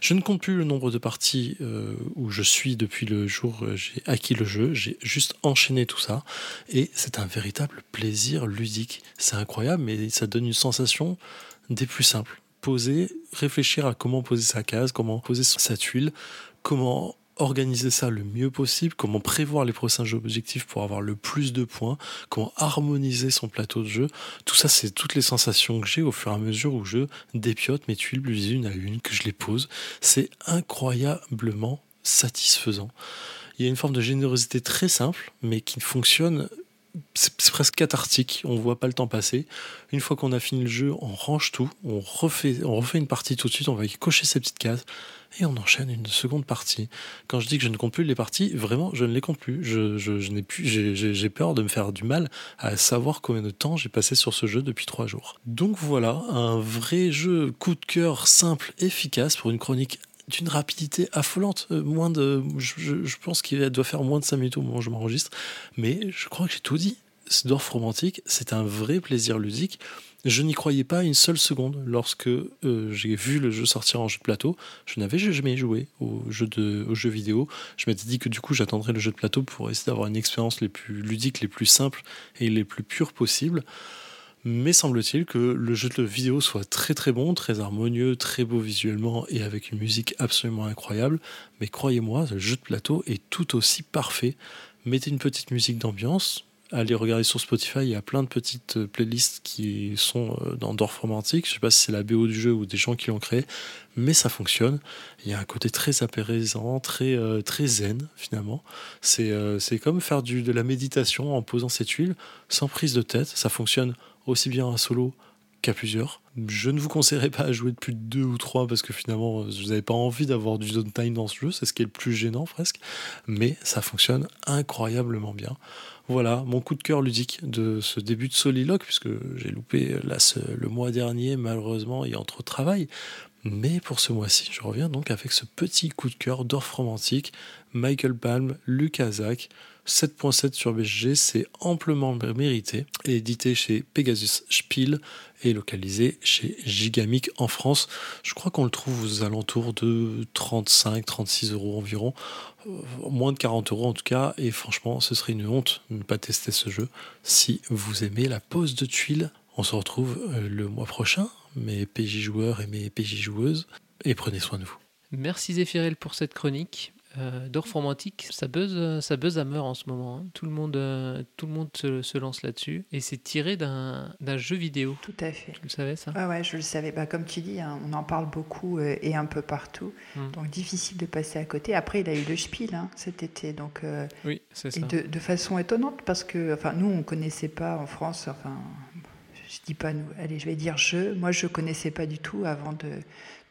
Je ne compte plus le nombre de parties euh, où je suis depuis le jour où j'ai acquis le jeu. J'ai juste enchaîné tout ça et c'est un véritable plaisir ludique. C'est incroyable, mais ça donne une sensation des plus simples. Poser, réfléchir à comment poser sa case, comment poser sa tuile, comment organiser ça le mieux possible, comment prévoir les prochains jeux objectifs pour avoir le plus de points, comment harmoniser son plateau de jeu. Tout ça, c'est toutes les sensations que j'ai au fur et à mesure où je dépiote mes tuiles plus une à une, que je les pose. C'est incroyablement satisfaisant. Il y a une forme de générosité très simple, mais qui fonctionne c'est presque cathartique, on voit pas le temps passer. Une fois qu'on a fini le jeu, on range tout, on refait, on refait une partie tout de suite, on va y cocher ces petites cases et on enchaîne une seconde partie. Quand je dis que je ne compte plus les parties, vraiment, je ne les compte plus. Je, je- n'ai plus, j'ai peur de me faire du mal à savoir combien de temps j'ai passé sur ce jeu depuis trois jours. Donc voilà, un vrai jeu coup de cœur simple, efficace pour une chronique d'une rapidité affolante. Euh, moins de, je, pense qu'il doit faire moins de 5 minutes au moment où je m'enregistre. Mais je crois que j'ai tout dit. C'est Dorf romantique, c'est un vrai plaisir ludique. Je n'y croyais pas une seule seconde lorsque euh, j'ai vu le jeu sortir en jeu de plateau. Je n'avais jamais joué au jeu, de, jeu vidéo. Je m'étais dit que du coup j'attendrais le jeu de plateau pour essayer d'avoir une expérience les plus ludiques, les plus simples et les plus pures possibles. Mais semble-t-il que le jeu de vidéo soit très très bon, très harmonieux, très beau visuellement et avec une musique absolument incroyable. Mais croyez-moi, le jeu de plateau est tout aussi parfait. Mettez une petite musique d'ambiance, allez regarder sur Spotify, il y a plein de petites euh, playlists qui sont euh, dans Dorf Romantique. Je sais pas si c'est la BO du jeu ou des gens qui l'ont créé, mais ça fonctionne. Il y a un côté très apaisant, très, euh, très zen finalement. C'est c'est comme faire du, de la méditation en posant ses tuiles sans prise de tête. Ça fonctionne aussi bien en solo qu'à plusieurs. Je ne vous conseillerais pas à jouer de plus de deux ou trois parce que finalement, euh, vous n'avez pas envie d'avoir du downtime dans ce jeu, c'est ce qui est le plus gênant presque, mais ça fonctionne incroyablement bien. Voilà mon coup de cœur ludique de ce début de Soliloque, puisque j'ai loupé là, ce- le mois dernier, malheureusement, trop de travail. Mais pour ce mois-ci, je reviens donc avec ce petit coup de cœur d'Orf romantique, Michael Palm, Luc Azak, 7.7 sur BGG, c'est amplement mérité, et édité chez Pegasus Spiel et localisé chez Gigamic en France. Je crois qu'on le trouve aux alentours de 35-36 euros environ, Euh, moins de 40 euros en tout cas, et franchement, ce serait une honte de ne pas tester ce jeu si vous aimez la pose de tuiles. On se retrouve euh, le mois prochain, mes PJ joueurs et mes PJ joueuses, et prenez soin de vous. Merci Zéphirel pour cette chronique. Euh, Dorf romantique, ça buzz, ça buzz à mort en ce moment. hein. Tout le monde, euh, tout le monde se, se lance là-dessus. Et c'est tiré d'un jeu vidéo. Tout à fait. Tu le savais ça? Ouais, ouais, je le savais. Bah, comme tu dis, hein, on en parle beaucoup euh, et un peu partout. Mm. Donc difficile de passer à côté. Après, il a eu le Spiel hein, cet été. Donc, Oui, c'est et ça. de, de façon étonnante parce que enfin, nous, on ne connaissait pas en France. Enfin, je dis pas nous. Allez, je vais dire je. Moi, je connaissais pas du tout avant de,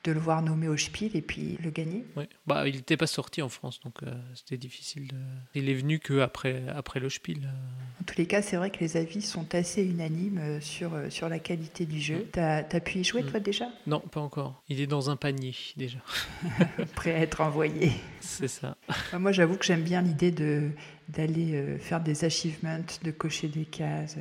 de le voir nommé au Spiel et puis le gagner. Ouais. Bah, il n'était pas sorti en France, donc euh, c'était difficile de. Il est venu que après, après le Spiel. euh. En tous les cas, c'est vrai que les avis sont assez unanimes euh, sur, sur la qualité du jeu. T'as as pu y jouer, toi, déjà? Non, pas encore. Il est dans un panier déjà. Prêt à être envoyé. C'est ça. Moi, j'avoue que j'aime bien l'idée de d'aller faire des achievements, de cocher des cases.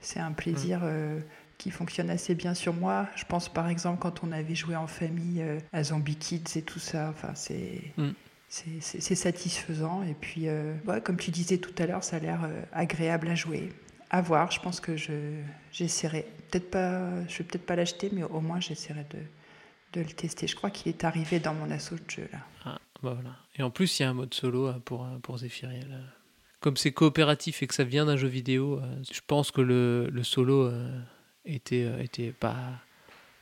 C'est un plaisir euh, qui fonctionne assez bien sur moi. Je pense par exemple quand on avait joué en famille euh, à Zombie Kids et tout ça. Enfin, c'est Mm. c'est- satisfaisant. Et puis, euh, ouais, comme tu disais tout à l'heure, ça a l'air euh, agréable à jouer. À voir. Je pense que je j'essaierai. Peut-être pas. Je vais peut-être pas l'acheter, mais au moins j'essaierai de de le tester. Je crois qu'il est arrivé dans mon assaut de jeu là. Ah, bah voilà. Et en plus, il y a un mode solo euh, pour, pour Zephyriel. Comme c'est coopératif et que ça vient d'un jeu vidéo, je pense que le, le solo était, euh, était pas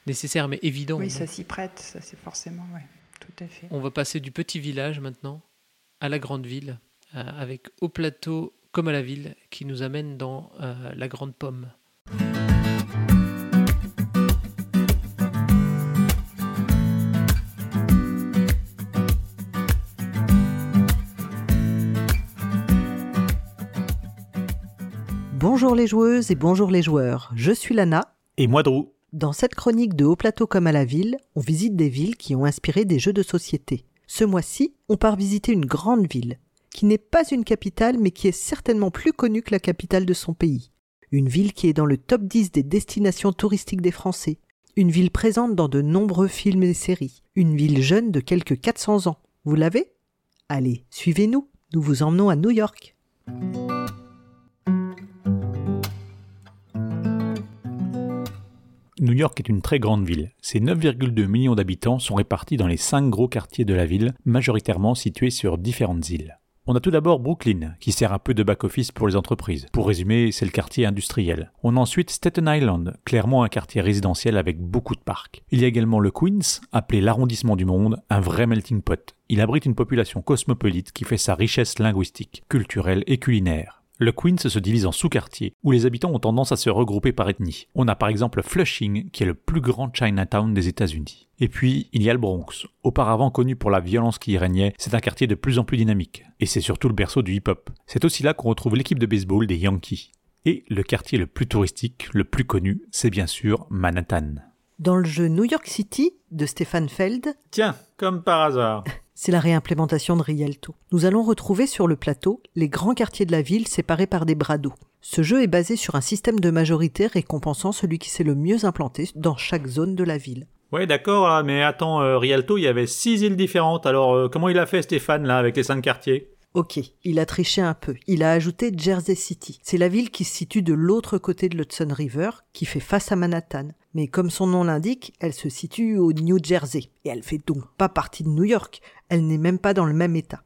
nécessaire, mais évident. oui, ça s'y prête, ça c'est forcément, ouais, tout à fait. On va passer du petit village maintenant à la grande ville, euh, avec au plateau comme à la ville, qui nous amène dans euh, la grande pomme. Bonjour les joueuses et bonjour les joueurs, je suis Lana. Et moi, Drew. Dans cette chronique de Haut Plateau comme à la ville, on visite des villes qui ont inspiré des jeux de société. Ce mois-ci, on part visiter une grande ville, qui n'est pas une capitale mais qui est certainement plus connue que la capitale de son pays. Une ville qui est dans le top 10 des destinations touristiques des Français. Une ville présente dans de nombreux films et séries. Une ville jeune de quelques 400 ans. Vous l'avez? Allez, suivez-nous, nous vous emmenons à New York. New York est une très grande ville. Ses 9,2 millions d'habitants sont répartis dans les 5 gros quartiers de la ville, majoritairement situés sur différentes îles. On a tout d'abord Brooklyn, qui sert un peu de back-office pour les entreprises. Pour résumer, c'est le quartier industriel. On a ensuite Staten Island, clairement un quartier résidentiel avec beaucoup de parcs. Il y a également le Queens, appelé l'arrondissement du monde, un vrai melting pot. Il abrite une population cosmopolite qui fait sa richesse linguistique, culturelle et culinaire. Le Queens se divise en sous-quartiers, où les habitants ont tendance à se regrouper par ethnie. On a par exemple Flushing, qui est le plus grand Chinatown des États-Unis. Et puis, il y a le Bronx. Auparavant connu pour la violence qui y régnait, c'est un quartier de plus en plus dynamique. Et c'est surtout le berceau du hip-hop. C'est aussi là qu'on retrouve l'équipe de baseball des Yankees. Et le quartier le plus touristique, le plus connu, c'est bien sûr Manhattan. Dans le jeu New York City de Stéphane Feld, Tiens, comme par hasard. c'est la réimplémentation de Rialto. Nous allons retrouver sur le plateau les grands quartiers de la ville séparés par des bras d'eau. Ce jeu est basé sur un système de majorité récompensant celui qui s'est le mieux implanté dans chaque zone de la ville. Ouais, d'accord, là, mais attends, euh, Rialto, il y avait six îles différentes, alors euh, comment il a fait Stéphane, là, avec les cinq quartiers? Ok, il a triché un peu. Il a ajouté Jersey City. C'est la ville qui se situe de l'autre côté de l'Hudson River, qui fait face à Manhattan. Mais comme son nom l'indique, elle se situe au New Jersey. Et elle fait donc pas partie de New York. Elle n'est même pas dans le même état.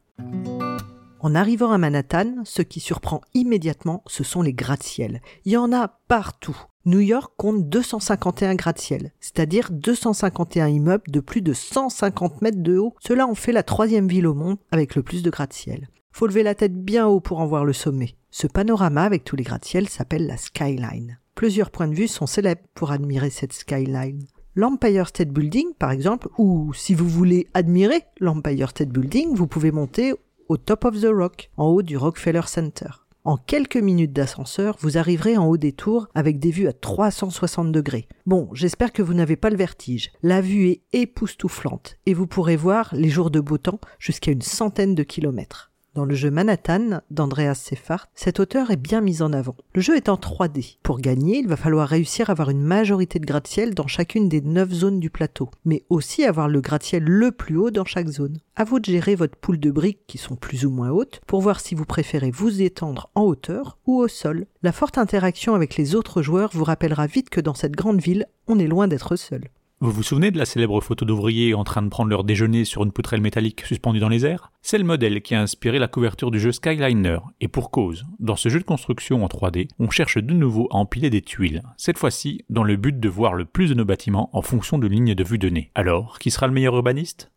En arrivant à Manhattan, ce qui surprend immédiatement, ce sont les gratte-ciels. Il y en a partout. New York compte 251 gratte-ciels, c'est-à-dire 251 immeubles de plus de 150 mètres de haut. Cela en fait la troisième ville au monde avec le plus de gratte-ciels. Faut lever la tête bien haut pour en voir le sommet. Ce panorama avec tous les gratte-ciels s'appelle la skyline. Plusieurs points de vue sont célèbres pour admirer cette skyline. L'Empire State Building, par exemple, ou si vous voulez admirer l'Empire State Building, vous pouvez monter au Top of the Rock, en haut du Rockefeller Center. En quelques minutes d'ascenseur, vous arriverez en haut des tours avec des vues à 360 degrés. Bon, j'espère que vous n'avez pas le vertige. La vue est époustouflante et vous pourrez voir les jours de beau temps jusqu'à une centaine de kilomètres. Dans le jeu Manhattan d'Andreas Seffart, cette hauteur est bien mise en avant. Le jeu est en 3D. Pour gagner, il va falloir réussir à avoir une majorité de gratte-ciel dans chacune des 9 zones du plateau, mais aussi avoir le gratte-ciel le plus haut dans chaque zone. À vous de gérer votre poule de briques qui sont plus ou moins hautes pour voir si vous préférez vous étendre en hauteur ou au sol. La forte interaction avec les autres joueurs vous rappellera vite que dans cette grande ville, on est loin d'être seul. Vous vous souvenez de la célèbre photo d'ouvriers en train de prendre leur déjeuner sur une poutrelle métallique suspendue dans les airs? C'est le modèle qui a inspiré la couverture du jeu Skyliner, et pour cause. Dans ce jeu de construction en 3D, on cherche de nouveau à empiler des tuiles, cette fois-ci dans le but de voir le plus de nos bâtiments en fonction de lignes de vue données. Alors, qui sera le meilleur urbaniste?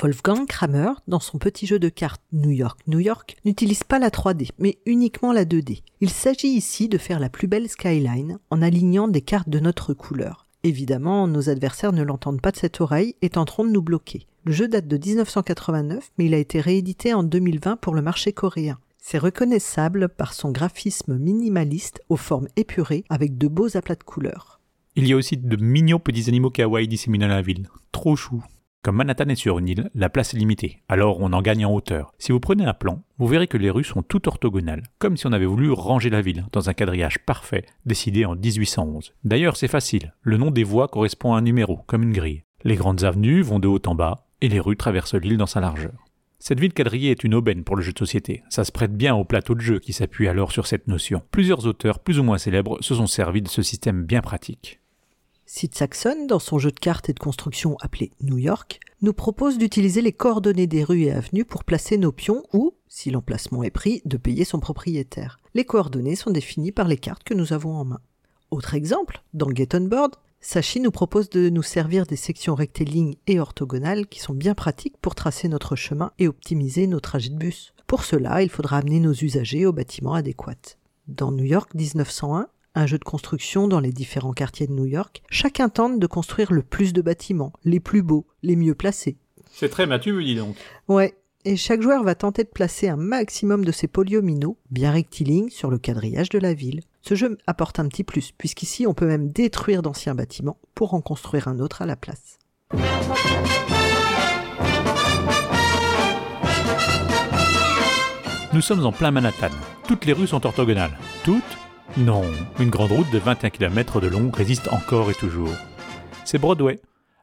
Wolfgang Kramer, dans son petit jeu de cartes New York, New York, n'utilise pas la 3D, mais uniquement la 2D. Il s'agit ici de faire la plus belle skyline en alignant des cartes de notre couleur. Évidemment, nos adversaires ne l'entendent pas de cette oreille et tenteront de nous bloquer. Le jeu date de 1989, mais il a été réédité en 2020 pour le marché coréen. C'est reconnaissable par son graphisme minimaliste aux formes épurées avec de beaux aplats de couleurs. Il y a aussi de mignons petits animaux kawaii disséminés dans la ville. Trop chou. Comme Manhattan est sur une île, la place est limitée, alors on en gagne en hauteur. Si vous prenez un plan, vous verrez que les rues sont toutes orthogonales, comme si on avait voulu ranger la ville dans un quadrillage parfait décidé en 1811. D'ailleurs, c'est facile, le nom des voies correspond à un numéro, comme une grille. Les grandes avenues vont de haut en bas, et les rues traversent l'île dans sa largeur. Cette ville quadrillée est une aubaine pour le jeu de société. Ça se prête bien au plateau de jeu qui s'appuie alors sur cette notion. Plusieurs auteurs plus ou moins célèbres se sont servis de ce système bien pratique. Sid Saxon, dans son jeu de cartes et de construction appelé New York, nous propose d'utiliser les coordonnées des rues et avenues pour placer nos pions ou, si l'emplacement est pris, de payer son propriétaire. Les coordonnées sont définies par les cartes que nous avons en main. Autre exemple, dans Get On Board, Sachi nous propose de nous servir des sections rectilignes et orthogonales qui sont bien pratiques pour tracer notre chemin et optimiser nos trajets de bus. Pour cela, il faudra amener nos usagers au bâtiment adéquat. Dans New York 1901, un jeu de construction dans les différents quartiers de New York, chacun tente de construire le plus de bâtiments, les plus beaux, les mieux placés. C'est très mature, dis donc. Ouais, et chaque joueur va tenter de placer un maximum de ses polyomino, bien rectilignes, sur le quadrillage de la ville. Ce jeu apporte un petit plus, puisqu'ici on peut même détruire d'anciens bâtiments pour en construire un autre à la place. Nous sommes en plein Manhattan. Toutes les rues sont orthogonales. Toutes Non, une grande route de 21 km de long résiste encore et toujours. C'est Broadway.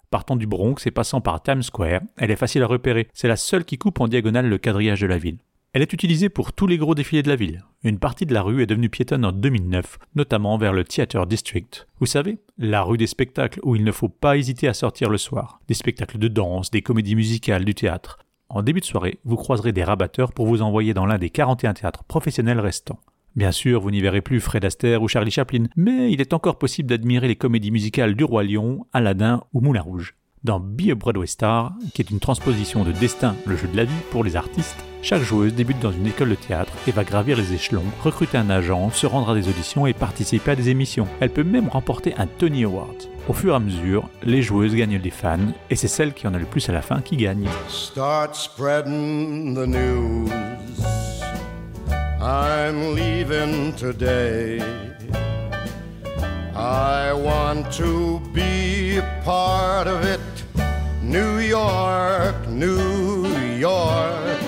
Partant du Bronx et passant par Times Square, elle est facile à repérer. C'est la seule qui coupe en diagonale le quadrillage de la ville. Elle est utilisée pour tous les gros défilés de la ville. Une partie de la rue est devenue piétonne en 2009, notamment vers le Theater District. Vous savez, la rue des spectacles où il ne faut pas hésiter à sortir le soir. Des spectacles de danse, des comédies musicales, du théâtre. En début de soirée, vous croiserez des rabatteurs pour vous envoyer dans l'un des 41 théâtres professionnels restants. Bien sûr, vous n'y verrez plus Fred Astaire ou Charlie Chaplin, mais il est encore possible d'admirer les comédies musicales du Roi Lion, Aladdin ou Moulin Rouge. Dans Be a Broadway Star, qui est une transposition de Destin, le jeu de la vie pour les artistes, chaque joueuse débute dans une école de théâtre et va gravir les échelons, recruter un agent, se rendre à des auditions et participer à des émissions. Elle peut même remporter un Tony Award. Au fur et à mesure, les joueuses gagnent des fans et c'est celle qui en a le plus à la fin qui gagne. Start spreading the news. I'm leaving today. I want to be a part of it. New York, New York.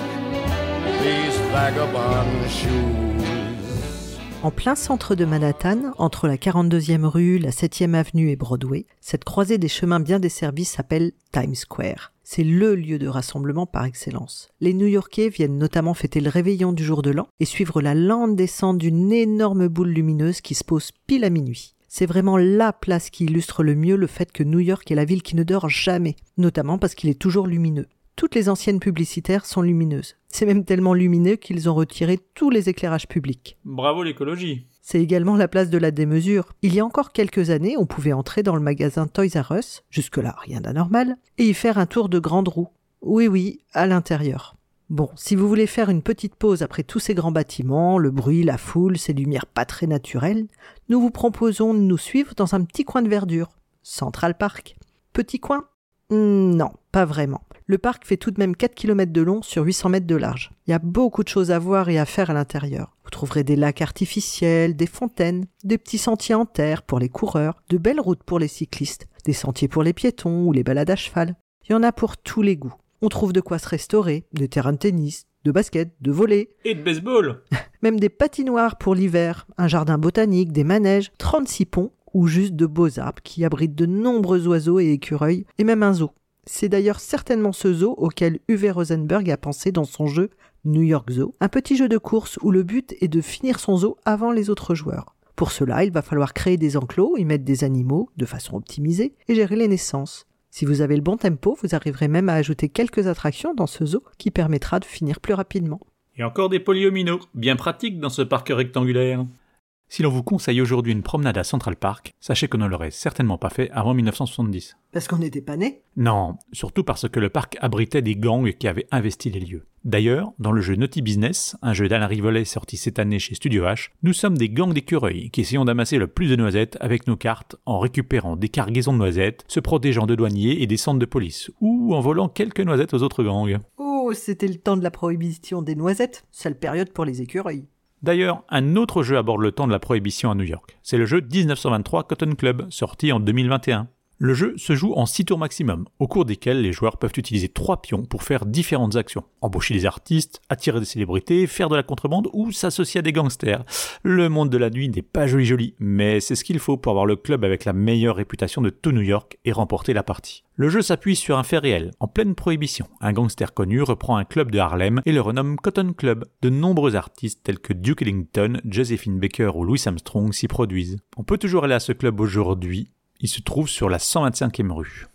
These vagabond shoes. En plein centre de Manhattan, entre la 42e rue, la 7e avenue et Broadway, cette croisée des chemins bien desservis s'appelle Times Square. C'est le lieu de rassemblement par excellence. Les New-Yorkais viennent notamment fêter le réveillon du jour de l'an et suivre la lente descente d'une énorme boule lumineuse qui se pose pile à minuit. C'est vraiment la place qui illustre le mieux le fait que New York est la ville qui ne dort jamais, notamment parce qu'il est toujours lumineux. Toutes les anciennes publicitaires sont lumineuses. C'est même tellement lumineux qu'ils ont retiré tous les éclairages publics. Bravo l'écologie. C'est également la place de la démesure. Il y a encore quelques années, on pouvait entrer dans le magasin Toys R Us, jusque-là rien d'anormal, et y faire un tour de grande roue. Oui, oui, à l'intérieur. Bon, si vous voulez faire une petite pause après tous ces grands bâtiments, le bruit, la foule, ces lumières pas très naturelles, nous vous proposons de nous suivre dans un petit coin de verdure. Central Park. Petit coin Non, pas vraiment. Le parc fait tout de même 4 km de long sur 800 mètres de large. Il y a beaucoup de choses à voir et à faire à l'intérieur. Vous trouverez des lacs artificiels, des fontaines, des petits sentiers en terre pour les coureurs, de belles routes pour les cyclistes, des sentiers pour les piétons ou les balades à cheval. Il y en a pour tous les goûts. On trouve de quoi se restaurer, des terrains de tennis, de basket, de volley, Et de baseball même des patinoires pour l'hiver, un jardin botanique, des manèges, 36 ponts ou juste de beaux arbres qui abritent de nombreux oiseaux et écureuils, et même un zoo. C'est d'ailleurs certainement ce zoo auquel Uwe Rosenberg a pensé dans son jeu New York Zoo, un petit jeu de course où le but est de finir son zoo avant les autres joueurs. Pour cela, il va falloir créer des enclos, y mettre des animaux de façon optimisée et gérer les naissances. Si vous avez le bon tempo, vous arriverez même à ajouter quelques attractions dans ce zoo qui permettra de finir plus rapidement. Et encore des polyomino, bien pratiques dans ce parc rectangulaire. Si l'on vous conseille aujourd'hui une promenade à Central Park, sachez qu'on ne l'aurait certainement pas fait avant 1970. Parce qu'on n'était pas nés Non, surtout parce que le parc abritait des gangs qui avaient investi les lieux. D'ailleurs, dans le jeu Naughty Business, un jeu d'Alain Rivolet sorti cette année chez Studio H, nous sommes des gangs d'écureuils qui essayons d'amasser le plus de noisettes avec nos cartes en récupérant des cargaisons de noisettes, se protégeant de douaniers et des centres de police, ou en volant quelques noisettes aux autres gangs. Oh, c'était le temps de la prohibition des noisettes. Sale période pour les écureuils. D'ailleurs, un autre jeu aborde le temps de la prohibition à New York. C'est le jeu 1923 Cotton Club, sorti en 2021. Le jeu se joue en 6 tours maximum, au cours desquels les joueurs peuvent utiliser 3 pions pour faire différentes actions. Embaucher des artistes, attirer des célébrités, faire de la contrebande ou s'associer à des gangsters. Le monde de la nuit n'est pas joli joli, mais c'est ce qu'il faut pour avoir le club avec la meilleure réputation de tout New York et remporter la partie. Le jeu s'appuie sur un fait réel. En pleine prohibition, un gangster connu reprend un club de Harlem et le renomme Cotton Club. De nombreux artistes tels que Duke Ellington, Josephine Baker ou Louis Armstrong s'y produisent. On peut toujours aller à ce club aujourd'hui, Il se trouve sur la 125e rue.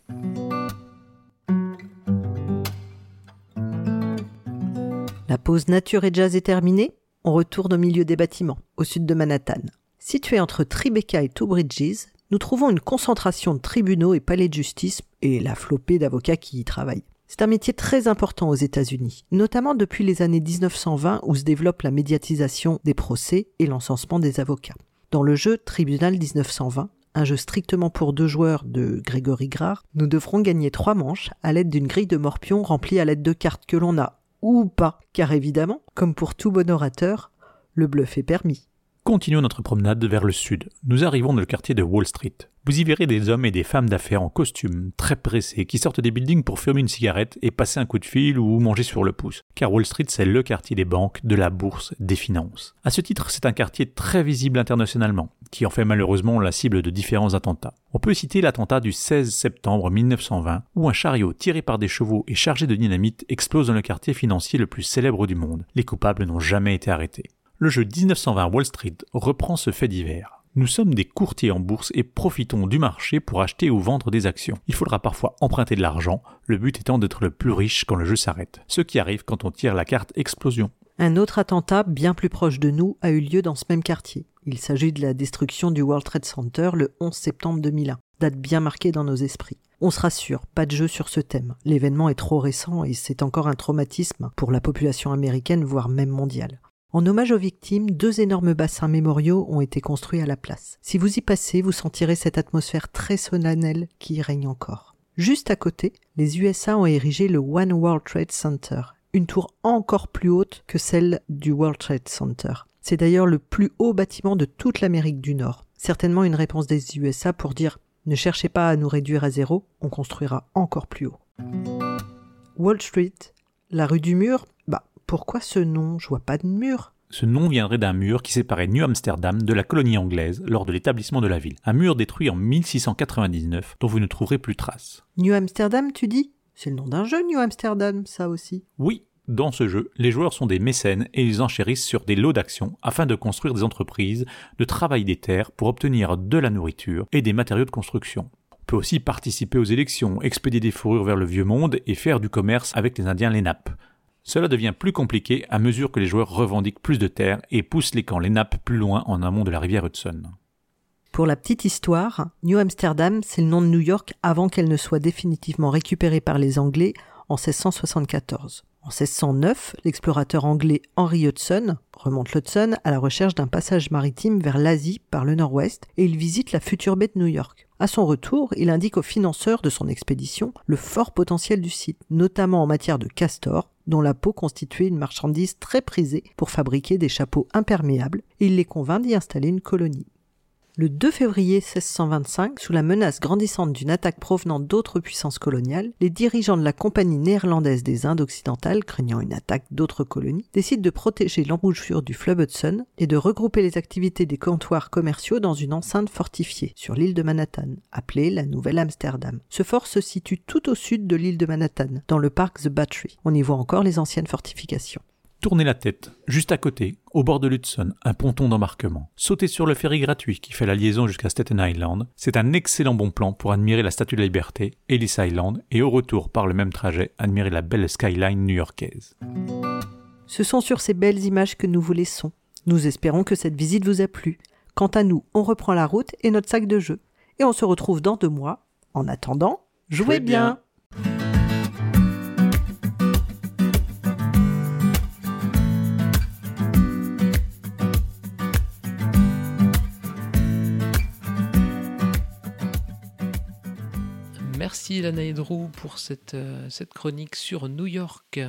La pause nature et jazz est terminée. On retourne au milieu des bâtiments, au sud de Manhattan. Situé entre Tribeca et Two Bridges, nous trouvons une concentration de tribunaux et palais de justice et la flopée d'avocats qui y travaillent. C'est un métier très important aux États-Unis, notamment depuis les années 1920 où se développe la médiatisation des procès et l'encensement des avocats. Dans le jeu Tribunal 1920, un jeu strictement pour deux joueurs de Grégory Grard, nous devrons gagner trois manches à l'aide d'une grille de morpions remplie à l'aide de cartes que l'on a ou pas, car évidemment, comme pour tout bon orateur, le bluff est permis. Continuons notre promenade vers le sud. Nous arrivons dans le quartier de Wall Street. Vous y verrez des hommes et des femmes d'affaires en costume, très pressés, qui sortent des buildings pour fumer une cigarette et passer un coup de fil ou manger sur le pouce. Car Wall Street, c'est le quartier des banques, de la bourse, des finances. À ce titre, c'est un quartier très visible internationalement, qui en fait malheureusement la cible de différents attentats. On peut citer l'attentat du 16 septembre 1920, où un chariot tiré par des chevaux et chargé de dynamite explose dans le quartier financier le plus célèbre du monde. Les coupables n'ont jamais été arrêtés. Le jeu 1920 Wall Street reprend ce fait divers. Nous sommes des courtiers en bourse et profitons du marché pour acheter ou vendre des actions. Il faudra parfois emprunter de l'argent, le but étant d'être le plus riche quand le jeu s'arrête. Ce qui arrive quand on tire la carte explosion. Un autre attentat bien plus proche de nous a eu lieu dans ce même quartier. Il s'agit de la destruction du World Trade Center le 11 septembre 2001, date bien marquée dans nos esprits. On se rassure, pas de jeu sur ce thème. L'événement est trop récent et c'est encore un traumatisme pour la population américaine, voire même mondiale. En hommage aux victimes, deux énormes bassins mémoriaux ont été construits à la place. Si vous y passez, vous sentirez cette atmosphère très solennelle qui y règne encore. Juste à côté, les USA ont érigé le One World Trade Center, une tour encore plus haute que celle du World Trade Center. C'est d'ailleurs le plus haut bâtiment de toute l'Amérique du Nord. Certainement une réponse des USA pour dire ne cherchez pas à nous réduire à zéro, on construira encore plus haut. Wall Street, la rue du mur, bah pourquoi ce nom? Je vois pas de mur. Ce nom viendrait d'un mur qui séparait New Amsterdam de la colonie anglaise lors de l'établissement de la ville. Un mur détruit en 1699 dont vous ne trouverez plus trace. New Amsterdam, tu dis? C'est le nom d'un jeu, New Amsterdam, ça aussi. Oui, dans ce jeu, les joueurs sont des mécènes et ils enchérissent sur des lots d'actions afin de construire des entreprises, de travailler des terres pour obtenir de la nourriture et des matériaux de construction. On peut aussi participer aux élections, expédier des fourrures vers le vieux monde et faire du commerce avec les Indiens Lenap. Cela devient plus compliqué à mesure que les joueurs revendiquent plus de terres et poussent les camps Lenap plus loin en amont de la rivière Hudson. Pour la petite histoire, New Amsterdam, c'est le nom de New York avant qu'elle ne soit définitivement récupérée par les Anglais en 1674. En 1609, l'explorateur anglais Henry Hudson remonte l'Hudson à la recherche d'un passage maritime vers l'Asie par le nord-ouest et il visite la future baie de New York. À son retour, il indique aux financeurs de son expédition le fort potentiel du site, notamment en matière de castor, dont la peau constituait une marchandise très prisée pour fabriquer des chapeaux imperméables, il les convainc d'y installer une colonie. Le 2 février 1625, sous la menace grandissante d'une attaque provenant d'autres puissances coloniales, les dirigeants de la Compagnie néerlandaise des Indes occidentales, craignant une attaque d'autres colonies, décident de protéger l'embouchure du fleuve Hudson et de regrouper les activités des comptoirs commerciaux dans une enceinte fortifiée sur l'île de Manhattan, appelée la Nouvelle Amsterdam. Ce fort se situe tout au sud de l'île de Manhattan, dans le parc The Battery. On y voit encore les anciennes fortifications. Tournez la tête, juste à côté, au bord de l'Hudson, un ponton d'embarquement. Sautez sur le ferry gratuit qui fait la liaison jusqu'à Staten Island. C'est un excellent bon plan pour admirer la Statue de la Liberté, Ellis Island, et au retour par le même trajet, admirer la belle skyline new-yorkaise. Ce sont sur ces belles images que nous vous laissons. Nous espérons que cette visite vous a plu. Quant à nous, on reprend la route et notre sac de jeu. Et on se retrouve dans deux mois. En attendant, jouez, Jouez bien. Merci Lana et Drew pour cette, euh, cette chronique sur New York.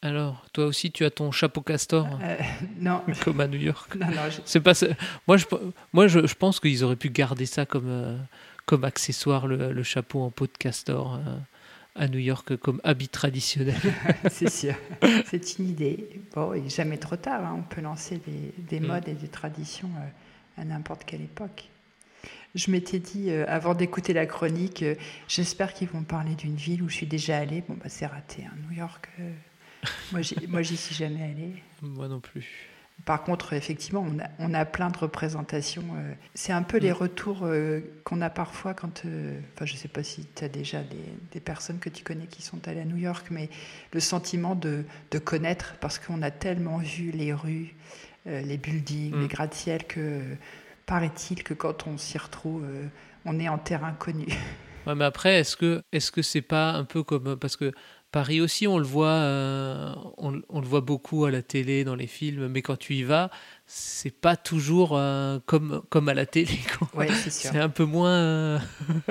Alors, toi aussi, tu as ton chapeau castor, Euh, non. comme à New York. Non, non, je- C'est pas ça. Moi, je, moi, je, je pense qu'ils auraient pu garder ça comme, euh, comme accessoire, le, le chapeau en peau de castor euh, à New York, comme habit traditionnel. c'est sûr. C'est une idée. Bon, il n'est jamais trop tard. hein. On peut lancer des, des Mm. modes et des traditions à n'importe quelle époque. Je m'étais dit, euh, avant d'écouter la chronique, euh, j'espère qu'ils vont parler d'une ville où je suis déjà allée. Bon, bah, c'est raté. hein. New York, euh, moi, j'y- suis jamais allée. Moi non plus. Par contre, effectivement, on a, on a plein de représentations. C'est un peu les Mm. retours euh, qu'on a parfois quand. Enfin, je sais pas si tu as déjà des, des personnes que tu connais qui sont allées à New York, mais le sentiment de, de connaître, parce qu'on a tellement vu les rues, les buildings, Mm. les gratte-ciels, que paraît-il que quand on s'y retrouve, euh, on est en terrain connu. Ouais, mais après, est-ce que est-ce que c'est pas un peu comme parce que Paris aussi, on le voit, euh, on le voit beaucoup à la télé, dans les films, mais quand tu y vas, c'est pas toujours euh, comme comme à la télé. Ouais, c'est. C'est un peu moins, euh,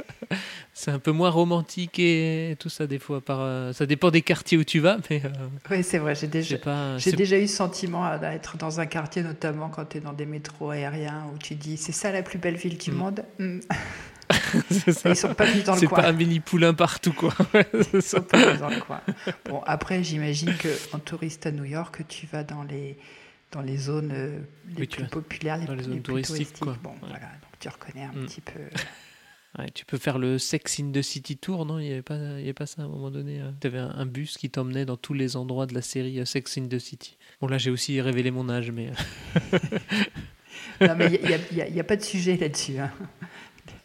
c'est un peu moins romantique et tout ça des fois. Par, euh, ça dépend des quartiers où tu vas, mais Oui, c'est vrai. J'ai déjà, c'est j'ai c'est- déjà eu ce sentiment d'être dans un quartier, notamment quand tu es dans des métros aériens, où tu dis c'est ça la plus belle ville du Mm. monde? Mm. c'est ça. Ils sont pas venus dans le C'est coin. pas un mini poulain partout, quoi. C'est Ils sont pas venus dans le coin. Bon, après, j'imagine que en touriste à New York, tu vas dans les dans les zones euh, les Oui, plus populaires, les, dans les plus- zones plus touristiques, quoi. Bon, Ouais. voilà, donc tu reconnais un Mm. petit peu. Ouais, tu peux faire le Sex in the City Tour, non? Il n'y avait, pas- il y avait pas ça à un moment donné. Tu avais un, un bus qui t'emmenait dans tous les endroits de la série euh, Sex in the City. Bon, là, j'ai aussi révélé mon âge, mais. euh, Non, mais il n'y a pas de sujet là-dessus. hein.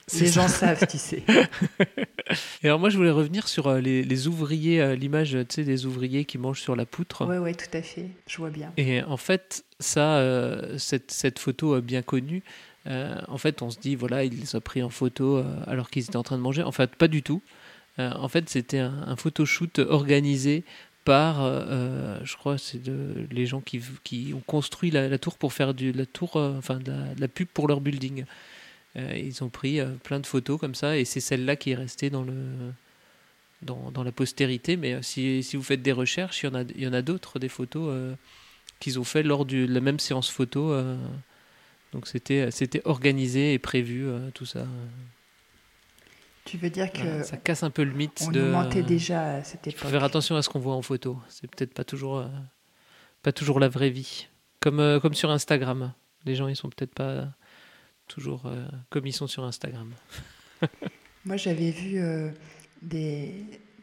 C'est Les gens savent, tu sais. Et alors, moi, je voulais revenir sur euh, les, les ouvriers, euh, l'image, tu sais, des ouvriers qui mangent sur la poutre. Oui, oui, tout à fait. Je vois bien. Et en fait, ça, euh, cette, cette photo bien connue, euh, en fait, on se dit, voilà, il les a pris en photo euh, alors qu'ils étaient en train de manger. En fait, pas du tout. En fait, c'était un, un photoshoot organisé par, euh, je crois, c'est de- les gens qui, qui ont construit la, la tour pour faire du, la tour, euh, enfin, de la, de la pub pour leur building. Euh, ils ont pris euh, plein de photos comme ça, et c'est celle-là qui est restée dans le, dans, dans la postérité. Mais euh, si, si vous faites des recherches, il y en a, il y en a d'autres, des photos qu'ils ont fait lors du- de la même séance photo. donc c'était, c'était organisé et prévu, tout ça. Tu veux dire que Voilà, ça casse un peu le mythe on de. nous mentait déjà à cette Il faut époque. faire attention à ce qu'on voit en photo. C'est peut-être pas toujours, euh, pas toujours la vraie vie. Comme, euh, comme sur Instagram. Les gens, ils sont peut-être pas toujours euh, comme ils sont sur Instagram. Moi, j'avais vu euh, des,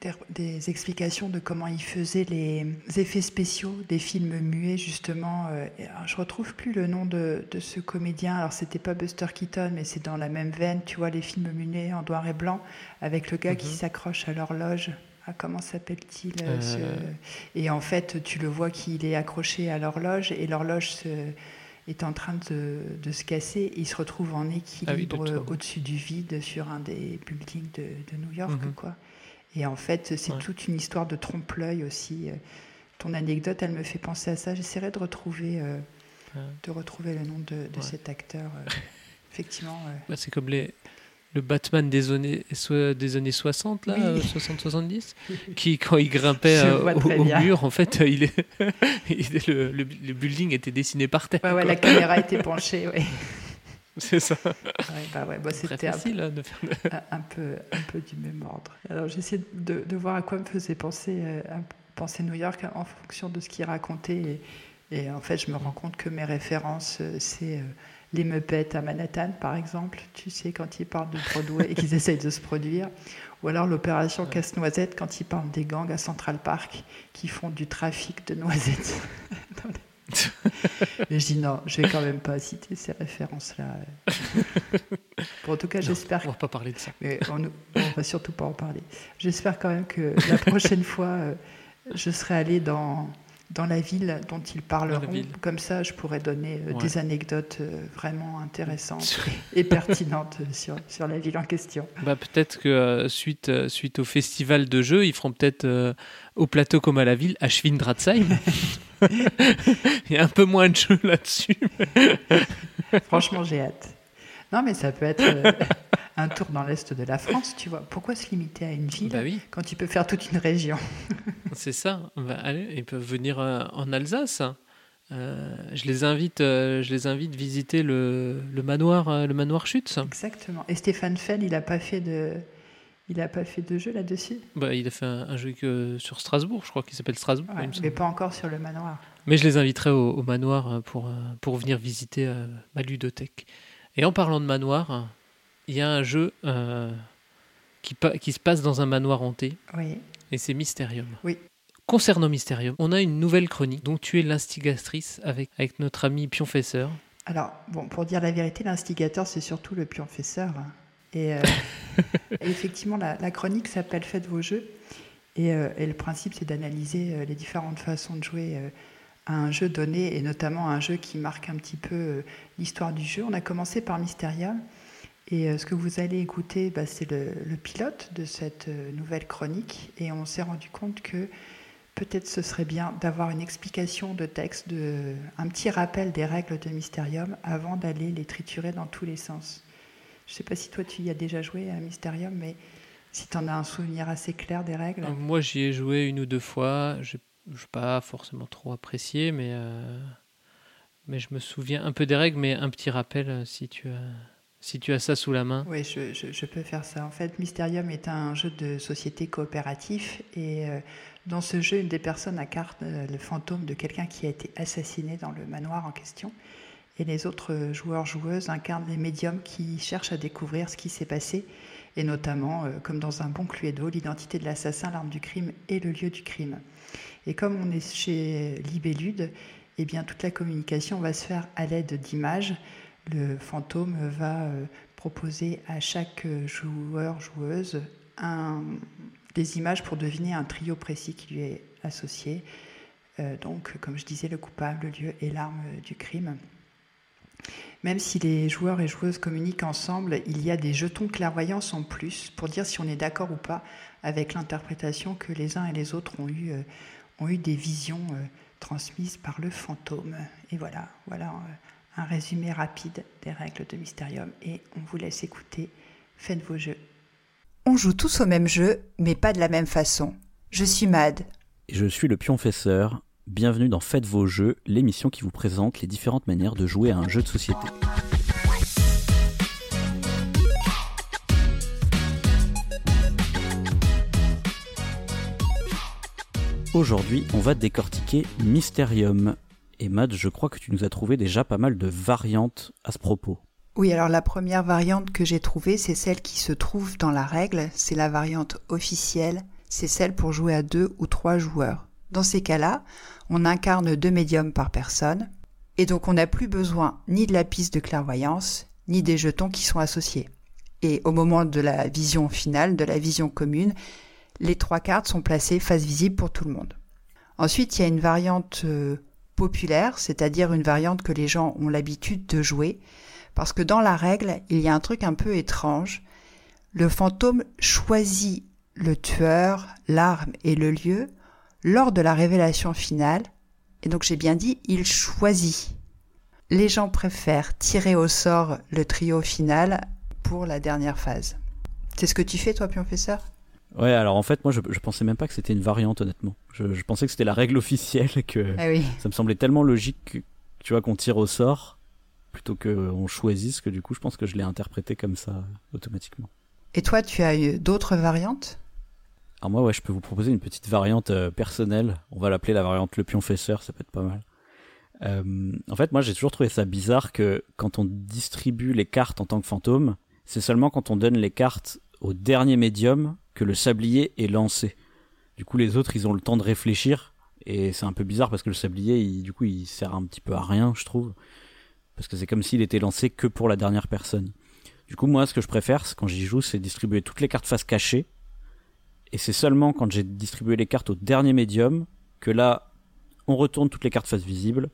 des, des explications de comment ils faisaient les effets spéciaux des films muets, justement. euh, je retrouve plus le nom de, de ce comédien. Alors, c'était pas Buster Keaton, mais c'est dans la même veine. Tu vois, les films muets en noir et blanc, avec le gars qui Mhm. s'accroche à l'horloge. Ah, comment s'appelle-t-il euh, Euh. ce- Et en fait, tu le vois qu'il est accroché à l'horloge et l'horloge se- est en train de, de se casser. Et il se retrouve en équilibre tout. euh, au-dessus du vide sur un des buildings de, de New York. Mhm. quoi. Et en fait, c'est Ouais. toute une histoire de trompe-l'œil aussi. Euh, Ton anecdote, elle me fait penser à ça. J'essaierai de retrouver, euh, Ouais. de retrouver le nom de, de Ouais. cet acteur. euh, effectivement. Bah, c'est comme les, le Batman des années, des années 60, là, Oui. euh, 60-70, qui, quand il grimpait euh, au, mur, en fait, euh, il est, il est- le, le- le building était dessiné par terre. Ouais, la caméra était penchée. Ouais. C'est ça. Ouais, bah ouais, bah, c'était un, facile hein, de faire un- peu, un peu du même ordre. Alors j'essaie de, de voir à quoi me faisait penser, euh, penser New York en fonction de ce qu'il racontait. Et, et en fait, je me rends compte que mes références, c'est les Muppets à Manhattan, par exemple. Tu sais, quand ils parlent de Broadway et qu'ils essayent de se produire. Ou alors l'opération Casse-Noisette quand ils parlent des gangs à Central Park qui font du trafic de noisettes. Et je dis non, je vais quand même pas citer ces références-là. Bon, en tout cas, j'espère On va pas parler de ça. mais on, on va surtout pas en parler. J'espère quand même que la prochaine fois, euh, je serai allé dans, dans la ville dont ils parleront. Comme ça, je pourrais donner euh, Ouais. des anecdotes euh, vraiment intéressantes et pertinentes sur, sur la ville en question. Bah, peut-être que euh, suite, euh, suite au festival de jeux, ils feront peut-être euh, au plateau comme à la ville, à Schwindratzheim. Il y a un peu moins de jeux là-dessus. Franchement, j'ai hâte. Non, mais ça peut être euh, un tour dans l'Est de la France, tu vois. Pourquoi se limiter à une ville Bah oui. quand tu peux faire toute une région? C'est ça. Bah, allez, ils peuvent venir euh, en Alsace. Euh, je les invite, euh, je les invite visiter le, le manoir, euh, le manoir Schütz. Exactement. Et Stéphane Fell, il n'a pas fait de... Il a pas fait de jeu là-dessus? Bah, il a fait un, un jeu que sur Strasbourg, je crois qu'il s'appelle Strasbourg. Ouais, mais pas encore sur le manoir. Mais je les inviterai au, au manoir euh, pour, pour venir visiter ma ludothèque. Et en parlant de manoir, il y a un jeu euh, qui, se passe dans un manoir hanté, Oui. et c'est Mysterium. Oui. concernant Mysterium, on a une nouvelle chronique dont tu es l'instigatrice avec, avec notre ami Pionfesseur. Alors, bon, pour dire la vérité, l'instigateur, c'est surtout le pionfesseur. Et, euh, et effectivement, la, la chronique s'appelle Faites vos jeux. Et, euh, et le principe, c'est d'analyser les différentes façons de jouer à un jeu donné, et notamment un jeu qui marque un petit peu l'histoire du jeu. On a commencé par Mysteria. Et euh, ce que vous allez écouter, bah, c'est le, pilote de cette euh, nouvelle chronique. Et on s'est rendu compte que peut-être ce serait bien d'avoir une explication de texte, un petit rappel des règles de Mysterium avant d'aller les triturer dans tous les sens. Je ne sais pas si toi tu y as déjà joué à Mysterium, mais si tu en as un souvenir assez clair des règles. Euh, Moi, j'y ai joué une ou deux fois. Je n'ai pas forcément trop apprécié, mais, je me souviens un peu des règles, mais un petit rappel si tu as, si tu as ça sous la main. Oui, je, je- peux faire ça. En fait, Mysterium est un jeu de société coopératif et euh, dans ce jeu, une des personnes incarne euh, le fantôme de quelqu'un qui a été assassiné dans le manoir en question. Et les autres euh, joueurs-joueuses incarnent les médiums qui cherchent à découvrir ce qui s'est passé et notamment, euh, comme dans un bon Cluedo, l'identité de l'assassin, l'arme du crime et le lieu du crime. Et comme on est chez Libellude, eh bien, toute la communication va se faire à l'aide d'images. Le fantôme va euh, proposer à chaque euh, joueur, joueuse, des images pour deviner un trio précis qui lui est associé. Euh, donc, comme je disais, le coupable, le lieu et l'arme du crime. Même si les joueurs et joueuses communiquent ensemble, il y a des jetons clairvoyance en plus pour dire si on est d'accord ou pas avec l'interprétation que les uns et les autres ont eu, ont eu des visions transmises par le fantôme. Et voilà, voilà un résumé rapide des règles de Mysterium et on vous laisse écouter. Faites vos jeux. On joue tous au même jeu, mais pas de la même façon. Je suis Mad. Et je suis le pionfesseur. Bienvenue dans Faites vos jeux, l'émission qui vous présente les différentes manières de jouer à un jeu de société. Aujourd'hui, on va décortiquer Mysterium. Et Mad, je crois que tu nous as trouvé déjà pas mal de variantes à ce propos. Oui, alors la première variante que j'ai trouvée, c'est celle qui se trouve dans la règle. C'est la variante officielle. C'est celle pour jouer à deux ou trois joueurs. Dans ces cas-là, on incarne deux médiums par personne. Et donc on n'a plus besoin ni de la piste de clairvoyance, ni des jetons qui sont associés. Et au moment de la vision finale, de la vision commune, les trois cartes sont placées face visible pour tout le monde. Ensuite, il y a une variante euh, populaire, c'est-à-dire une variante que les gens ont l'habitude de jouer, parce que dans la règle, il y a un truc un peu étrange. Le fantôme choisit le tueur, l'arme et le lieu lors de la révélation finale. Et donc j'ai bien dit, il choisit. Les gens préfèrent tirer au sort le trio final pour la dernière phase. C'est ce que tu fais toi, pionfesseur Ouais, alors en fait, moi, je, je pensais même pas que c'était une variante, honnêtement. Je, je pensais que c'était la règle officielle, que Ah oui. ça me semblait tellement logique, que, tu vois, qu'on tire au sort plutôt qu'on choisisse, que du coup, je pense que je l'ai interprété comme ça, automatiquement. Et toi, tu as eu d'autres variantes? Alors moi, ouais, je peux vous proposer une petite variante euh, personnelle. On va l'appeler la variante le pionfesseur, ça peut être pas mal. Euh, en fait, moi, j'ai toujours trouvé ça bizarre que quand on distribue les cartes en tant que fantôme, c'est seulement quand on donne les cartes au dernier médium que le sablier est lancé. Du coup, les autres, ils ont le temps de réfléchir. Et c'est un peu bizarre parce que le sablier, il- du coup, il sert un petit peu à rien, je trouve. Parce que c'est comme s'il était lancé que pour la dernière personne. Du coup, moi, ce que je préfère, quand j'y joue, c'est distribuer toutes les cartes face cachée. Et c'est seulement quand j'ai distribué les cartes au dernier médium que là, on retourne toutes les cartes face visible,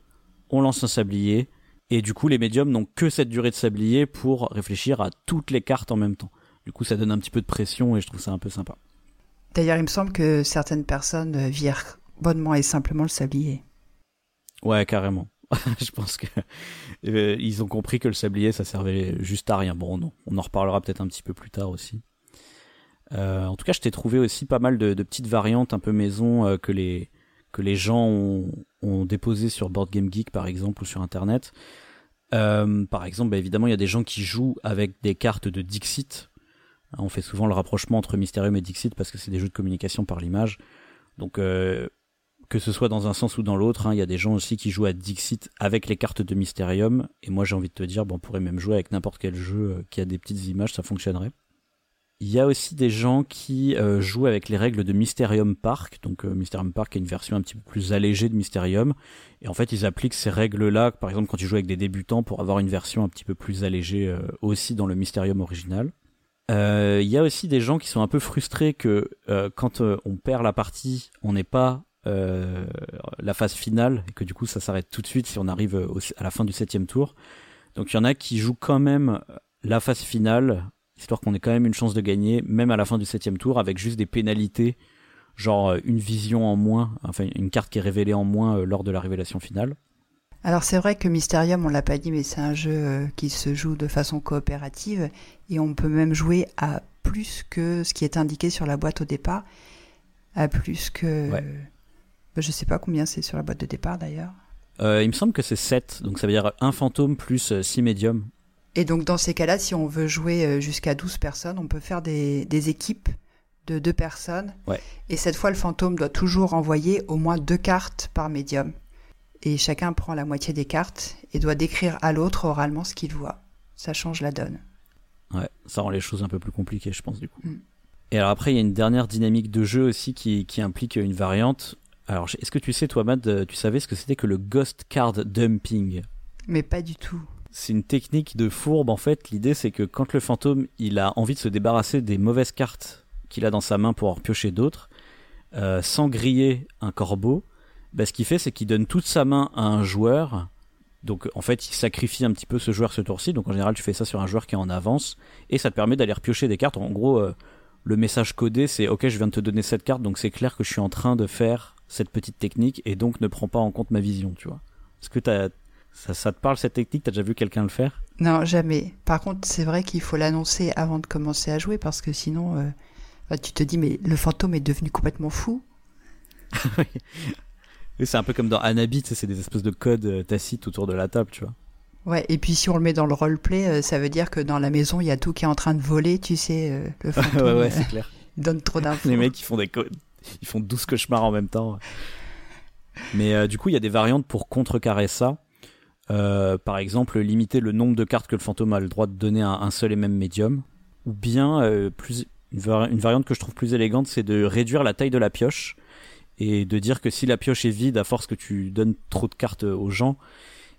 on lance un sablier, et du coup, les médiums n'ont que cette durée de sablier pour réfléchir à toutes les cartes en même temps. Du coup, ça donne un petit peu de pression et je trouve ça un peu sympa. D'ailleurs, il me semble que certaines personnes euh, virent bonnement et simplement le sablier. Ouais, carrément. je pense que euh, ils ont compris que le sablier ça servait juste à rien. Bon, non, on en reparlera peut-être un petit peu plus tard aussi. Euh, en tout cas, je t'ai trouvé aussi pas mal de, de petites variantes un peu maison euh, que les que les gens ont, ont déposées sur Board Game Geek par exemple ou sur internet. Par exemple, bah, évidemment, il y a des gens qui jouent avec des cartes de Dixit. Hein, On fait souvent le rapprochement entre Mysterium et Dixit parce que c'est des jeux de communication par l'image. Donc euh, que ce soit dans un sens ou dans l'autre, hein, il y a des gens aussi qui jouent à Dixit avec les cartes de Mysterium. Et moi, j'ai envie de te dire, bon, on pourrait même jouer avec n'importe quel jeu euh, qui a des petites images, ça fonctionnerait. Il y a aussi des gens qui euh, jouent avec les règles de Mysterium Park. Donc Mysterium Park est une version un petit peu plus allégée de Mysterium. Et en fait, ils appliquent ces règles-là, par exemple, quand tu joues avec des débutants, pour avoir une version un petit peu plus allégée aussi dans le Mysterium original. Euh, Il y a aussi des gens qui sont un peu frustrés que euh, quand euh, on perd la partie, on n'est pas euh, la phase finale et que du coup ça s'arrête tout de suite si on arrive à la fin du septième tour. Donc il y en a qui jouent quand même la phase finale, histoire qu'on ait quand même une chance de gagner, même à la fin du septième tour, avec juste des pénalités, genre euh, une vision en moins, enfin une carte qui est révélée en moins euh, lors de la révélation finale. Alors c'est vrai que Mysterium, on l'a pas dit, mais c'est un jeu euh, qui se joue de façon coopérative et on peut même jouer à plus que ce qui est indiqué sur la boîte au départ, à plus que... Ouais. Ben, Je sais pas combien c'est sur la boîte de départ d'ailleurs. Euh, il me semble que c'est 7, donc ça veut dire un fantôme plus 6 médiums. Et donc dans ces cas-là, si on veut jouer euh, jusqu'à 12 personnes, on peut faire des, des équipes de deux personnes. Ouais. Et cette fois, le fantôme doit toujours envoyer au moins deux cartes par médium. Et chacun prend la moitié des cartes et doit décrire à l'autre oralement ce qu'il voit. Ça change la donne. Ouais, ça rend les choses un peu plus compliquées, je pense, du coup. Mm. Et alors après, il y a une dernière dynamique de jeu aussi qui, qui implique une variante. Alors, est-ce que tu sais, toi, Mad, euh, tu savais ce que c'était que le Ghost Card Dumping? Mais pas du tout. C'est une technique de fourbe, en fait. L'idée, c'est que quand le fantôme, il a envie de se débarrasser des mauvaises cartes qu'il a dans sa main pour en piocher d'autres, euh, sans griller un corbeau, bah, ce qu'il fait, c'est qu'il donne toute sa main à un joueur. Donc, en fait, il sacrifie un petit peu ce joueur ce tour-ci. Donc, en général, tu fais ça sur un joueur qui est en avance. Et ça te permet d'aller repiocher des cartes. En gros, euh, le message codé, c'est OK, je viens de te donner cette carte, donc c'est clair que je suis en train de faire cette petite technique et donc ne prends pas en compte ma vision, tu vois. Est-ce que t'as, ça, ça te parle cette technique? T'as déjà vu quelqu'un le faire? Non, jamais. Par contre, c'est vrai qu'il faut l'annoncer avant de commencer à jouer parce que sinon, euh, bah, tu te dis, mais le fantôme est devenu complètement fou. Et C'est un peu comme dans sais, c'est des espèces de codes euh, tacites autour de la table, tu vois. Ouais, et puis si on le met dans le roleplay, euh, ça veut dire que dans la maison, il y a tout qui est en train de voler, tu sais, euh, le fantôme. ouais, ouais, c'est clair. il donne trop d'infos. Les mecs, ils font des ils font 12 cauchemars en même temps. Mais euh, du coup, il y a des variantes pour contrecarrer ça. Euh, par exemple, limiter le nombre de cartes que le fantôme a le droit de donner à un seul et même médium. Ou bien, euh, plus, une, vari- une variante que je trouve plus élégante, c'est de réduire la taille de la pioche et de dire que si la pioche est vide, à force que tu donnes trop de cartes aux gens,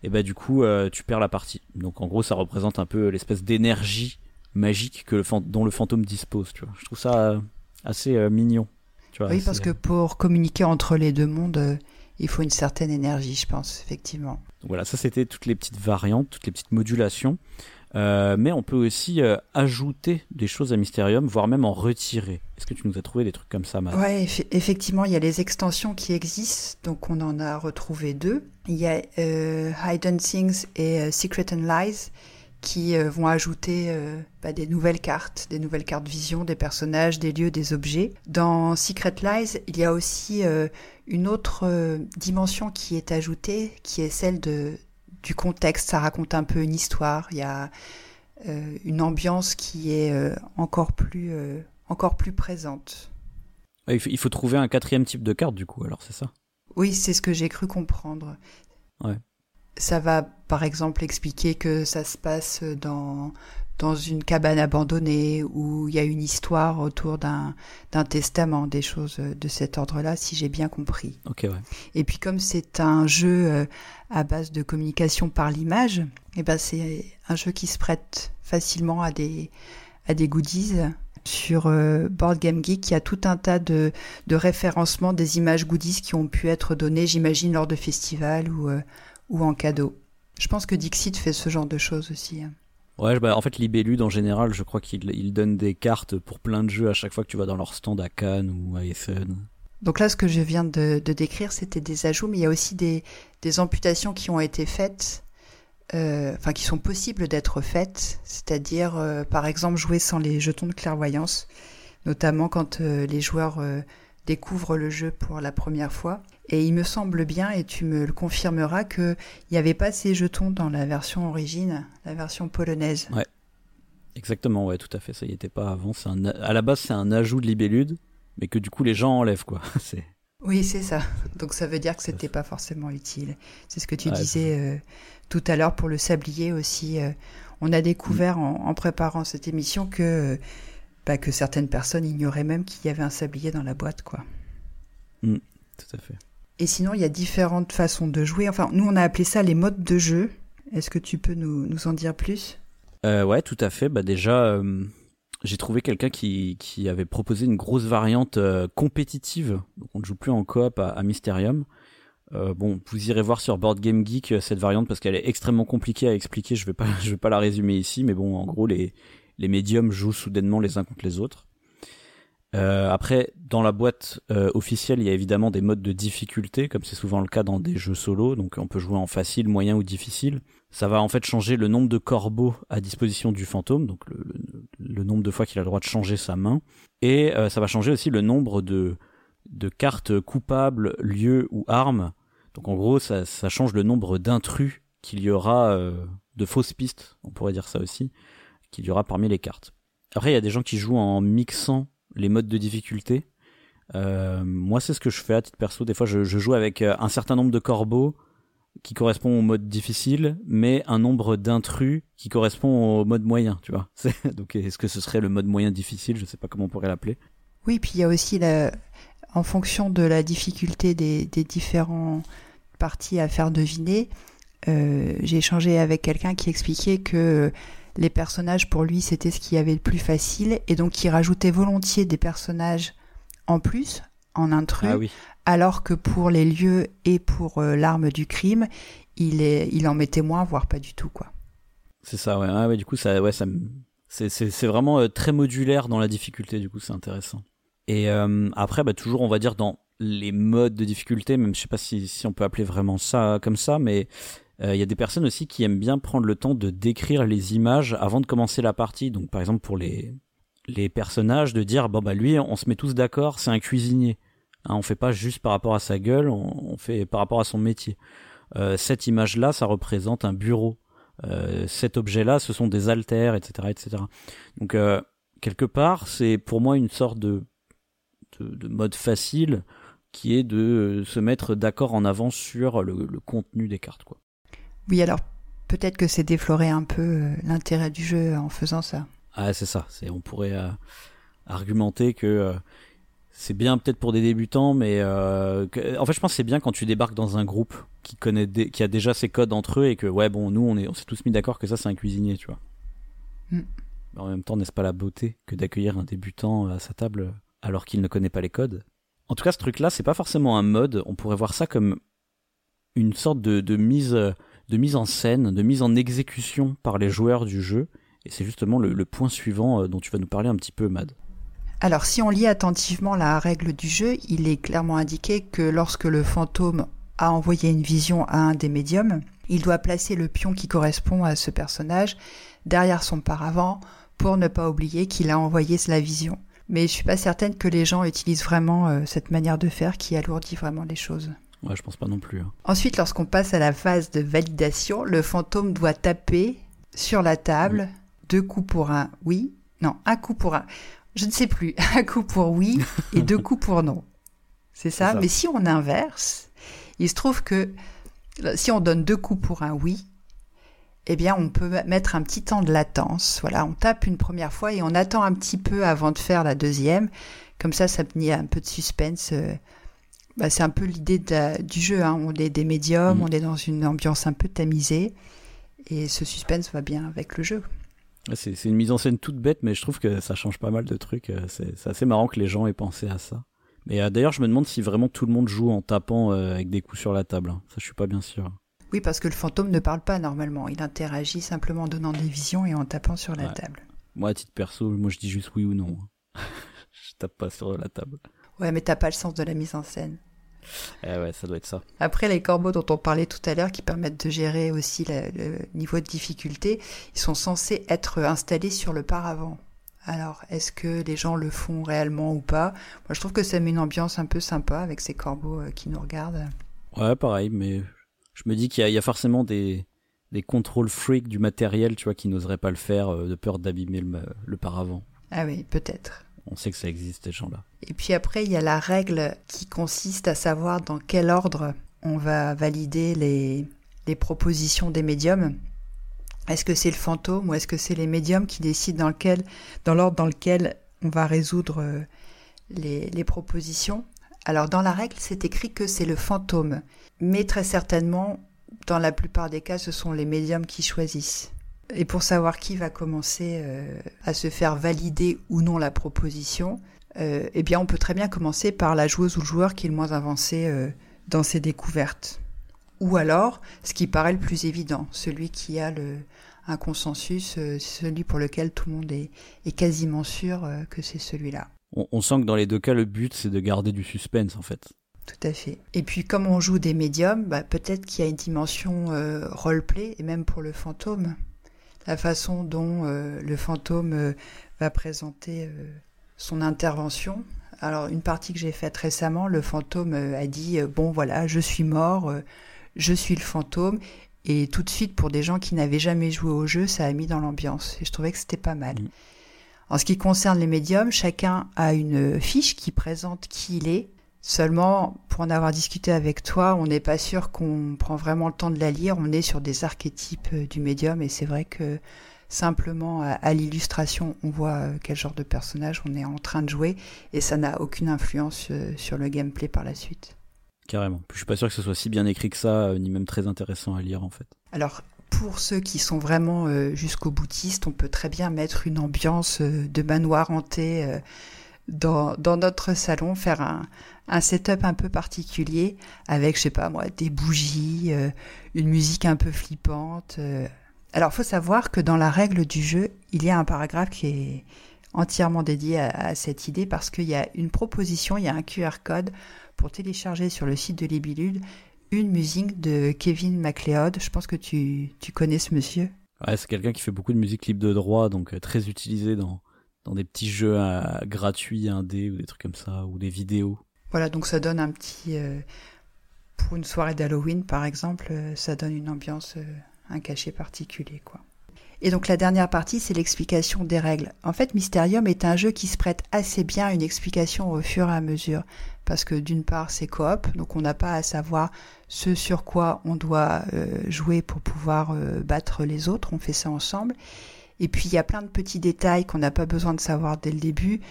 et bah du coup, euh, tu perds la partie. Donc en gros, ça représente un peu l'espèce d'énergie magique que le dont le fantôme dispose. Tu vois. Je trouve ça euh, assez euh, mignon. Tu vois, Oui, parce que pour communiquer entre les deux mondes, euh, il faut une certaine énergie, je pense, effectivement. Donc voilà, ça c'était toutes les petites variantes, toutes les petites modulations. Euh, mais on peut aussi euh, ajouter des choses à Mysterium, voire même en retirer. Est-ce que tu nous as trouvé des trucs comme ça, Matt? Ouais, eff- effectivement, il y a les extensions qui existent, donc on en a retrouvé deux. Il y a euh, Hidden Things et euh, Secret and Lies qui vont ajouter bah, des nouvelles cartes, des nouvelles cartes vision, des personnages, des lieux, des objets. Dans Secret Lies, il y a aussi une autre dimension qui est ajoutée, qui est celle de, du contexte. Ça raconte un peu une histoire. Il y a euh, une ambiance qui est euh, encore plus, euh, encore plus présente. Ouais, il, faut, il faut trouver un quatrième type de carte, du coup, alors c'est ça? Oui, c'est ce que j'ai cru comprendre. Ouais. Ça va, par exemple, expliquer que ça se passe dans, dans une cabane abandonnée où il y a une histoire autour d'un, d'un testament, des choses de cet ordre-là, si j'ai bien compris. Ok, ouais. Et puis comme c'est un jeu euh, à base de communication par l'image, eh ben c'est un jeu qui se prête facilement à des, à des goodies. Sur euh, Board Game Geek, il y a tout un tas de, de référencements des images goodies qui ont pu être données, j'imagine, lors de festivals ou, euh, ou en cadeau. Je pense que Dixit fait ce genre de choses aussi. Ouais, bah, en fait, Libellude, en général, je crois qu'ils ils donnent des cartes pour plein de jeux à chaque fois que tu vas dans leur stand à Cannes ou à Essen. Donc là, ce que je viens de, de décrire, c'était des ajouts, mais il y a aussi des, des amputations qui ont été faites, euh, enfin qui sont possibles d'être faites, c'est-à-dire, euh, par exemple, jouer sans les jetons de clairvoyance, notamment quand euh, les joueurs euh, découvrent le jeu pour la première fois. Et il me semble bien, et tu me le confirmeras, qu'il n'y avait pas ces jetons dans la version origine, la version polonaise. Ouais. Exactement, ouais, tout à fait. Ça y était pas avant. C'est un, à la base, c'est un ajout de Libellude, mais que du coup, les gens enlèvent, quoi. c'est. Oui, c'est ça. Donc ça veut dire que c'était pas forcément utile. C'est ce que tu Ouais, disais euh, tout à l'heure pour le sablier aussi. euh, on a découvert Mm. en, en préparant cette émission que bah, que certaines personnes ignoraient même qu'il y avait un sablier dans la boîte, quoi. Mm, tout à fait. Et sinon, il y a différentes façons de jouer. Enfin, nous, on a appelé ça les modes de jeu. Est-ce que tu peux nous, en dire plus? Euh, ouais, tout à fait. Bah déjà, euh, j'ai trouvé quelqu'un qui, avait proposé une grosse variante euh, compétitive. Donc on ne joue plus en coop à, à Mysterium. Euh, bon, vous irez voir sur Board Game Geek cette variante parce qu'elle est extrêmement compliquée à expliquer. Je vais vais pas la résumer ici, mais bon, en gros, les médiums jouent soudainement les uns contre les autres. Euh, après, dans la boîte euh, officielle, il y a évidemment des modes de difficulté, comme c'est souvent le cas dans des jeux solo. Donc, on peut jouer en facile, moyen ou difficile. Ça va en fait changer le nombre de corbeaux à disposition du fantôme, donc le, le- le nombre de fois qu'il a le droit de changer sa main, et euh, ça va changer aussi le nombre de de cartes coupables, lieux ou armes. Donc, en gros, ça, ça change le nombre d'intrus qu'il y aura, euh, de fausses pistes, on pourrait dire ça aussi, qu'il y aura parmi les cartes. Après, il y a des gens qui jouent en mixant les modes de difficulté. Euh, moi, c'est ce que je fais à titre perso. Des fois, je, joue avec euh, un certain nombre de corbeaux qui correspond au mode difficile, mais un nombre d'intrus qui correspond au mode moyen, tu vois. C'est- Donc, est-ce que ce serait le mode moyen difficile? Je sais pas comment on pourrait l'appeler. Oui, puis il y a aussi, la... en fonction de la difficulté des, des différents parties à faire deviner, euh, j'ai échangé avec quelqu'un qui expliquait que les personnages, pour lui, c'était ce qui avait le plus facile, et donc il rajoutait volontiers des personnages en plus, en intrus, Ah oui. alors que pour les lieux et pour euh, l'arme du crime, il, est, il en mettait moins, voire pas du tout, quoi. C'est ça, ouais. Ah ouais, du coup, ça, ouais, ça, me- c'est, vraiment euh, très modulaire dans la difficulté. Du coup, c'est intéressant. Et euh, après, bah, toujours, on va dire dans les modes de difficulté, même je sais pas si, si on peut appeler vraiment ça comme ça, mais il y a des personnes aussi qui aiment bien prendre le temps de décrire les images avant de commencer la partie. Donc, par exemple, pour les les personnages, de dire bon bah lui, on se met tous d'accord, c'est un cuisinier. Hein, on fait pas juste par rapport à sa gueule, on, on fait par rapport à son métier. Euh, cette image-là, ça représente un bureau. Euh, cet objet-là, ce sont des haltères, etc., etc. Donc euh, quelque part, c'est pour moi une sorte de, de, de mode facile qui est de euh, se mettre d'accord en avance sur le, le contenu des cartes, quoi. Oui, alors peut-être que c'est déflorer un peu euh, l'intérêt du jeu en faisant ça. Ah, c'est ça. C'est, on pourrait euh, argumenter que euh, c'est bien peut-être pour des débutants, mais euh, que- en fait, je pense que c'est bien quand tu débarques dans un groupe qui connaît, qui a déjà ses codes entre eux et que ouais, bon, nous, on est, on s'est tous mis d'accord que ça, c'est un cuisinier, tu vois. Mm. Mais en même temps, n'est-ce pas la beauté que d'accueillir un débutant à sa table alors qu'il ne connaît pas les codes? En tout cas, ce truc-là, c'est pas forcément un mode. On pourrait voir ça comme une sorte de, de mise, de mise en scène, de mise en exécution par les joueurs du jeu. Et c'est justement le, point suivant euh, dont tu vas nous parler un petit peu, Mad. Alors, si on lit attentivement la règle du jeu, il est clairement indiqué que lorsque le fantôme a envoyé une vision à un des médiums, il doit placer le pion qui correspond à ce personnage derrière son paravent pour ne pas oublier qu'il a envoyé la vision. Mais je suis pas certaine que les gens utilisent vraiment euh, cette manière de faire qui alourdit vraiment les choses. Ouais, je pense pas non plus. hein. Ensuite, lorsqu'on passe à la phase de validation, le fantôme doit taper sur la table deux coups pour un oui, non, un coup pour un, je ne sais plus, un coup pour oui et deux coups pour non. C'est ça, ça. Mais si on inverse, il se trouve que euh, si on donne deux coups pour un oui, eh bien, on peut mettre un petit temps de latence. Voilà, on tape une première fois et on attend un petit peu avant de faire la deuxième. Comme ça, ça met un peu de suspense. Bah, c'est un peu l'idée du jeu. hein. On est des médiums, on est dans une ambiance un peu tamisée. Et ce suspense va bien avec le jeu. Ouais, C'est une mise en scène toute bête, mais je trouve que ça change pas mal de trucs. euh, C'est assez marrant que les gens aient pensé à ça. Mais euh, d'ailleurs, je me demande si vraiment tout le monde joue en tapant euh, avec des coups sur la table. hein. Ça, je suis pas bien sûr. Oui, parce que le fantôme ne parle pas normalement. Il interagit simplement en donnant des visions et en tapant sur la table. Moi, à titre perso, moi je dis juste oui ou non. je tape pas sur la table. Ouais, mais t'as pas le sens de la mise en scène. Eh ouais, ça doit être ça. Après, les corbeaux dont on parlait tout à l'heure, qui permettent de gérer aussi la- le niveau de difficulté, ils sont censés être installés sur le paravent. Alors, est-ce que les gens le font réellement ou pas? Moi, je trouve que ça met une ambiance un peu sympa avec ces corbeaux euh, qui nous regardent. Ouais, pareil, mais je me dis qu'il y, a- il y a forcément des, des contrôles freaks du matériel, tu vois, qui n'oseraient pas le faire euh, de peur d'abîmer le, le paravent. Ah oui, peut-être. On sait que ça existe, ces gens-là. Et puis après, il y a la règle qui consiste à savoir dans quel ordre on va valider les, propositions des médiums. Est-ce que c'est le fantôme ou est-ce que c'est les médiums qui décident dans, lequel, dans l'ordre dans lequel on va résoudre euh, les propositions? Alors dans la règle, c'est écrit que c'est le fantôme, mais très certainement, dans la plupart des cas, ce sont les médiums qui choisissent. Et pour savoir qui va commencer euh, à se faire valider ou non la proposition, euh, eh bien, on peut très bien commencer par la joueuse ou le joueur qui est le moins avancé euh, dans ses découvertes. Ou alors, ce qui paraît le plus évident, celui qui a le, un consensus, celui pour lequel tout le monde est, est quasiment sûr que c'est celui-là. On, on sent que dans les deux cas, le but, c'est de garder du suspense, en fait. Tout à fait. Et puis comme on joue des médiums, bah, peut-être qu'il y a une dimension euh, roleplay, et même pour le fantôme. La façon dont euh, le fantôme euh, va présenter euh, son intervention. Alors une partie que j'ai faite récemment, le fantôme a dit, bon voilà, je suis mort, je suis le fantôme. Et tout de suite, pour des gens qui n'avaient jamais joué au jeu, ça a mis dans l'ambiance. Et je trouvais que c'était pas mal. En ce qui concerne les médiums, chacun a une fiche qui présente qui il est. Seulement, pour en avoir discuté avec toi, on n'est pas sûr qu'on prend vraiment le temps de la lire. On est sur des archétypes euh, du médium et c'est vrai que simplement à, à l'illustration, on voit euh, quel genre de personnage on est en train de jouer et ça n'a aucune influence euh, sur le gameplay par la suite. Carrément. Je suis pas sûr que ce soit si bien écrit que ça, ni même très intéressant à lire, en fait. Alors, pour ceux qui sont vraiment euh, jusqu'au boutiste, on peut très bien mettre une ambiance euh, de manoir hanté euh, dans, dans notre salon, faire un, un setup un peu particulier avec, je sais pas moi, des bougies, euh, une musique un peu flippante. euh. Alors, faut savoir que dans la règle du jeu, il y a un paragraphe qui est entièrement dédié à, à cette idée parce qu'il y a une proposition, il y a un QR code pour télécharger sur le site de Libellude une musique de Kevin MacLeod. Je pense que tu, tu connais ce monsieur. Ouais, c'est quelqu'un qui fait beaucoup de musique libre de droit, donc euh, très utilisé dans, dans des petits jeux euh, gratuits, indés ou des trucs comme ça, ou des vidéos. Voilà, donc ça donne un petit... euh, pour une soirée d'Halloween, par exemple, euh, ça donne une ambiance, euh, un cachet particulier, quoi. Et donc la dernière partie, c'est l'explication des règles. En fait, Mysterium est un jeu qui se prête assez bien à une explication au fur et à mesure. Parce que d'une part, c'est coop, donc on n'a pas à savoir ce sur quoi on doit jouer pour pouvoir battre les autres, on fait ça ensemble. Et puis il y a plein de petits détails qu'on n'a pas besoin de savoir dès le début,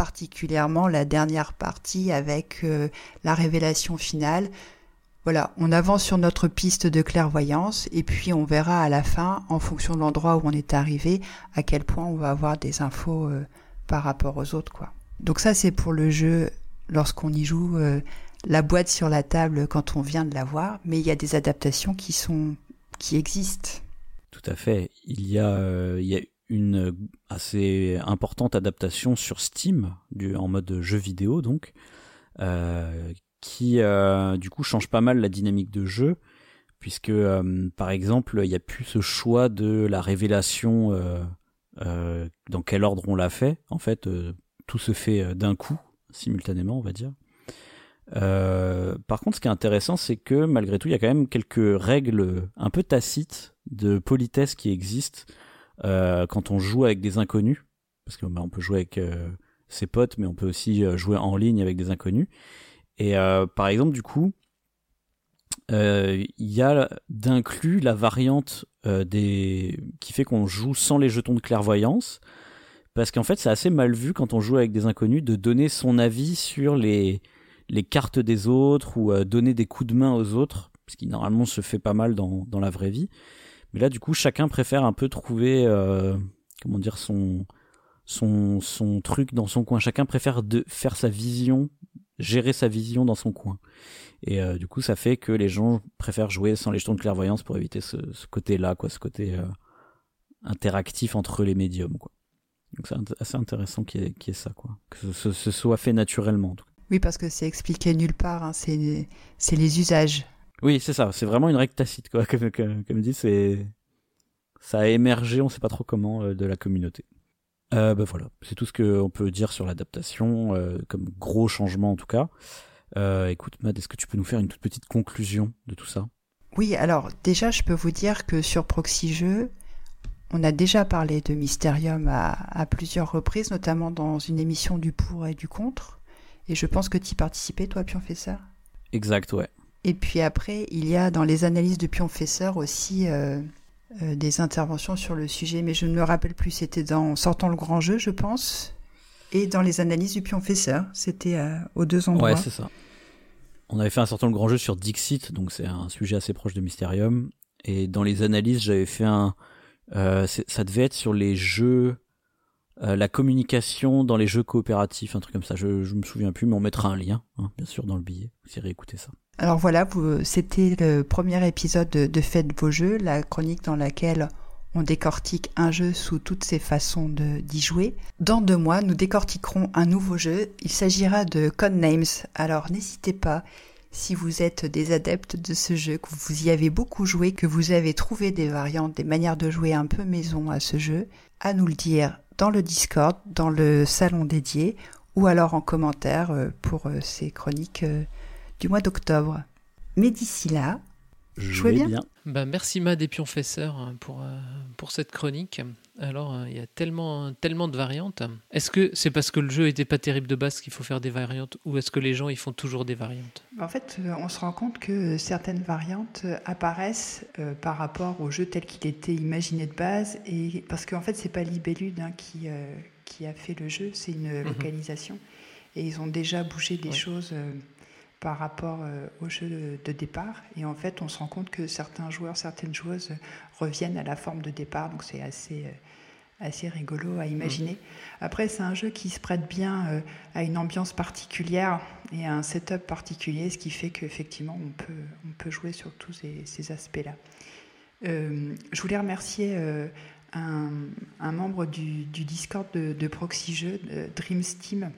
particulièrement la dernière partie avec euh, la révélation finale. Voilà, on avance sur notre piste de clairvoyance et puis on verra à la fin, en fonction de l'endroit où on est arrivé, à quel point on va avoir des infos euh, par rapport aux autres, quoi. Donc ça, c'est pour le jeu lorsqu'on y joue, euh, la boîte sur la table quand on vient de la voir, mais il y a des adaptations qui sont qui existent. Tout à fait. Il y a, il y a une assez importante adaptation sur Steam, du, en mode jeu vidéo donc, euh, qui euh, du coup change pas mal la dynamique de jeu, puisque euh, par exemple il n'y a plus ce choix de la révélation euh, euh, dans quel ordre on l'a fait. En fait, euh, tout se fait d'un coup, simultanément, on va dire. Par contre, ce qui est intéressant, c'est que malgré tout, il y a quand même quelques règles un peu tacites de politesse qui existent euh, quand on joue avec des inconnus, parce que bah, on peut jouer avec euh, ses potes, mais on peut aussi euh, jouer en ligne avec des inconnus. Et euh, par exemple, du coup, il y a d'inclus la variante des qui fait qu'on joue sans les jetons de clairvoyance, parce qu'en fait, c'est assez mal vu quand on joue avec des inconnus de donner son avis sur les les cartes des autres ou donner des coups de main aux autres, ce qui normalement se fait pas mal dans, dans la vraie vie. Mais là, du coup, chacun préfère un peu trouver, euh, comment dire, son, son, son truc dans son coin. Chacun préfère de faire sa vision, gérer sa vision dans son coin. Et euh, du coup, ça fait que les gens préfèrent jouer sans les jetons de clairvoyance pour éviter ce, ce côté-là, quoi, ce côté euh, interactif entre les médiums, quoi. Donc c'est assez intéressant qu'il y, qu'il y ait ça, quoi. Que ce, ce- soit fait naturellement. en tout cas. Oui, parce que c'est expliqué nulle part, hein, c'est les usages. Oui, c'est ça. C'est vraiment une règle tacite, quoi. Comme, comme, comme dit, c'est ça a émergé, on sait pas trop comment, euh, de la communauté. Euh, bah voilà, c'est tout ce qu'on peut dire sur l'adaptation, euh, comme gros changement en tout cas. Euh, écoute, Mad, est-ce que tu peux nous faire une toute petite conclusion de tout ça? Oui, alors déjà, je peux vous dire que sur Proxy Jeux, on a déjà parlé de Mysterium à, à plusieurs reprises, notamment dans une émission du pour et du contre. Et je pense que tu y participais, toi, Pionfesseur. Exact, ouais. Et puis après, il y a dans les analyses de Pionfesseur aussi euh, euh, des interventions sur le sujet, mais je ne me rappelle plus, c'était dans Sortant le grand jeu, je pense. Et dans les analyses du pionfesseur, c'était euh, aux deux endroits. Ouais, c'est ça. On avait fait un certain grand jeu sur Dixit, donc c'est un sujet assez proche de Mysterium. Et dans les analyses, j'avais fait un. ça devait être sur les jeux. Euh, la communication dans les jeux coopératifs, un truc comme ça. Je, je me souviens plus, mais on mettra un lien, hein, bien sûr, dans le billet. Vous irez écouter ça. Alors voilà, c'était le premier épisode de, de Faites vos jeux, la chronique dans laquelle on décortique un jeu sous toutes ses façons d'y jouer. Dans deux mois, nous décortiquerons un nouveau jeu. Il s'agira de Codenames. Alors n'hésitez pas, si vous êtes des adeptes de ce jeu, que vous y avez beaucoup joué, que vous avez trouvé des variantes, des manières de jouer un peu maison à ce jeu, à nous le dire dans le Discord, dans le salon dédié, ou alors en commentaire euh, pour euh, ces chroniques euh, du mois d'octobre. Mais d'ici là, jouez bien. Bah, merci Mad et Pionfesseur hein, pour, pour cette chronique. Alors, euh, il y a tellement, tellement de variantes. Est-ce que c'est parce que le jeu était pas terrible de base qu'il faut faire des variantes ou est-ce que les gens ils font toujours des variantes? En fait, euh, on se rend compte que certaines variantes euh, apparaissent euh, par rapport au jeu tel qu'il était imaginé de base, et parce qu'en fait, c'est pas Libellude hein, qui, euh, qui a fait le jeu, c'est une Mhm. localisation, et ils ont déjà bougé des Ouais. choses euh, par rapport au jeu de, de départ, et en fait, on se rend compte que certains joueurs, certaines joueuses reviennent à la forme de départ, donc c'est assez assez rigolo à imaginer. Après, c'est un jeu qui se prête bien euh, à une ambiance particulière et à un setup particulier, ce qui fait qu'effectivement, on peut, on peut jouer sur tous ces, ces aspects-là. Euh, je voulais remercier euh, un, un membre du, du Discord de, de Proxy Jeux, de Dream Steam,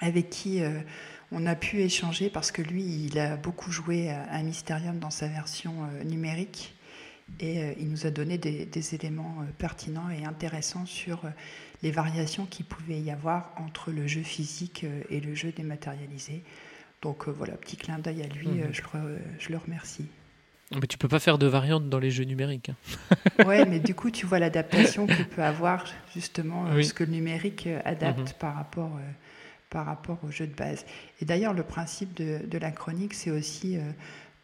avec qui on a pu échanger parce que lui, il a beaucoup joué à, à Mysterium dans sa version numérique et euh, il nous a donné des, des éléments euh, pertinents et intéressants sur euh, les variations qu'il pouvait y avoir entre le jeu physique euh, et le jeu dématérialisé. Donc euh, voilà, petit clin d'œil à lui, Mhm. euh, je, le, je le remercie. Mais tu peux pas faire de variantes dans les jeux numériques. hein. Ouais, mais du coup, tu vois l'adaptation que peut avoir justement euh, Oui. ce que le numérique euh, adapte Mhm. par, rapport, euh, par rapport au jeu de base. Et d'ailleurs, le principe de, de la chronique, c'est aussi euh,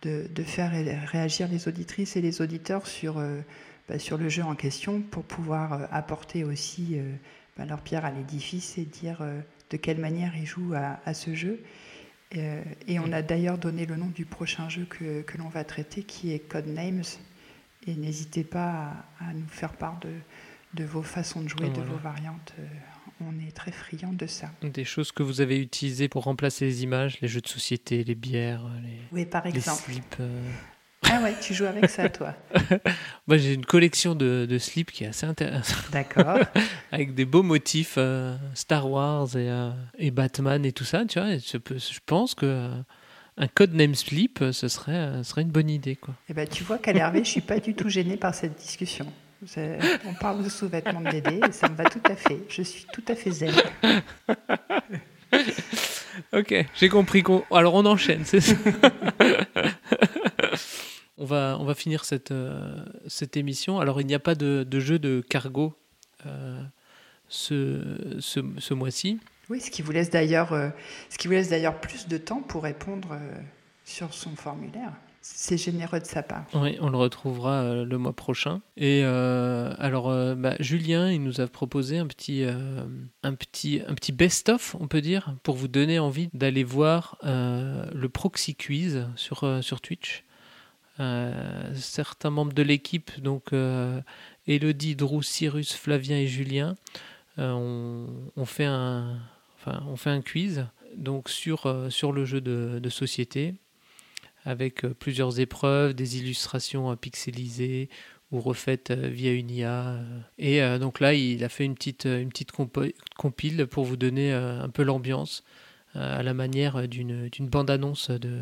de, de faire ré- réagir les auditrices et les auditeurs sur, euh, bah, sur le jeu en question pour pouvoir euh, apporter aussi euh, bah, leur pierre à l'édifice et dire euh, de quelle manière ils jouent à, à ce jeu. Et on a d'ailleurs donné le nom du prochain jeu que, que l'on va traiter, qui est Codenames. Et n'hésitez pas à, à nous faire part de, de vos façons de jouer, de vos variantes. On est très friands de ça. Des choses que vous avez utilisées pour remplacer les images, les jeux de société, les bières, les, Oui, par les exemple. slips. euh. Ah ouais, tu joues avec ça, toi. Moi, j'ai une collection de, de slips qui est assez intéressante. D'accord. Avec des beaux motifs euh, Star Wars et, euh, et Batman et tout ça, tu vois. Je, pense que un codename slip, euh, ce serait, ce serait une bonne idée, quoi. Eh ben, tu vois qu'à l'Hervé, je suis pas du tout gênée par cette discussion. On parle de sous-vêtements de et ça me va tout à fait. Je suis tout à fait zen. Ok, j'ai compris qu'on. Alors on enchaîne, c'est ça. on va on va finir cette euh, cette émission. Alors il n'y a pas de, de jeu de cargo euh, ce ce, ce mois-ci. Oui, ce qui vous laisse d'ailleurs, euh, ce qui vous laisse d'ailleurs plus de temps pour répondre sur son formulaire. C'est généreux de sa part. Oui, on le retrouvera euh, le mois prochain. Et euh, alors, euh, bah, Julien, il nous a proposé un petit, un petit, un petit best-of, on peut dire, pour vous donner envie d'aller voir le Proxy Quiz sur, sur Twitch. Certains membres de l'équipe, donc Elodie, Drew, Cyrus, Flavien et Julien, ont, ont fait un, enfin, on fait un quiz donc sur, sur le jeu de société avec euh, plusieurs épreuves, des illustrations euh, pixelisées ou refaites euh, via une IA. Et donc là, il a fait une petite, une petite compile pour vous donner un peu l'ambiance à la manière d'une bande-annonce de,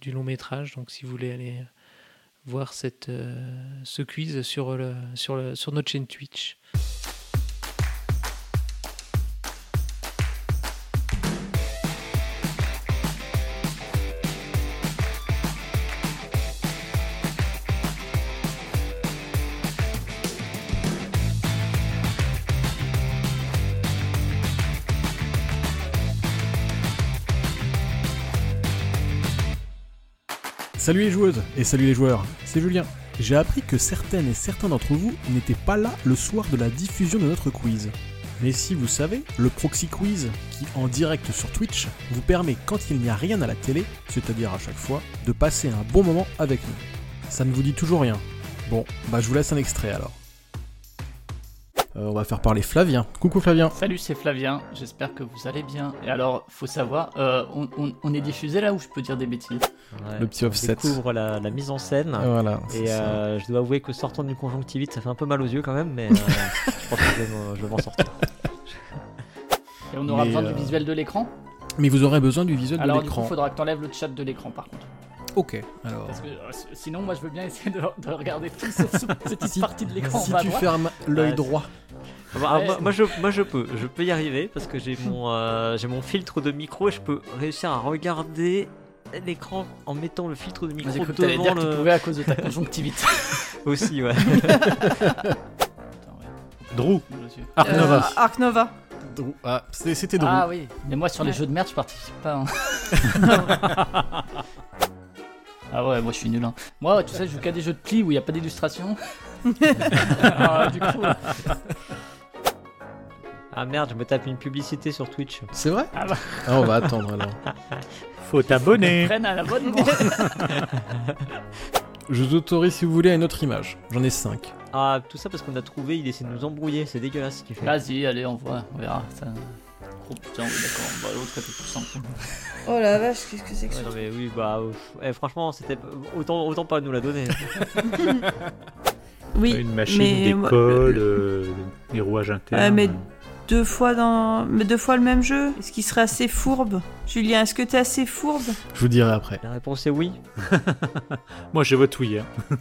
du long métrage. Donc si vous voulez aller voir cette, ce quiz sur, le, sur, le, sur notre chaîne Twitch. Salut les joueuses et salut les joueurs, c'est Julien. J'ai appris que certaines et certains d'entre vous n'étaient pas là le soir de la diffusion de notre quiz. Mais si vous savez, le Proxy Quiz, qui en direct sur Twitch, vous permet, quand il n'y a rien à la télé, c'est-à-dire à chaque fois, de passer un bon moment avec nous. Ça ne vous dit toujours rien Bon, bah je vous laisse un extrait alors. Euh, on va faire parler Flavien. Coucou Flavien. Salut, c'est Flavien. J'espère que vous allez bien. Et alors, faut savoir, euh, on, on- on est diffusé là où je peux dire des bêtises Ouais, Le petit on offset. découvre la, la mise en scène. Voilà, Et euh, je dois avouer que sortant du conjonctivite, ça fait un peu mal aux yeux quand même, mais euh, je pense que je vais m'en- sortir. Et on aura Mais, besoin euh, du visuel de l'écran Mais vous aurez besoin du visuel Alors, de du coup, l'écran. faudra que t'enlèves le chat de l'écran par contre. Ok, alors. Parce que euh, sinon, moi je veux bien essayer de, de regarder tout sauf cette petite partie de l'écran. Si tu droite. fermes l'œil droit. Bah, Ouais. moi, moi, je, moi je peux, je peux y arriver parce que j'ai mon, euh, j'ai mon filtre de micro et je peux réussir à regarder l'écran en mettant le filtre de micro cru devant dire le... que tu pouvais à cause de ta conjonctivite. Aussi, ouais. Drew. Arc Euh, Nova. Arc Nova. Ah, c'était drôle. Ah oui, mais moi sur les jeux de merde je participe pas. hein. Ah ouais, moi je suis nul. Hein. Moi, tu sais, je joue qu'à des jeux de pli où il n'y a pas d'illustration. Alors, du coup, Ah merde, je me tape une publicité sur Twitch. C'est vrai Ah bah. Ah, on va attendre alors. Faut t'abonner. prennent à l'abonnement. Je vous autorise si vous voulez à une autre image. J'en ai 5. Ah, tout ça parce qu'on a trouvé, il essaie de nous embrouiller, c'est dégueulasse ce qu'il fait. Vas-y, allez, on voit, on verra. Ça... Oh putain, oui, d'accord, bah, l'autre était tout simple. Oh la vache, qu'est-ce que c'est que Ouais, ça non mais oui, bah. Eh, franchement, c'était autant, autant pas nous la donner. Oui, Une machine, mais des euh, rouages internes. Ouais, mais deux fois dans, mais deux fois le même jeu? Est-ce qu'il serait assez fourbe, Julien Est-ce que t'es assez fourbe? Je vous dirai après. La réponse est oui. Moi, je vote oui. hein.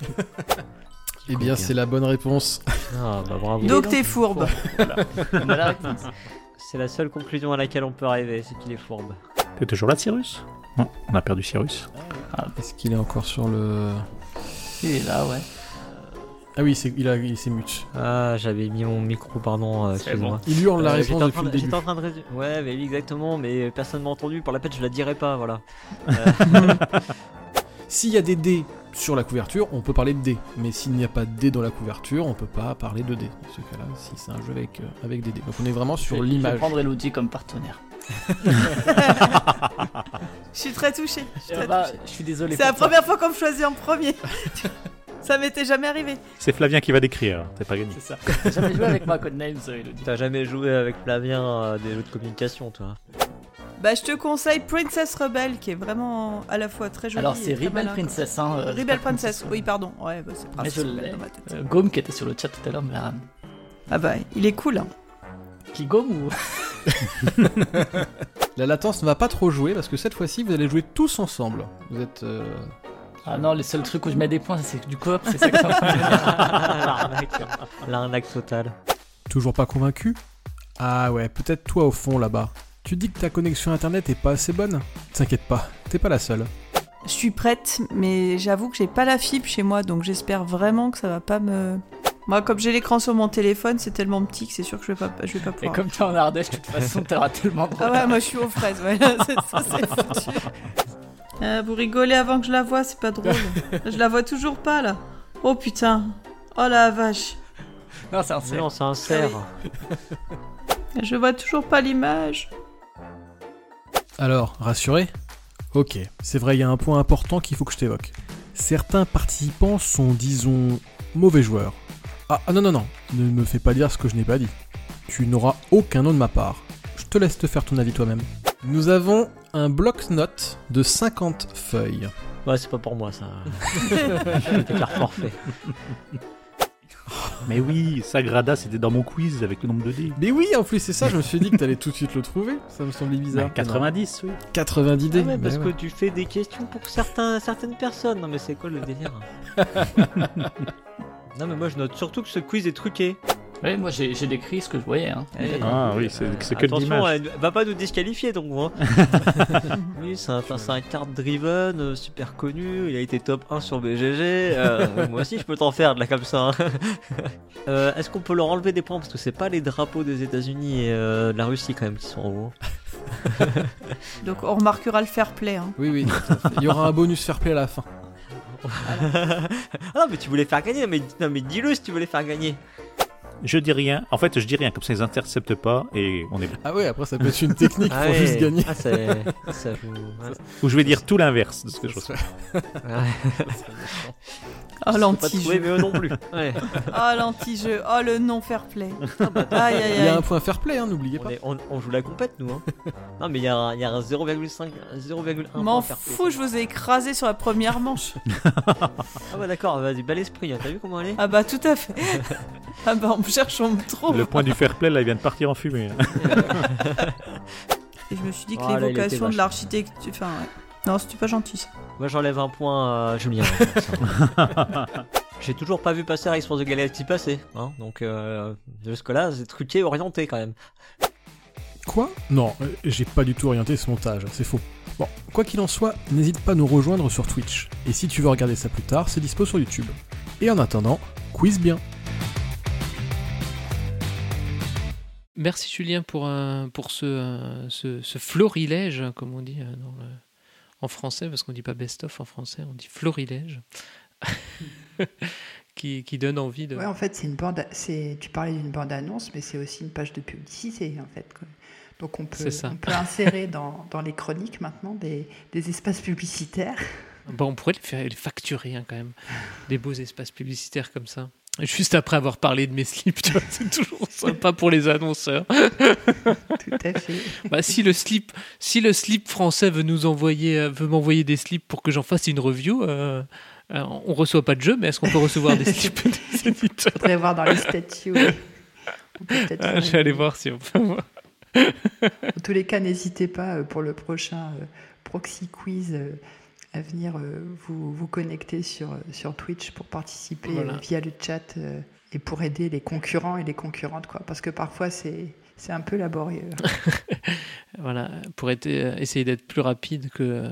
Eh bien, c'est la bonne réponse. Ah bah bravo. Donc t'es fourbe. On a la réponse. C'est la seule conclusion à laquelle on peut arriver, c'est qu'il est fourbe. T'es toujours là, Cyrus? Non, on a perdu Cyrus. Est-ce qu'il est encore sur le. Il est là, ouais. Ah oui, c'est- il, a, il s'est mute. Ah, j'avais mis mon micro, pardon, euh, excuse-moi. bon. Il hurle la Euh, réponse j'étais en depuis train le de- début. J'étais en train de résumer. Ouais, mais oui, exactement, mais personne m'a entendu. Pour la peine, je la dirai pas, voilà. S'il y a des dés sur la couverture, on peut parler de dés. Mais s'il n'y a pas de dés dans la couverture, on peut pas parler de dés. Dans ce cas-là, si c'est un jeu avec, euh, avec des dés. Donc on est vraiment sur Je- Je l'image. prendrai Elodie comme partenaire. Je suis très touchée. Je suis, très bah, touchée. je suis désolé. C'est la toi. première fois qu'on me choisit en premier. Ça m'était jamais arrivé. C'est Flavien qui va décrire, t'as pas gagné. C'est ça. T'as jamais joué avec moi à Codenames, euh, Elodie. T'as jamais joué avec Flavien à des jeux de communication, toi Bah, je te conseille Princess Rebel, qui est vraiment à la fois très jolie. Alors, et c'est très Rebel malin, Princess, hein. euh, Rebel Princess, oui, pardon. Ouais, bah, c'est Princess je Rebel l'ai. dans ma tête. Euh, Gaume qui était sur le chat tout à l'heure me l'a ramené. Ah bah, il est cool. hein. Qui Gaume ou? La latence ne va pas trop jouer parce que cette fois-ci, vous allez jouer tous ensemble. Vous êtes. euh, Ah non, les seuls trucs où je mets des points, c'est du coop, c'est ça que. L'arnaque. L'arnaque totale. Toujours pas convaincu? Ah ouais, peut-être toi au fond là-bas. Tu dis que ta connexion internet est pas assez bonne T'inquiète pas, t'es pas la seule. Je suis prête, mais j'avoue que j'ai pas la fibre chez moi, donc j'espère vraiment que ça va pas me. Moi, comme j'ai l'écran sur mon téléphone, c'est tellement petit que c'est sûr que je vais pas, je vais pas Et pouvoir. comme t'es en Ardèche, de toute façon, t'auras tellement de Ah ouais, moi je suis aux fraises, ouais. c'est ça, c'est foutu. Euh, vous rigolez avant que je la vois, c'est pas drôle. je la vois toujours pas là. Oh putain. Oh la vache. Non, c'est un cerf. Non, c'est un cerf. Je vois toujours pas l'image. Alors, rassuré? Ok, c'est vrai, il y a un point important qu'il faut que je t'évoque. Certains participants sont, disons, mauvais joueurs. Ah, ah, non, non, non, ne me fais pas dire ce que je n'ai pas dit. Tu n'auras aucun nom de ma part. Je te laisse te faire ton avis toi-même. Nous avons un bloc-notes de 50 feuilles. Ouais, c'est pas pour moi ça. Je déclare forfait. Mais oui, Sagrada, c'était dans mon quiz avec le nombre de dés. Mais oui, en plus, c'est ça, je me suis dit que t'allais tout de suite le trouver. Ça me semblait bizarre. Ouais, 90, oui. 90 dés. Ah ouais, parce mais que tu fais des questions pour certains, certaines personnes. Non, mais c'est quoi le délire? Non, mais moi je note surtout que ce quiz est truqué. Oui, moi j'ai décrit ce que je voyais. Hein. Ah oui, c'est que de Attention, elle va pas nous disqualifier donc oui, c'est un, un card driven euh, super connu. Il a été top 1 sur BGG. euh, moi aussi, je peux t'en faire de là comme ça. hein. Euh, Est-ce qu'on peut leur enlever des points? Parce que c'est pas les drapeaux des États-Unis et euh, de la Russie quand même qui sont en haut. Donc on remarquera le fair play. Hein. Oui, oui. Il y aura un bonus fair play à la fin. ah non, mais tu voulais faire gagner. Mais, non, mais dis-le si tu voulais faire gagner. Je dis rien. En fait, je dis rien, comme ça ils interceptent pas et on est bon. Ah ouais, après ça peut être une technique Ah pour ouais. juste gagner. Ah, c'est- ça joue- ouais. Ou je vais dire tout l'inverse de ce que je reçois. Oh, pas l'anti-jeu. trouvé, mais eux non plus. Ouais. Oh, l'anti-jeu. Oh, le non-fair play. Aïe, aïe, Il y a un point fair play, hein, n'oubliez On, pas. est- on- on joue la compète, nous. Hein. non, mais il y a, un- il y a un 0,5, un 0,1. M'en point fair play. fous, je vous ai écrasé sur la première manche. Ah, bah d'accord, vas-y, bel esprit. hein. T'as vu comment elle est Ah bah tout à fait. ah bah on me cherche, on me trouve. Le point du fair play, là, il vient de partir en fumée. Et je me suis dit que était l'évocation de l'architecture... Enfin, ouais. Non, c'était pas gentil. ça. Moi, j'enlève un point à Julien. J'ai toujours pas vu passer Race for the Galaxy passer. Hein, donc, euh, jusque-là, c'est truqué, orienté quand même. Quoi? Non, euh, j'ai pas du tout orienté ce montage, c'est faux. Bon, quoi qu'il en soit, n'hésite pas à nous rejoindre sur Twitch. Et si tu veux regarder ça plus tard, c'est dispo sur YouTube. Et en attendant, quiz bien. Merci Julien pour, euh, pour ce, euh, ce, ce florilège, comme on dit dans le- en français, parce qu'on dit pas best-of en français, on dit florilège, qui, qui donne envie de... Ouais, en fait, c'est une bande. C'est tu parlais d'une bande annonce, mais c'est aussi une page de publicité en fait. Donc on peut, on peut insérer dans, dans les chroniques maintenant des, des espaces publicitaires. Bon, on pourrait les, faire, les facturer hein, quand même, des beaux espaces publicitaires comme ça. Juste après avoir parlé de mes slips, c'est toujours sympa pour les annonceurs. Tout à fait. Bah, si le slip, si le slip français veut nous envoyer, euh, veut m'envoyer des slips pour que j'en fasse une review, euh, euh, on reçoit pas de jeu, mais est-ce qu'on peut recevoir des slips des éditeurs Faudrait voir dans les statuts. On Ah, Je vais aller voir si on peut voir. En tous les cas, n'hésitez pas euh, pour le prochain proxy quiz à venir euh, vous, vous connecter sur, euh, sur Twitch pour participer Voilà. euh, via le chat et pour aider les concurrents et les concurrentes. Quoi, parce que parfois, c'est c'est un peu laborieux. Voilà, pour être- essayer d'être plus rapide que,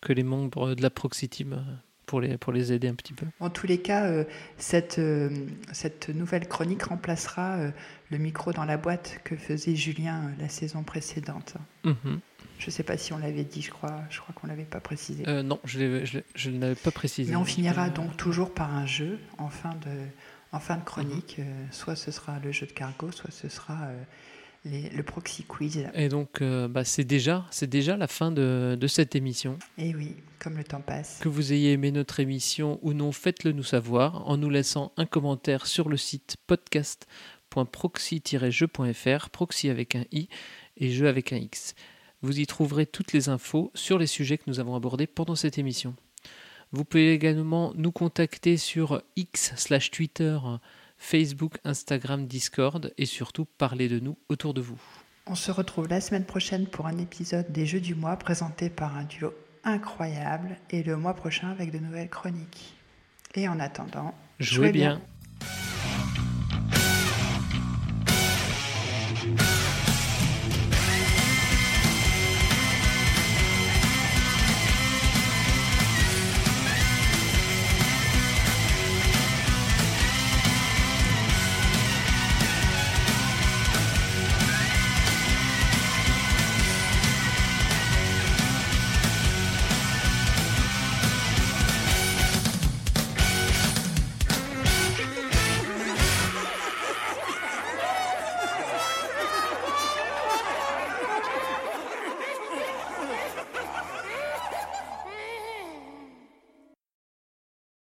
que les membres de la Proxy Team pour les, pour les aider un petit peu. En tous les cas, euh, cette, euh, cette nouvelle chronique remplacera euh, le micro dans la boîte que faisait Julien la saison précédente. Mhm. Je ne sais pas si on l'avait dit, je crois, je crois qu'on ne l'avait pas précisé. Euh, non, je, ne l'avais pas précisé. Mais on finira donc toujours par un jeu en fin de, en fin de chronique. Mhm. Euh, soit ce sera le jeu de cargo, soit ce sera euh, les- le proxy quiz. Et donc, bah, c'est déjà, déjà la fin de, de cette émission. Et oui, comme le temps passe. Que vous ayez aimé notre émission ou non, faites-le nous savoir en nous laissant un commentaire sur le site podcast.proxy-jeu.fr, proxy avec un i et jeu avec un x. Vous y trouverez toutes les infos sur les sujets que nous avons abordés pendant cette émission. Vous pouvez également nous contacter sur X slash Twitter, Facebook, Instagram, Discord et surtout parler de nous autour de vous. On se retrouve la semaine prochaine pour un épisode des Jeux du mois présenté par un duo incroyable et le mois prochain avec de nouvelles chroniques. Et en attendant, Jouez bien.